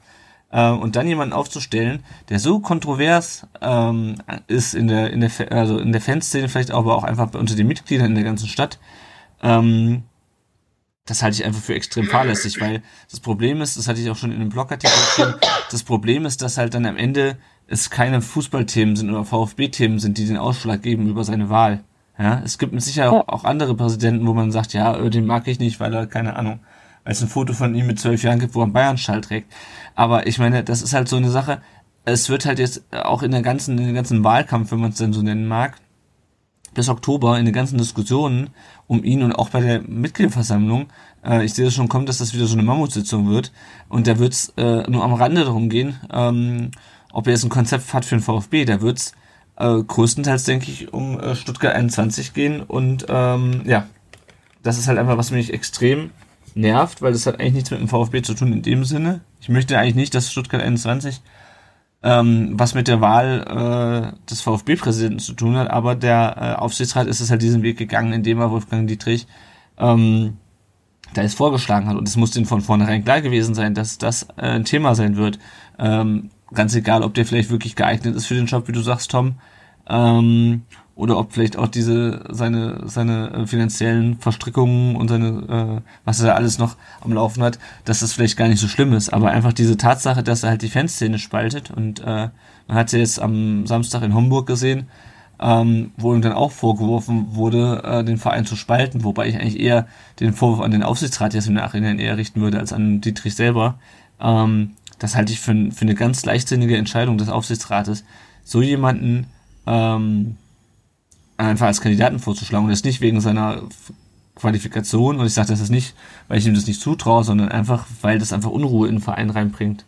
A: Äh, und dann jemanden aufzustellen, der so kontrovers ähm, ist in der, in der, also in der Fanszene vielleicht aber auch einfach unter den Mitgliedern in der ganzen Stadt, ähm, das halte ich einfach für extrem fahrlässig, weil das Problem ist, das hatte ich auch schon in einem Blogartikel geschrieben, das Problem ist, dass halt dann am Ende es keine Fußballthemen sind oder VfB-Themen sind, die den Ausschlag geben über seine Wahl. Ja, es gibt mit Sicherheit auch, auch andere Präsidenten, wo man sagt, ja, äh, den mag ich nicht, weil er, keine Ahnung, weil es ein Foto von ihm mit zwölf Jahren gibt, wo er einen Bayern-Schall trägt. Aber ich meine, das ist halt so eine Sache, es wird halt jetzt auch in der ganzen, in den ganzen Wahlkampf, wenn man es denn so nennen mag, bis Oktober in den ganzen Diskussionen um ihn und auch bei der Mitgliederversammlung, äh, ich sehe es schon kommen, dass das wieder so eine Mammutsitzung wird. Und da wird es äh, nur am Rande darum gehen, ähm, ob er jetzt ein Konzept hat für den VfB. Da wird es äh, größtenteils, denke ich, um äh, Stuttgart 21 gehen. Und ähm, ja, das ist halt einfach, was mich extrem nervt, weil das hat eigentlich nichts mit dem VfB zu tun in dem Sinne. Ich möchte eigentlich nicht, dass Stuttgart 21 ähm, was mit der Wahl äh, des VfB-Präsidenten zu tun hat, aber der äh, Aufsichtsrat ist es halt diesen Weg gegangen, indem er Wolfgang Dietrich ähm, da es vorgeschlagen hat. Und es muss denen von vornherein klar gewesen sein, dass das äh, ein Thema sein wird. Ähm, ganz egal, ob der vielleicht wirklich geeignet ist für den Job, wie du sagst, Tom, ähm, oder ob vielleicht auch diese seine seine äh, finanziellen Verstrickungen und seine äh, was er alles noch am Laufen hat, dass das vielleicht gar nicht so schlimm ist, aber einfach diese Tatsache, dass er halt die Fanszene spaltet und äh, man hat ja jetzt am Samstag in Homburg gesehen, ähm, wo ihm dann auch vorgeworfen wurde, äh, den Verein zu spalten, wobei ich eigentlich eher den Vorwurf an den Aufsichtsrat jetzt im Nachhinein eher richten würde als an Dietrich selber. Ähm, das halte ich für, für eine ganz leichtsinnige Entscheidung des Aufsichtsrates, so jemanden ähm, einfach als Kandidaten vorzuschlagen und das nicht wegen seiner Qualifikation und ich sage das ist nicht, weil ich ihm das nicht zutraue, sondern einfach, weil das einfach Unruhe in den Verein reinbringt.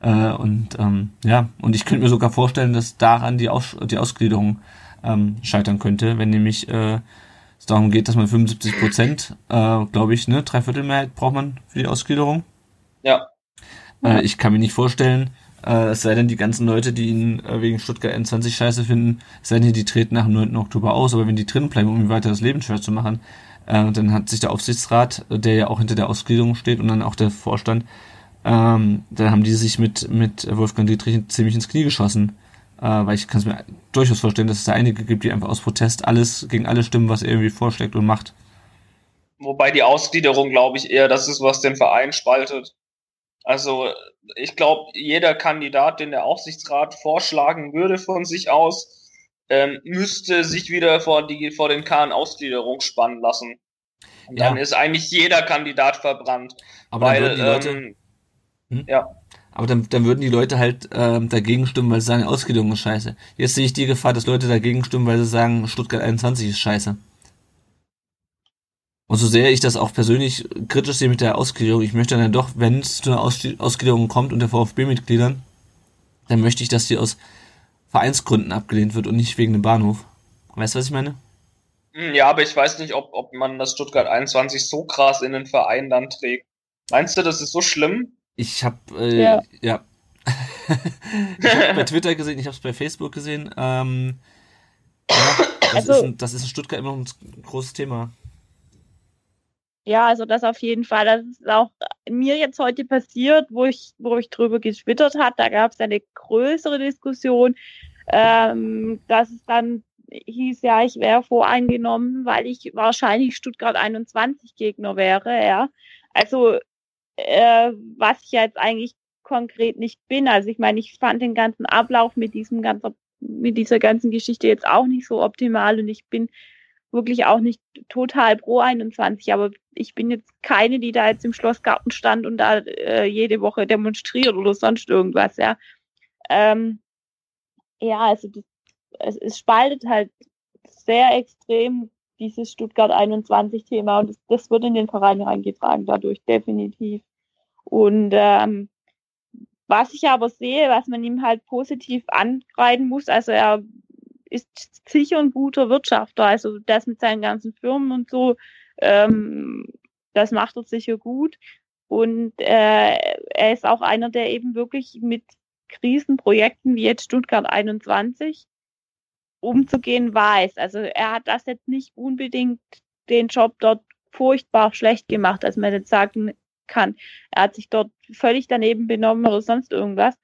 A: Äh, und ähm, ja, und ich könnte mir sogar vorstellen, dass daran die, Aus die Ausgliederung ähm, scheitern könnte, wenn nämlich äh, es darum geht, dass man 75 Prozent, äh, glaube ich, ne, Dreiviertelmehrheit braucht man für die Ausgliederung.
B: Ja.
A: Äh, ich kann mir nicht vorstellen, äh, es sei denn, die ganzen Leute, die ihn äh, wegen Stuttgart N20 scheiße finden, es sei denn, die treten nach dem 9. Oktober aus, aber wenn die drin bleiben, um ihm weiter das Leben schwer zu machen, äh, dann hat sich der Aufsichtsrat, der ja auch hinter der Ausgliederung steht und dann auch der Vorstand, ähm, dann haben die sich mit, mit Wolfgang Dietrich ziemlich ins Knie geschossen. Äh, weil ich kann es mir durchaus vorstellen, dass es da einige gibt, die einfach aus Protest alles gegen alles stimmen, was er irgendwie vorschlägt und macht.
B: Wobei die Ausgliederung, glaube ich, eher das ist, was den Verein spaltet. Also ich glaube, jeder Kandidat, den der Aufsichtsrat vorschlagen würde von sich aus, ähm, müsste sich wieder vor, die, vor den Kahn-Ausgliederung spannen lassen. Und ja. dann ist eigentlich jeder Kandidat verbrannt.
A: Aber weil, dann die Leute, ähm, hm? ja. Aber dann, dann würden die Leute halt ähm, dagegen stimmen, weil sie sagen, Ausgliederung ist scheiße. Jetzt sehe ich die Gefahr, dass Leute dagegen stimmen, weil sie sagen, Stuttgart 21 ist scheiße. Und so sehr ich das auch persönlich kritisch sehe mit der Ausgliederung, ich möchte dann doch, wenn es zu einer Ausgliederung kommt unter VfB-Mitgliedern, dann möchte ich, dass die aus Vereinsgründen abgelehnt wird und nicht wegen dem Bahnhof. Weißt du, was ich meine?
B: Hm, ja, aber ich weiß nicht, ob, ob man das Stuttgart 21 so krass in den Verein dann trägt. Meinst du, das ist so schlimm?
A: Ich hab, äh, ja. ja. ich habe bei Twitter gesehen, ich habe es bei Facebook gesehen. Ähm, ja, das, also, ist ein, das ist in Stuttgart immer noch ein großes Thema.
C: Ja, also das auf jeden Fall. Das ist auch mir jetzt heute passiert, wo ich, wo ich drüber getwittert hat. Da gab es eine größere Diskussion, ähm, dass es dann hieß, ja, ich wäre voreingenommen, weil ich wahrscheinlich Stuttgart 21 Gegner wäre, ja. Also, äh, was ich jetzt eigentlich konkret nicht bin. Also ich meine, ich fand den ganzen Ablauf mit diesem ganzen, mit dieser ganzen Geschichte jetzt auch nicht so optimal und ich bin wirklich auch nicht total pro 21, aber ich bin jetzt keine, die da jetzt im Schlossgarten stand und da äh, jede Woche demonstriert oder sonst irgendwas, ja. Ähm, ja, also das, es, es spaltet halt sehr extrem dieses Stuttgart 21 Thema und das, das wird in den Verein reingetragen dadurch definitiv. Und ähm, was ich aber sehe, was man ihm halt positiv angreifen muss, also er ist sicher ein guter Wirtschafter, also das mit seinen ganzen Firmen und so, ähm, das macht er sicher gut. Und äh, er ist auch einer, der eben wirklich mit Krisenprojekten wie jetzt Stuttgart 21 umzugehen weiß. Also er hat das jetzt nicht unbedingt den Job dort furchtbar schlecht gemacht, als man jetzt sagen kann. Er hat sich dort völlig daneben benommen oder sonst irgendwas.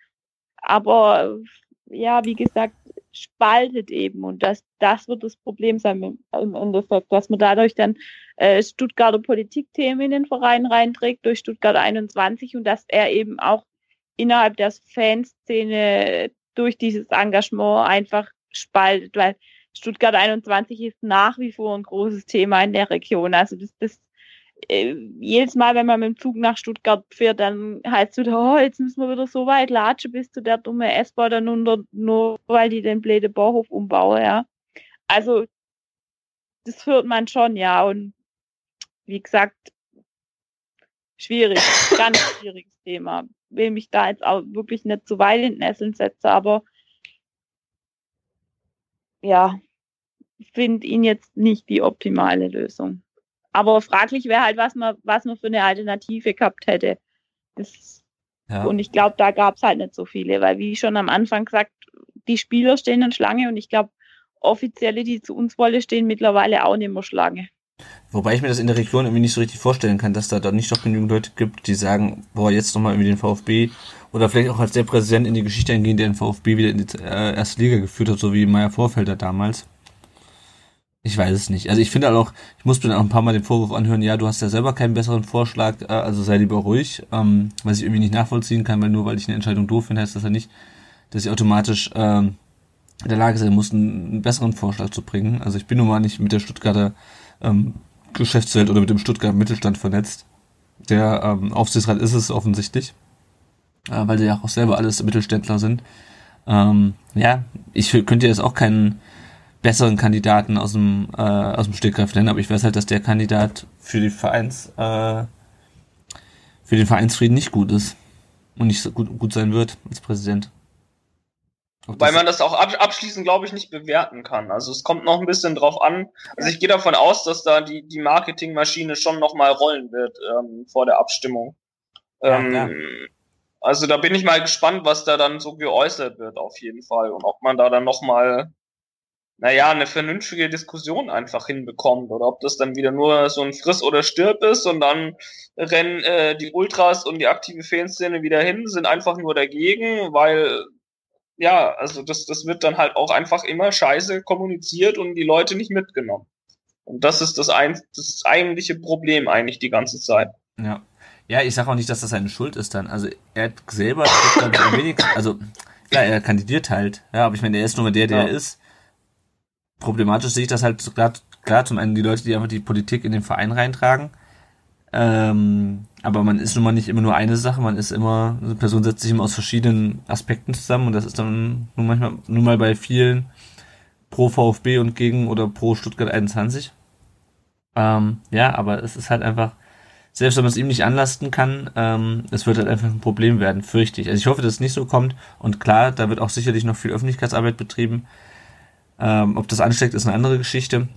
C: Aber ja, wie gesagt, spaltet eben und das, das wird das Problem sein im, Endeffekt, dass man dadurch dann äh, Stuttgarter Politikthemen in den Verein reinträgt durch Stuttgart 21 und dass er eben auch innerhalb der Fanszene durch dieses Engagement einfach spaltet, weil Stuttgart 21 ist nach wie vor ein großes Thema in der Region. Also das, das jedes Mal, wenn man mit dem Zug nach Stuttgart fährt, dann heißt es, oh, jetzt müssen wir wieder so weit latschen bis zu der dumme S-Bahn dann unter, nur weil die den Bläde Bauhof umbauen, ja. Also, das hört man schon, ja. Und wie gesagt, schwierig, ganz schwieriges Thema. Will mich da jetzt auch wirklich nicht zu weit in den Nesseln setzen, aber ja, finde ihn jetzt nicht die optimale Lösung. Aber fraglich wäre halt, was man, was man für eine Alternative gehabt hätte. Das, ja. Und ich glaube, da gab es halt nicht so viele, weil wie schon am Anfang gesagt, die Spieler stehen in Schlange und ich glaube, Offizielle, die zu uns wollen, stehen mittlerweile auch nicht mehr Schlange.
A: Wobei ich mir das in der Region irgendwie nicht so richtig vorstellen kann, dass da doch nicht doch genügend Leute gibt, die sagen, boah, jetzt nochmal irgendwie den VfB oder vielleicht auch als der Präsident in die Geschichte eingehen, der den VfB wieder in die äh, erste Liga geführt hat, so wie Meier Vorfelder damals. Ich weiß es nicht. Also ich finde halt auch, ich muss mir dann auch ein paar Mal den Vorwurf anhören, ja, du hast ja selber keinen besseren Vorschlag, äh, also sei lieber ruhig, ähm, was ich irgendwie nicht nachvollziehen kann, weil nur weil ich eine Entscheidung doof finde, heißt das ja nicht, dass ich automatisch ähm, in der Lage sein muss, einen, besseren Vorschlag zu bringen. Also ich bin nun mal nicht mit der Stuttgarter ähm, Geschäftswelt oder mit dem Stuttgarter Mittelstand vernetzt. Der ähm, Aufsichtsrat ist es offensichtlich, äh, weil sie ja auch selber alles Mittelständler sind. Ähm, ja, ich könnte jetzt auch keinen besseren Kandidaten aus dem, äh, aus dem Stegreif nennen, aber ich weiß halt, dass der Kandidat für die Vereins, äh, für den Vereinsfrieden nicht gut ist und nicht so gut, gut sein wird als Präsident.
B: Weil man das auch abschließend, glaube ich, nicht bewerten kann. Also es kommt noch ein bisschen drauf an. Also ich gehe davon aus, dass da die, die Marketingmaschine schon nochmal rollen wird ähm, vor der Abstimmung. Ähm, ja. Also da bin ich mal gespannt, was da dann so geäußert wird auf jeden Fall und ob man da dann nochmal naja, eine vernünftige Diskussion einfach hinbekommt oder ob das dann wieder nur so ein Friss oder Stirb ist und dann rennen äh, die Ultras und die aktive Fanszene wieder hin, sind einfach nur dagegen, weil ja, also das, das wird dann halt auch einfach immer scheiße kommuniziert und die Leute nicht mitgenommen. Und das ist das, ein, das eigentliche Problem eigentlich die ganze Zeit.
A: Ja. Ja, ich sage auch nicht, dass das seine Schuld ist dann. Also er hat selber, also ja, er kandidiert halt. Ja, aber ich meine, er ist nur mal der, der ja. er ist problematisch sehe ich das halt klar, klar zum einen die Leute, die einfach die Politik in den Verein reintragen. Ähm, aber man ist nun mal nicht immer nur eine Sache, man ist immer, eine Person setzt sich immer aus verschiedenen Aspekten zusammen und das ist dann nun manchmal, nun mal bei vielen pro VfB und gegen oder pro Stuttgart 21. Ähm, ja, aber es ist halt einfach, selbst wenn man es ihm nicht anlasten kann, ähm, es wird halt einfach ein Problem werden, fürchte ich. Also ich hoffe, dass es nicht so kommt und klar, da wird auch sicherlich noch viel Öffentlichkeitsarbeit betrieben, ähm, ob das ansteckt, ist eine andere Geschichte.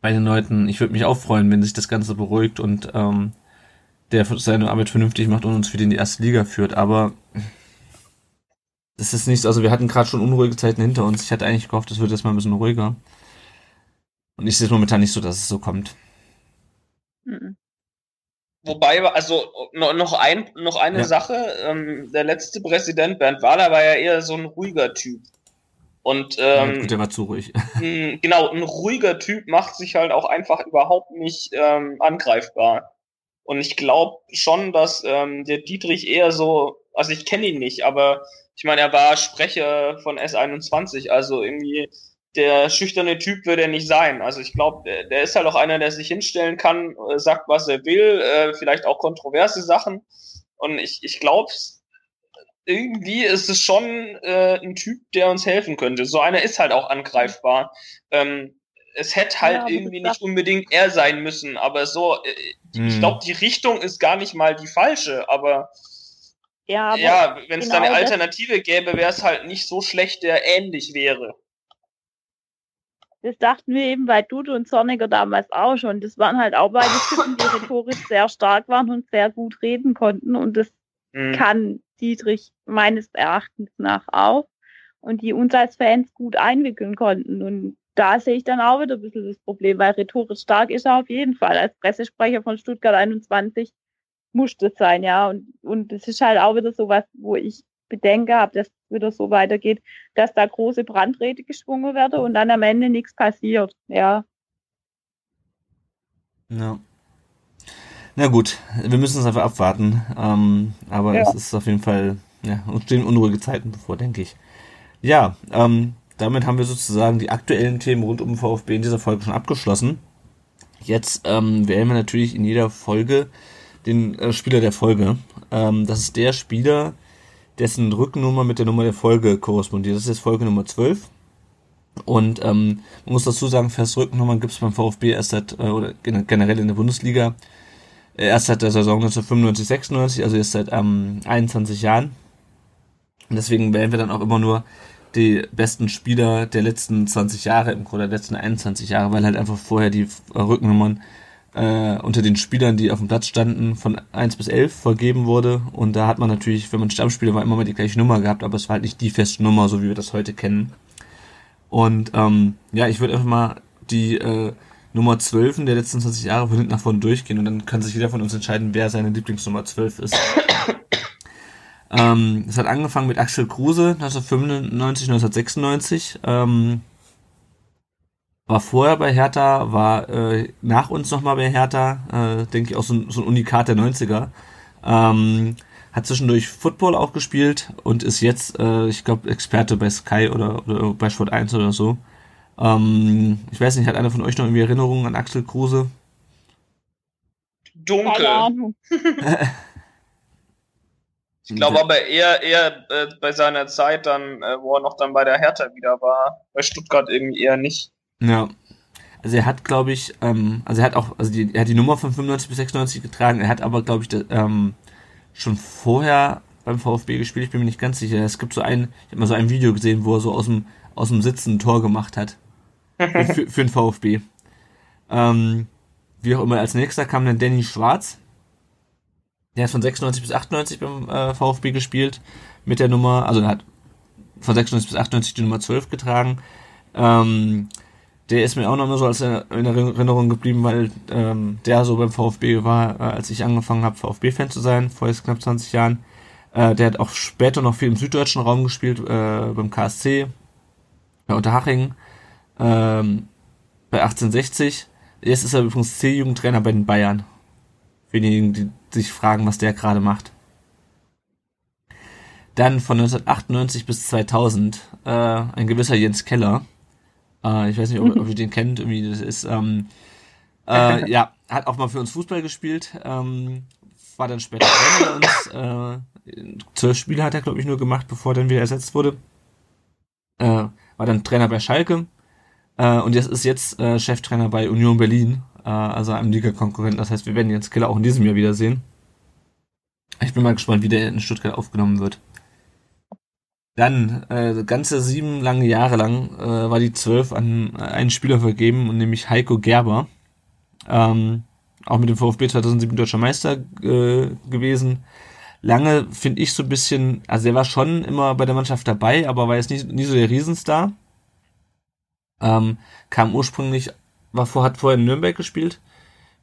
A: Bei den Leuten, ich würde mich auch freuen, wenn sich das Ganze beruhigt und ähm, der seine Arbeit vernünftig macht und uns wieder in die erste Liga führt. Aber das ist nicht so, also wir hatten gerade schon unruhige Zeiten hinter uns. Ich hatte eigentlich gehofft, es wird jetzt mal ein bisschen ruhiger. Und ich sehe es momentan nicht so, dass es so kommt.
B: Mhm. Wobei, also noch ein, noch eine ja. Sache, ähm, der letzte Präsident Bernd Wahler war ja eher so ein ruhiger Typ. Und ähm,
A: Gut, der war zu ruhig.
B: Ein, genau, ein ruhiger Typ macht sich halt auch einfach überhaupt nicht ähm, angreifbar. Und ich glaube schon, dass ähm, der Dietrich eher so, also ich kenne ihn nicht, aber ich meine, er war Sprecher von S21, also irgendwie der schüchterne Typ wird er nicht sein. Also ich glaube, der, der, ist halt auch einer, der sich hinstellen kann, äh, sagt, was er will, äh, vielleicht auch kontroverse Sachen. Und ich, ich glaube, irgendwie ist es schon äh, ein Typ, der uns helfen könnte. So einer ist halt auch angreifbar. Ähm, es hätte halt ja, irgendwie nicht unbedingt er sein müssen, aber so, äh, hm. ich glaube, die Richtung ist gar nicht mal die falsche, aber ja, ja wenn es genau da eine Alternative gäbe, wäre es halt nicht so schlecht, der ähnlich wäre.
C: Das dachten wir eben bei Dude und Zorniger damals auch schon. Das waren halt auch beide Typen, die rhetorisch sehr stark waren und sehr gut reden konnten. Und das mhm. kann Dietrich meines Erachtens nach auch. Und die uns als Fans gut einwickeln konnten. Und da sehe ich dann auch wieder ein bisschen das Problem, weil rhetorisch stark ist er auf jeden Fall. Als Pressesprecher von Stuttgart 21 muss das sein, ja. Und, und das ist halt auch wieder so was, wo ich Bedenke habe, dass es wieder so weitergeht, dass da große Brandräte geschwungen werden und dann am Ende nichts passiert, ja.
A: Ja. Na gut, wir müssen es einfach abwarten. Ähm, aber ja. es ist auf jeden Fall, ja, uns stehen unruhige Zeiten bevor, denke ich. Ja, ähm, damit haben wir sozusagen die aktuellen Themen rund um VfB in dieser Folge schon abgeschlossen. Jetzt ähm, wählen wir natürlich in jeder Folge den äh, Spieler der Folge. Ähm, das ist der Spieler, dessen Rückennummer mit der Nummer der Folge korrespondiert. Das ist jetzt Folge Nummer 12. Und ähm, man muss dazu sagen, fest Rückennummern gibt es beim VfB erst seit, äh, oder generell in der Bundesliga, erst seit der Saison 1995, 96, also jetzt seit ähm, 21 Jahren. Und deswegen wählen wir dann auch immer nur die besten Spieler der letzten 20 Jahre, im Grunde der letzten 21 Jahre, weil halt einfach vorher die äh, Rückennummern äh, unter den Spielern, die auf dem Platz standen, von 1 bis 11 vergeben wurde. Und da hat man natürlich, wenn man Stammspieler war, immer mal die gleiche Nummer gehabt, aber es war halt nicht die feste Nummer, so wie wir das heute kennen. Und ähm, ja, ich würde einfach mal die äh, Nummer 12 in der letzten 20 Jahre von hinten nach vorne durchgehen und dann kann sich jeder von uns entscheiden, wer seine Lieblingsnummer 12 ist. ähm, es hat angefangen mit Axel Kruse 1995, 1996. Ähm, war vorher bei Hertha, war äh, nach uns nochmal bei Hertha, äh, denke ich auch so ein, so ein Unikat der 90er. Ähm, hat zwischendurch Football auch gespielt und ist jetzt, äh, ich glaube, Experte bei Sky oder, oder bei Sport 1 oder so. Ähm, ich weiß nicht, hat einer von euch noch irgendwie Erinnerungen an Axel Kruse?
B: Dunkel. ich glaube aber eher, eher äh, bei seiner Zeit dann, äh, wo er noch dann bei der Hertha wieder war. Bei Stuttgart irgendwie eher nicht.
A: Ja. Also er hat, glaube ich, ähm, also er hat auch, also die, er hat die Nummer von 95 bis 96 getragen, er hat aber, glaube ich, de, ähm, schon vorher beim VfB gespielt, ich bin mir nicht ganz sicher. Es gibt so ein, ich habe mal so ein Video gesehen, wo er so aus dem, aus dem Sitzen ein Tor gemacht hat. Für, für den VfB. Ähm, wie auch immer, als nächster kam dann Danny Schwarz. Der hat von 96 bis 98 beim äh, VfB gespielt. Mit der Nummer, also er hat von 96 bis 98 die Nummer 12 getragen. Ähm, der ist mir auch noch mal so als in Erinnerung geblieben, weil ähm, der so beim VfB war, äh, als ich angefangen habe, VfB-Fan zu sein, vor jetzt knapp 20 Jahren. Äh, der hat auch später noch viel im süddeutschen Raum gespielt, äh, beim KSC, bei Unterhaching, ähm, bei 1860. Jetzt ist er übrigens C-Jugendtrainer bei den Bayern. Für diejenigen, die sich fragen, was der gerade macht. Dann von 1998 bis 2000 äh, ein gewisser Jens Keller äh, ich weiß nicht, ob, ob ihr den kennt. Irgendwie, das ist, ähm, äh, ja, hat auch mal für uns Fußball gespielt. Ähm, war dann später Trainer bei uns. Äh, zwölf Spiele hat er, glaube ich, nur gemacht, bevor er dann wieder ersetzt wurde. Äh, war dann Trainer bei Schalke. Äh, und jetzt ist jetzt äh, Cheftrainer bei Union Berlin, äh, also einem Liga-Konkurrenten. Das heißt, wir werden jetzt Killer auch in diesem Jahr wiedersehen. Ich bin mal gespannt, wie der in Stuttgart aufgenommen wird. Dann, äh, ganze sieben lange Jahre lang äh, war die zwölf an äh, einen Spieler vergeben, nämlich Heiko Gerber. Ähm, auch mit dem VfB 2007 deutscher Meister äh, gewesen. Lange finde ich so ein bisschen, also er war schon immer bei der Mannschaft dabei, aber war jetzt nie, nie so der Riesenstar. Ähm, kam ursprünglich, war vor, hat vorher in Nürnberg gespielt,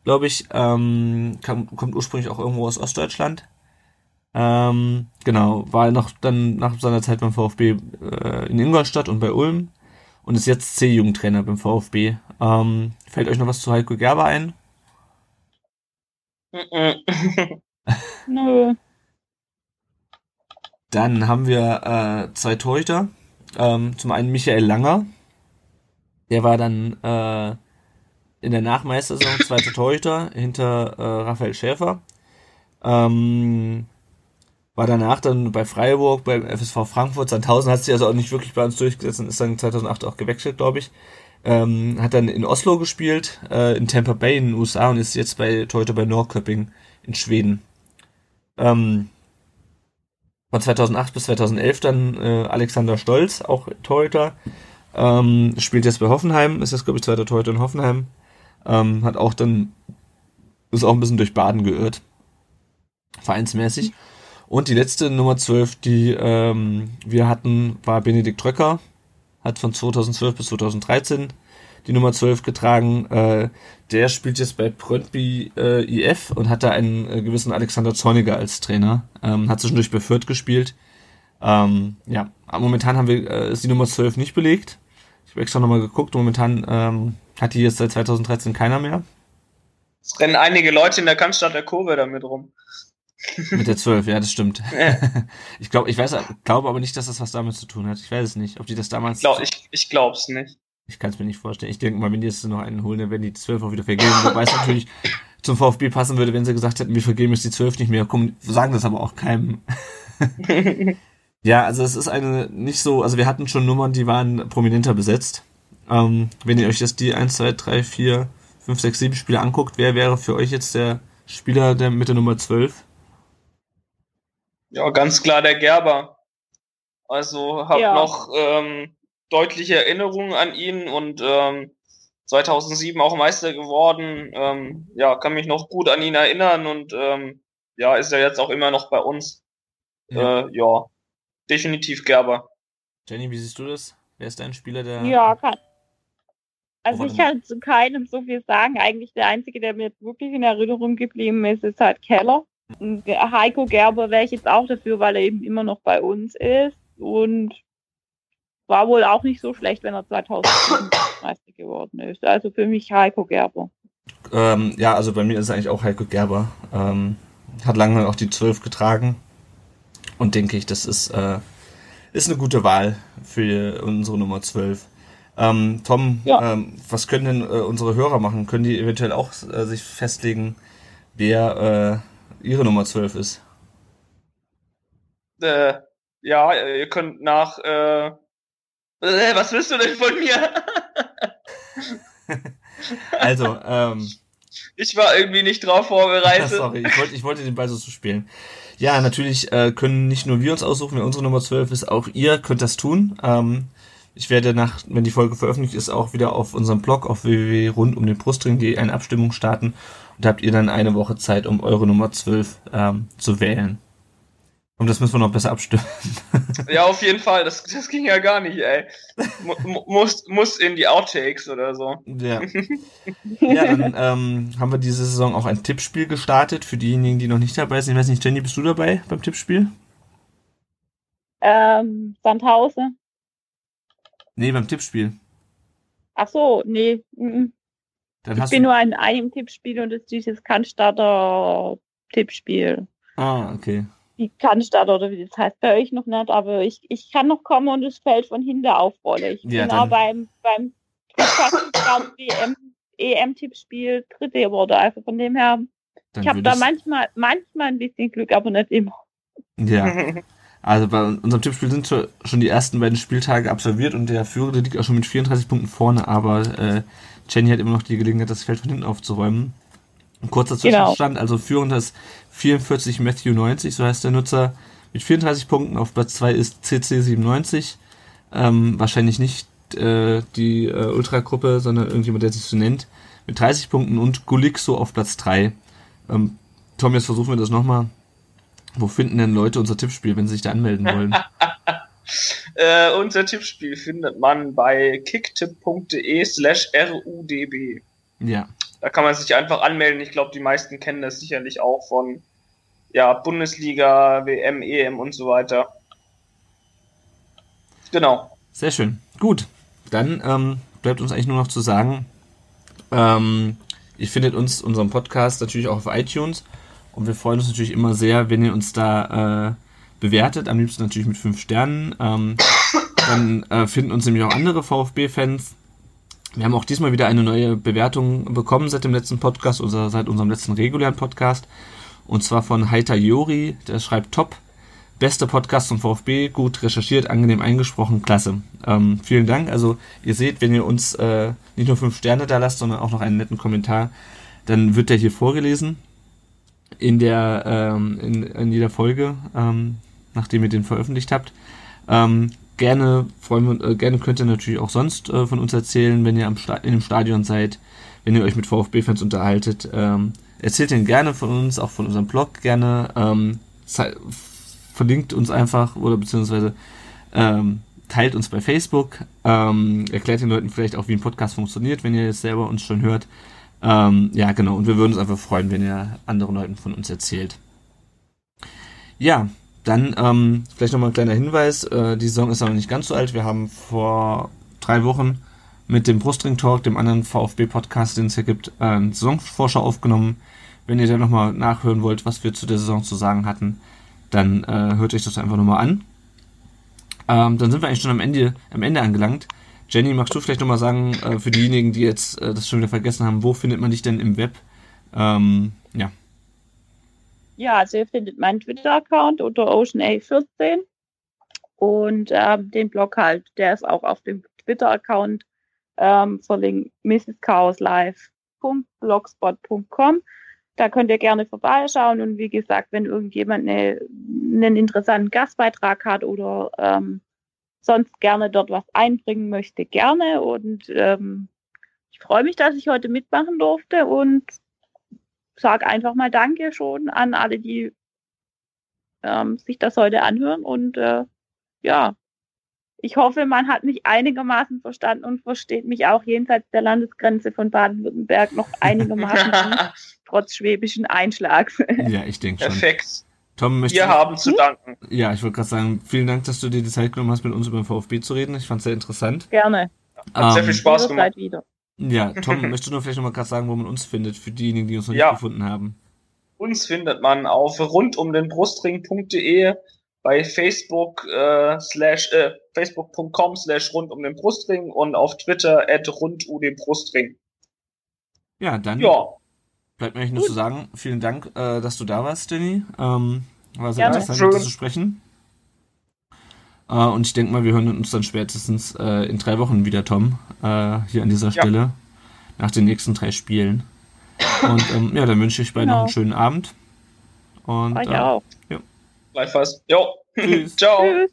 A: glaube ich. Ähm, kam, kommt ursprünglich auch irgendwo aus Ostdeutschland. Ähm, genau, war noch dann nach seiner Zeit beim VfB äh, in Ingolstadt und bei Ulm und ist jetzt C-Jugendtrainer beim VfB. Ähm, fällt euch noch was zu Heiko Gerber ein? Nö. Dann haben wir äh, zwei Torhüter. Ähm, zum einen Michael Langer. Der war dann äh, in der Nachmeistersaison zweiter Torhüter hinter äh, Raphael Schäfer. Ähm, war danach dann bei Freiburg, beim FSV Frankfurt. Sandhausen hat sich also auch nicht wirklich bei uns durchgesetzt und ist dann 2008 auch gewechselt, glaube ich. Ähm, hat dann in Oslo gespielt, äh, in Tampa Bay in den USA und ist jetzt bei heute bei Norrköping in Schweden. Ähm, von 2008 bis 2011 dann äh, Alexander Stolz, auch Torhüter, ähm, spielt jetzt bei Hoffenheim, ist jetzt glaube ich zweiter Torhüter in Hoffenheim, ähm, hat auch dann, ist auch ein bisschen durch Baden geirrt, vereinsmäßig. Und die letzte Nummer 12, die ähm, wir hatten, war Benedikt Tröcker, hat von 2012 bis 2013 die Nummer 12 getragen. Äh, der spielt jetzt bei Brøndby äh, IF und hat da einen äh, gewissen Alexander Zorniger als Trainer. Ähm, hat zwischendurch bei Fürth gespielt. Ähm, ja, momentan haben wir, äh, ist die Nummer 12 nicht belegt. Ich habe extra nochmal geguckt. Momentan ähm, hat die jetzt seit 2013 keiner mehr.
B: Es rennen einige Leute in der Cannstatter Kurve damit rum.
A: Mit der 12, ja, das stimmt. ich glaube, ich weiß, glaube aber nicht, dass das was damit zu tun hat. Ich weiß es nicht, ob die das damals.
B: Ich, glaub, ich, ich glaube es nicht.
A: Ich kann es mir nicht vorstellen. Ich denke mal, wenn die jetzt noch einen holen, dann werden die 12 auch wieder vergeben. Wobei es natürlich zum VfB passen würde, wenn sie gesagt hätten, wir vergeben jetzt die 12 nicht mehr. Komm, sagen das aber auch keinem. ja, also es ist eine nicht so, also wir hatten schon Nummern, die waren prominenter besetzt. Ähm, wenn ihr euch jetzt die 1, 2, 3, 4, 5, 6, 7 Spieler anguckt, wer wäre für euch jetzt der Spieler der mit der Nummer 12?
B: Ja, ganz klar der Gerber. Also habe ja. noch ähm, deutliche Erinnerungen an ihn und ähm, 2007 auch Meister geworden. Ähm, ja, kann mich noch gut an ihn erinnern und ähm, ja, ist er jetzt auch immer noch bei uns. Ja, äh, ja definitiv Gerber.
A: Jenny, wie siehst du das? Wer ist dein Spieler, der.
C: Ja, kann. Also ich kann zu keinem so viel sagen. Eigentlich der einzige, der mir jetzt wirklich in Erinnerung geblieben ist, ist halt Keller. Heiko Gerber wäre ich jetzt auch dafür, weil er eben immer noch bei uns ist und war wohl auch nicht so schlecht, wenn er 2007 Meister geworden ist. Also für mich Heiko Gerber.
A: Ähm, ja, also bei mir ist es eigentlich auch Heiko Gerber. Ähm, hat lange auch die 12 getragen und denke ich, das ist, äh, ist eine gute Wahl für unsere Nummer 12. Ähm, Tom, ja. ähm, was können denn äh, unsere Hörer machen? Können die eventuell auch äh, sich festlegen, wer äh, ihre Nummer 12 ist?
B: Äh, ja, ihr könnt nach. Äh, was willst du denn von mir?
A: also, ähm.
B: Ich war irgendwie nicht drauf vorbereitet.
A: Sorry, ich wollte, ich wollte den Ball so zu spielen. Ja, natürlich äh, können nicht nur wir uns aussuchen, wer unsere Nummer 12 ist, auch ihr könnt das tun. Ähm, ich werde nach, wenn die Folge veröffentlicht ist, auch wieder auf unserem Blog auf www.rundumdenbrustring.de eine Abstimmung starten und habt ihr dann eine Woche Zeit, um eure Nummer 12 ähm, zu wählen. Und das müssen wir noch besser abstimmen.
B: Ja, auf jeden Fall. Das, das ging ja gar nicht, ey. M muss, muss in die Outtakes oder so.
A: Ja. Ja, dann ähm, haben wir diese Saison auch ein Tippspiel gestartet für diejenigen, die noch nicht dabei sind. Ich weiß nicht, Jenny, bist du dabei beim Tippspiel?
C: Ähm, Sandhausen.
A: Nee, beim Tippspiel.
C: Ach so, nee. Mhm. ich bin nur in einem Tippspiel und das ist dieses Cannstatter Tippspiel.
A: Ah, okay.
C: Die Cannstatter oder wie das heißt bei euch noch nicht, aber ich, ich kann noch kommen und es fällt von hinten aufrolle. Ich ja, bin auch beim, beim EM-Tippspiel Dritte geworden. Also von dem her, dann ich habe da manchmal, manchmal ein bisschen Glück, aber nicht immer.
A: Ja. Also bei unserem Tippspiel sind schon die ersten beiden Spieltage absolviert und der Führende liegt auch schon mit 34 Punkten vorne, aber äh, Jenny hat immer noch die Gelegenheit, das Feld von hinten aufzuräumen. Ein kurzer. Zwischenstand, genau. also führend ist 44 Matthew 90, so heißt der Nutzer, mit 34 Punkten. Auf Platz 2 ist CC 97. Ähm, wahrscheinlich nicht äh, die äh, Ultra-Gruppe, sondern irgendjemand, der sich so nennt, mit 30 Punkten und Gulixo auf Platz 3. Ähm, Tom, jetzt versuchen wir das nochmal. Wo finden denn Leute unser Tippspiel, wenn sie sich da anmelden wollen?
B: äh, unser Tippspiel findet man bei kicktipp.de slash rudb.
A: Ja.
B: Da kann man sich einfach anmelden. Ich glaube, die meisten kennen das sicherlich auch von ja, Bundesliga, WM, EM und so weiter. Genau.
A: Sehr schön. Gut. Dann ähm, bleibt uns eigentlich nur noch zu sagen, ähm, ihr findet uns, unseren Podcast natürlich auch auf iTunes. Und wir freuen uns natürlich immer sehr, wenn ihr uns da äh, bewertet. Am liebsten natürlich mit fünf Sternen. Ähm, dann äh, finden uns nämlich auch andere VfB-Fans Wir haben auch diesmal wieder eine neue Bewertung bekommen seit dem letzten Podcast, oder seit unserem letzten regulären Podcast. Und zwar von Heiter Jori, der schreibt top. Bester Podcast zum VfB, gut recherchiert, angenehm eingesprochen, klasse. Ähm, vielen Dank. Also ihr seht, wenn ihr uns äh, nicht nur fünf Sterne da lasst, sondern auch noch einen netten Kommentar, dann wird der hier vorgelesen in der ähm, in, in jeder Folge, ähm, nachdem ihr den veröffentlicht habt. Ähm, gerne freuen wir, äh, gerne könnt ihr natürlich auch sonst äh, von uns erzählen, wenn ihr am Sta in dem Stadion seid, wenn ihr euch mit VfB-Fans unterhaltet. Ähm, erzählt den gerne von uns, auch von unserem Blog gerne. Ähm, verlinkt uns einfach oder beziehungsweise ähm, teilt uns bei Facebook. Ähm, erklärt den Leuten vielleicht auch, wie ein Podcast funktioniert, wenn ihr jetzt selber uns schon hört. Ähm, ja, genau. Und wir würden uns einfach freuen, wenn ihr anderen Leuten von uns erzählt. Ja, dann ähm, vielleicht nochmal ein kleiner Hinweis. Äh, die Saison ist aber nicht ganz so alt. Wir haben vor drei Wochen mit dem Brustring Talk, dem anderen VfB-Podcast, den es hier gibt, äh, einen Saisonvorschau aufgenommen. Wenn ihr da nochmal nachhören wollt, was wir zu der Saison zu sagen hatten, dann äh, hört euch das einfach nochmal an. Ähm, dann sind wir eigentlich schon am Ende, am Ende angelangt. Jenny, magst du vielleicht nochmal sagen, äh, für diejenigen, die jetzt äh, das schon wieder vergessen haben, wo findet man dich denn im Web? Ähm,
C: ja. Also ihr findet meinen Twitter-Account unter OceanA14 und ähm, den Blog halt, der ist auch auf dem Twitter-Account ähm, verlinkt, mrschaoslive.blogspot.com. Da könnt ihr gerne vorbeischauen und wie gesagt, wenn irgendjemand eine, einen interessanten Gastbeitrag hat oder ähm, sonst gerne dort was einbringen möchte, gerne. Und ähm, ich freue mich, dass ich heute mitmachen durfte und sage einfach mal Danke schon an alle, die ähm, sich das heute anhören. Und äh, ja, ich hoffe, man hat mich einigermaßen verstanden und versteht mich auch jenseits der Landesgrenze von Baden-Württemberg noch einigermaßen trotz schwäbischen Einschlags.
A: Ja, ich denke schon.
B: Perfekt.
A: Tom,
B: Wir haben zu danken.
A: Ja, ich wollte gerade sagen, vielen Dank, dass du dir die Zeit genommen hast, mit uns über den VfB zu reden. Ich fand es sehr interessant.
C: Gerne.
B: Hat um, sehr viel
A: Ähm,
B: Spaß gemacht.
C: wieder.
A: Ja, Tom, möchtest du nur vielleicht nochmal gerade sagen, wo man uns findet, für diejenigen, die uns noch
B: Ja.
A: nicht gefunden haben?
B: Uns findet man auf rundumdenbrustring.de bei Facebook äh, slash äh, facebook.com slash rund um den Brustring und auf Twitter at rund um den Brustring.
A: Ja, dann
B: Ja,
A: bleibt mir eigentlich nur zu sagen, vielen Dank, äh, dass du da warst, Jenny. Ähm, war sehr
C: Gerne.
A: interessant,
B: Schön.
A: mit dir zu sprechen. Äh, und ich denke mal, wir hören uns dann spätestens äh, in drei Wochen wieder, Tom, äh, hier an dieser Stelle, nach den nächsten drei Spielen. Und ähm, ja, dann wünsche ich beiden noch
C: Genau.
A: einen schönen Abend. Und
C: Euch
A: äh,
C: auch.
B: gleichfalls. Jo.
A: Tschüss.
B: Ciao.
C: Tschüss.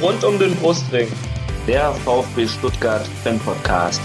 B: Rund um den Brustring.
D: Der VfB Stuttgart Fan Podcast.